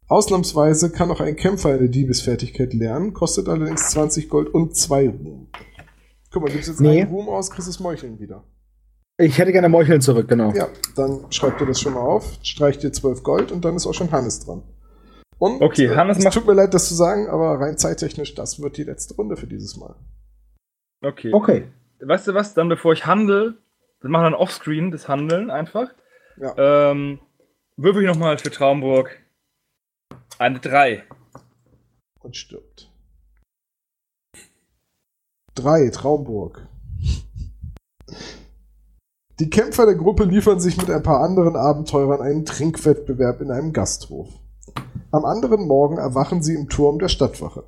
Ausnahmsweise kann auch ein Kämpfer eine Diebesfertigkeit lernen, kostet allerdings 20 Gold und 2 Ruhm. Guck mal, gibst jetzt Nee. einen Ruhm aus, kriegst das Meucheln wieder. Ich hätte gerne Meucheln zurück, genau. Ja, dann schreibt ihr das schon mal auf, streicht dir 12 Gold und dann ist auch schon Hannes dran. Und Okay, äh, Hannes es macht- tut mir leid, das zu sagen, aber rein zeittechnisch, das wird die letzte Runde für dieses Mal. Okay. Okay. Weißt du was? Dann bevor ich handle, wir machen dann offscreen das Handeln einfach. Ja. Ähm, würfel ich nochmal für Traumburg. Eine 3. Und stirbt. Drei, Traumburg. Die Kämpfer der Gruppe liefern sich mit ein paar anderen Abenteurern einen Trinkwettbewerb in einem Gasthof. Am anderen Morgen erwachen sie im Turm der Stadtwache.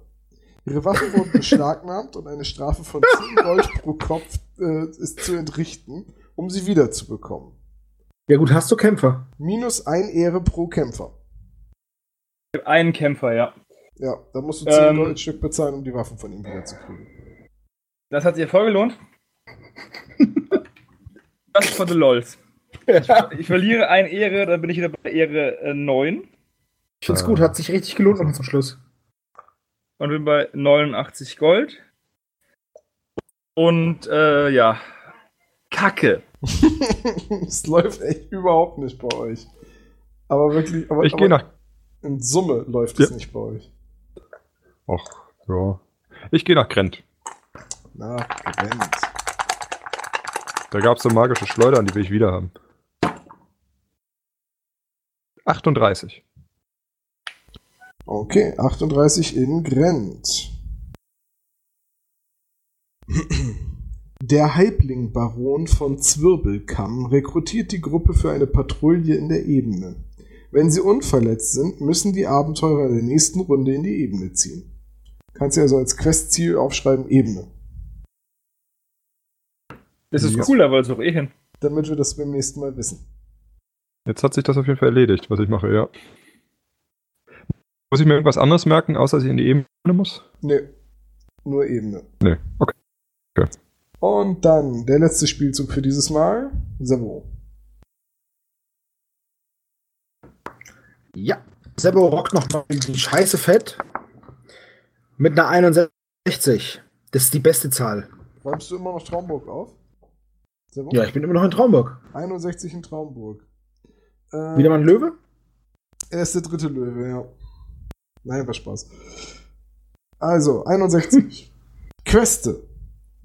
Ihre Waffen wurden beschlagnahmt und eine Strafe von 10 Gold pro Kopf äh, ist zu entrichten, um sie wiederzubekommen. Ja gut, hast du Kämpfer? Minus ein Ehre pro Kämpfer. Einen Kämpfer, ja. Ja, da musst du 10 Ähm. Goldstück bezahlen, um die Waffen von ihm wiederzukriegen. Das hat sich ja voll gelohnt. Das ist von the LOLs. Ich verliere eine Ehre, dann bin ich wieder bei Ehre äh, 9 Ich find's gut, hat sich richtig gelohnt noch zum Schluss. Und bin bei 89 Gold. Und äh, ja, Kacke. Es läuft echt überhaupt nicht bei euch. Aber wirklich, aber, Ich aber gehe nach. in Summe läuft es Ja. nicht bei euch. Ach, ja. Ich gehe nach Grent. Na, brennt. Da gab es so magische Schleudern, die will ich wieder haben. 38. Okay, 38 in Grent. Der Halbling-Baron von Zwirbelkamm rekrutiert die Gruppe für eine Patrouille in der Ebene. Wenn sie unverletzt sind, müssen die Abenteurer in der nächsten Runde in die Ebene ziehen. Kannst du also als Questziel aufschreiben Ebene, Das ist Ja. cooler, weil es auch eh hin. damit wir das beim nächsten Mal wissen. Jetzt hat sich das auf jeden Fall erledigt, was ich mache, ja. Muss ich mir irgendwas anderes merken, außer dass ich in die Ebene muss? Nee, nur Ebene. Nee, okay. Und dann der letzte Spielzug für dieses Mal. Savo. Ja. Sebo rockt noch mal die Scheiße fett. Mit einer 61. Das ist die beste Zahl. Räumst du immer noch Traumburg auf? Savo? Ja, ich bin immer noch in Traumburg. 61 in Traumburg. Äh, Wieder mal ein Löwe? Er ist der dritte Löwe, ja. Nein, war Spaß. Also, 61. Queste.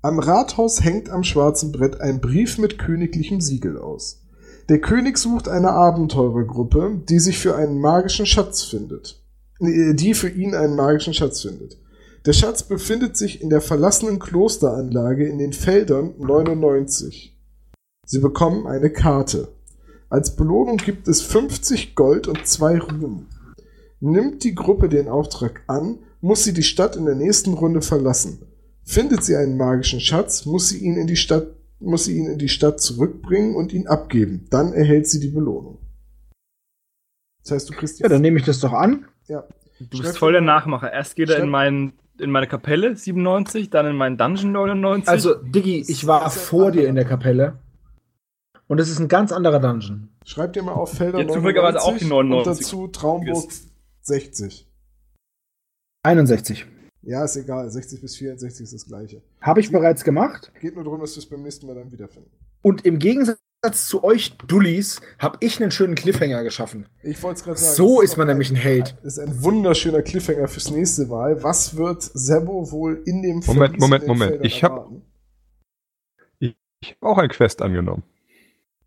Am Rathaus hängt am schwarzen Brett ein Brief mit königlichem Siegel aus. Der König sucht eine Abenteurergruppe, die sich für einen magischen Schatz findet. Die für ihn einen magischen Schatz findet. Der Schatz befindet sich in der verlassenen Klosteranlage in den Feldern 99. Sie bekommen eine Karte. Als Belohnung gibt es 50 Gold und zwei Ruhen. Nimmt die Gruppe den Auftrag an, muss sie die Stadt in der nächsten Runde verlassen. Findet sie einen magischen Schatz, muss sie ihn in die Stadt, muss sie ihn in die Stadt zurückbringen und ihn abgeben. Dann erhält sie die Belohnung. Das heißt, du kriegst Ja, dann nehme ich das doch an. Ja. Du bist voll der Nachmacher. Erst geht er in, mein, in meine Kapelle 97, dann in meinen Dungeon 99. Also, Diggi, ich war vor dir in der Kapelle. Und es ist ein ganz anderer Dungeon. Schreib dir mal auf Felder ja, 99 auch die 99. und dazu Traumburg 60. 61. Ja, ist egal. 60 bis 64 ist das gleiche. Habe ich bereits gemacht. Geht nur darum, dass wir es beim nächsten Mal dann wiederfinden. Und im Gegensatz zu euch Dullis habe ich einen schönen Cliffhanger geschaffen. Ich wollte es gerade sagen. So ist man nämlich ein Held. Das ist ein wunderschöner Cliffhanger fürs nächste Mal. Was wird Sebo wohl in dem Film Moment, Moment, Moment. Ich habe ich, ich hab auch ein Quest angenommen.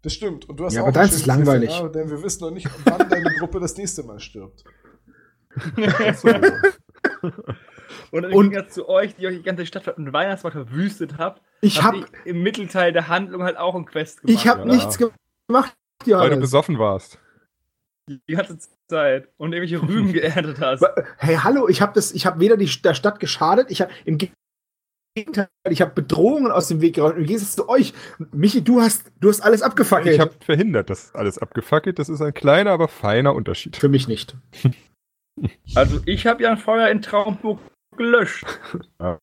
Das stimmt. Und du hast ja, auch aber deins ist langweilig. Denn wir wissen noch nicht, wann deine Gruppe das nächste Mal stirbt. Und, und jetzt zu euch, die euch die ganze Stadt und Weihnachtsmarkt verwüstet habt, ich habe hab im Mittelteil der Handlung halt auch ein Quest gemacht. Ich habe nichts gemacht, Johannes. Weil du besoffen warst. Die ganze Zeit und irgendwelche Rüben geerntet hast. Hey, hallo, ich habe das, ich habe weder die, der Stadt geschadet, ich habe im Gegenteil, ich habe Bedrohungen aus dem Weg geräumt. Im Gegensatz zu euch, Michi, du hast, du hast alles abgefackelt. Ich habe verhindert, dass alles abgefackelt. Das ist ein kleiner, aber feiner Unterschied. Für mich nicht. Also ich habe ja ein Feuer in Traumburg gelöscht. Ja.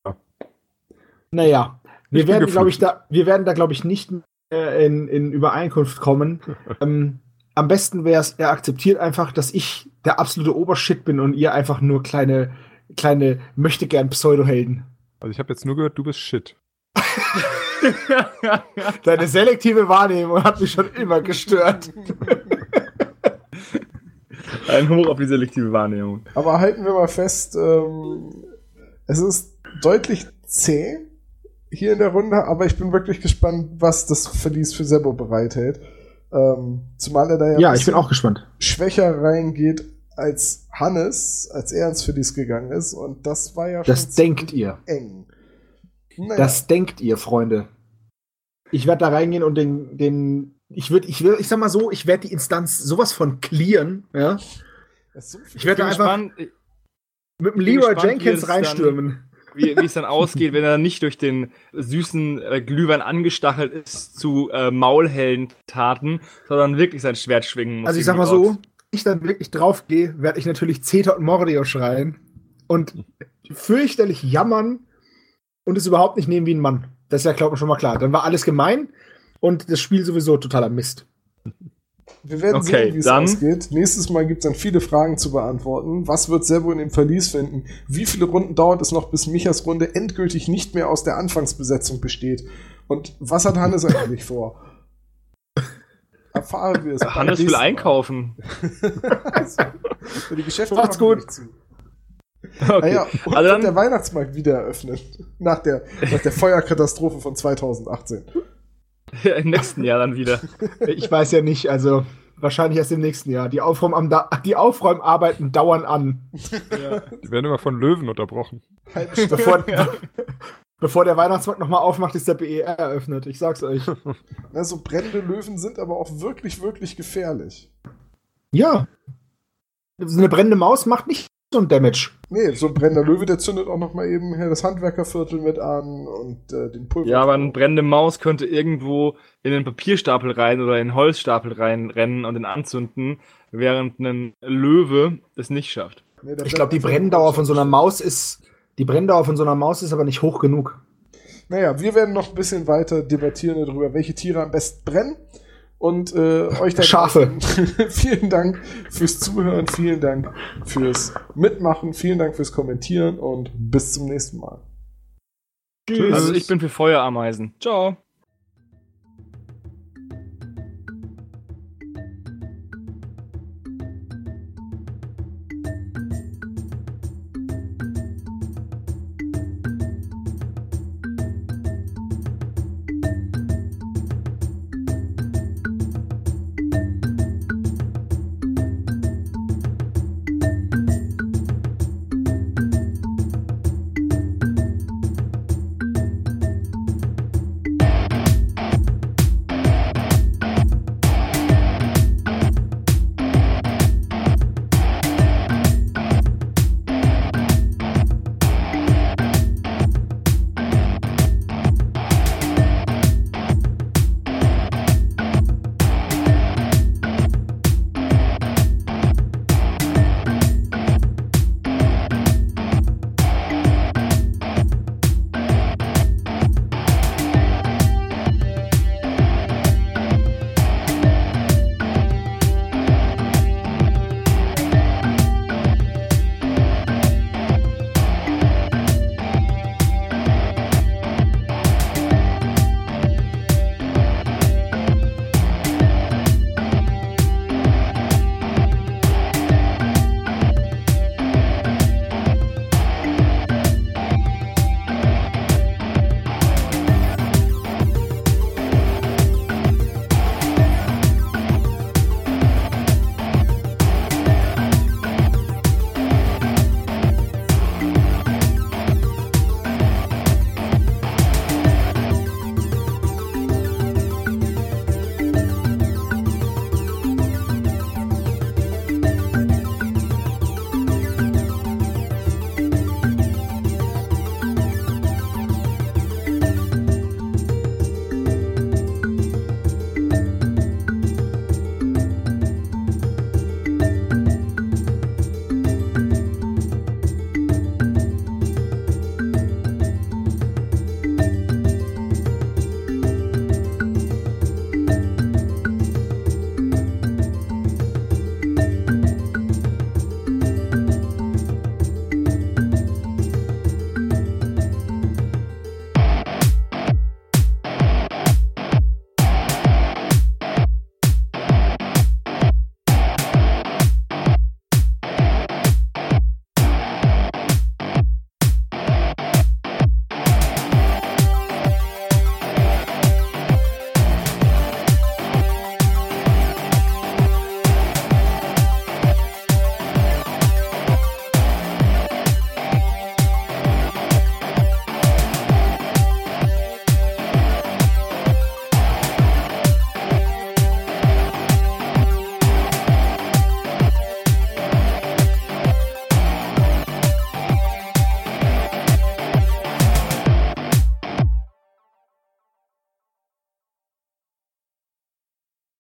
Naja, wir werden, glaube ich, da, wir werden da, glaube ich, nicht in, in Übereinkunft kommen. ähm, am besten wäre es, er akzeptiert einfach, dass ich der absolute Obershit bin und ihr einfach nur kleine, kleine möchte gern Pseudo-Helden. Also ich habe jetzt nur gehört, du bist Shit. Deine selektive Wahrnehmung hat mich schon immer gestört. Ein Hoch auf die selektive Wahrnehmung. Aber halten wir mal fest, ähm, es ist deutlich zäh hier in der Runde, aber ich bin wirklich gespannt, was das Verlies für Sebo bereithält. Ähm, zumal er da ja, ja ich bin auch gespannt. schwächer reingeht als Hannes, als er ins Verlies gegangen ist. Und das war ja das schon denkt ihr. eng. Naja. Das denkt ihr, Freunde. Ich werde da reingehen und den, den ich würde, ich will, ich sag mal so, ich werde die Instanz sowas von clearen, ja. So ich werde einfach gespannt, mit dem Leroy gespannt, Jenkins reinstürmen. wie, wie es dann ausgeht, wenn er nicht durch den süßen äh, Glühwein angestachelt ist zu äh, maulhellen Taten, sondern wirklich sein Schwert schwingen muss. Also ich sag mal so, ich dann wirklich draufgehe, werde ich natürlich Zeta und Mordio schreien und fürchterlich jammern und es überhaupt nicht nehmen wie ein Mann. Das ist ja, glaube ich, schon mal klar. Dann war alles gemein und das Spiel sowieso totaler Mist. Wir werden okay, sehen, wie es ausgeht. Nächstes Mal gibt es dann viele Fragen zu beantworten. Was wird Servo in dem Verlies finden? Wie viele Runden dauert es noch, bis Michas Runde endgültig nicht mehr aus der Anfangsbesetzung besteht? Und was hat Hannes eigentlich vor? Erfahren wir es. Hannes will einkaufen. also, die Geschäfte Macht's gut. Okay. Naja, und also dann, der Weihnachtsmarkt wieder eröffnet. Nach der, nach der Feuerkatastrophe von 2018. Im nächsten Jahr dann wieder. Ich weiß ja nicht, also wahrscheinlich erst im nächsten Jahr. Die, Aufräum die Aufräumarbeiten dauern an. Ja. Die werden immer von Löwen unterbrochen. bevor, ja. bevor der Weihnachtsmarkt nochmal aufmacht, ist der BER eröffnet. Ich sag's euch. Also brennende Löwen sind aber auch wirklich, wirklich gefährlich. Ja. So eine brennende Maus macht nicht so ein Damage. Nee, so ein brennender Löwe, der zündet auch noch mal eben das Handwerkerviertel mit an und äh, den Pulver. Ja, aber eine brennende Maus könnte irgendwo in den Papierstapel rein oder in den Holzstapel reinrennen und den anzünden, während ein Löwe es nicht schafft. Nee, ich glaube, die Brenndauer von so einer Maus ist, die Brenndauer von so einer Maus ist aber nicht hoch genug. Naja, wir werden noch ein bisschen weiter debattieren darüber, welche Tiere am besten brennen. Und äh, euch da Schafe. vielen Dank fürs Zuhören, vielen Dank fürs Mitmachen, vielen Dank fürs Kommentieren und bis zum nächsten Mal. Tschüss. Also ich bin für Feuerameisen. Ciao.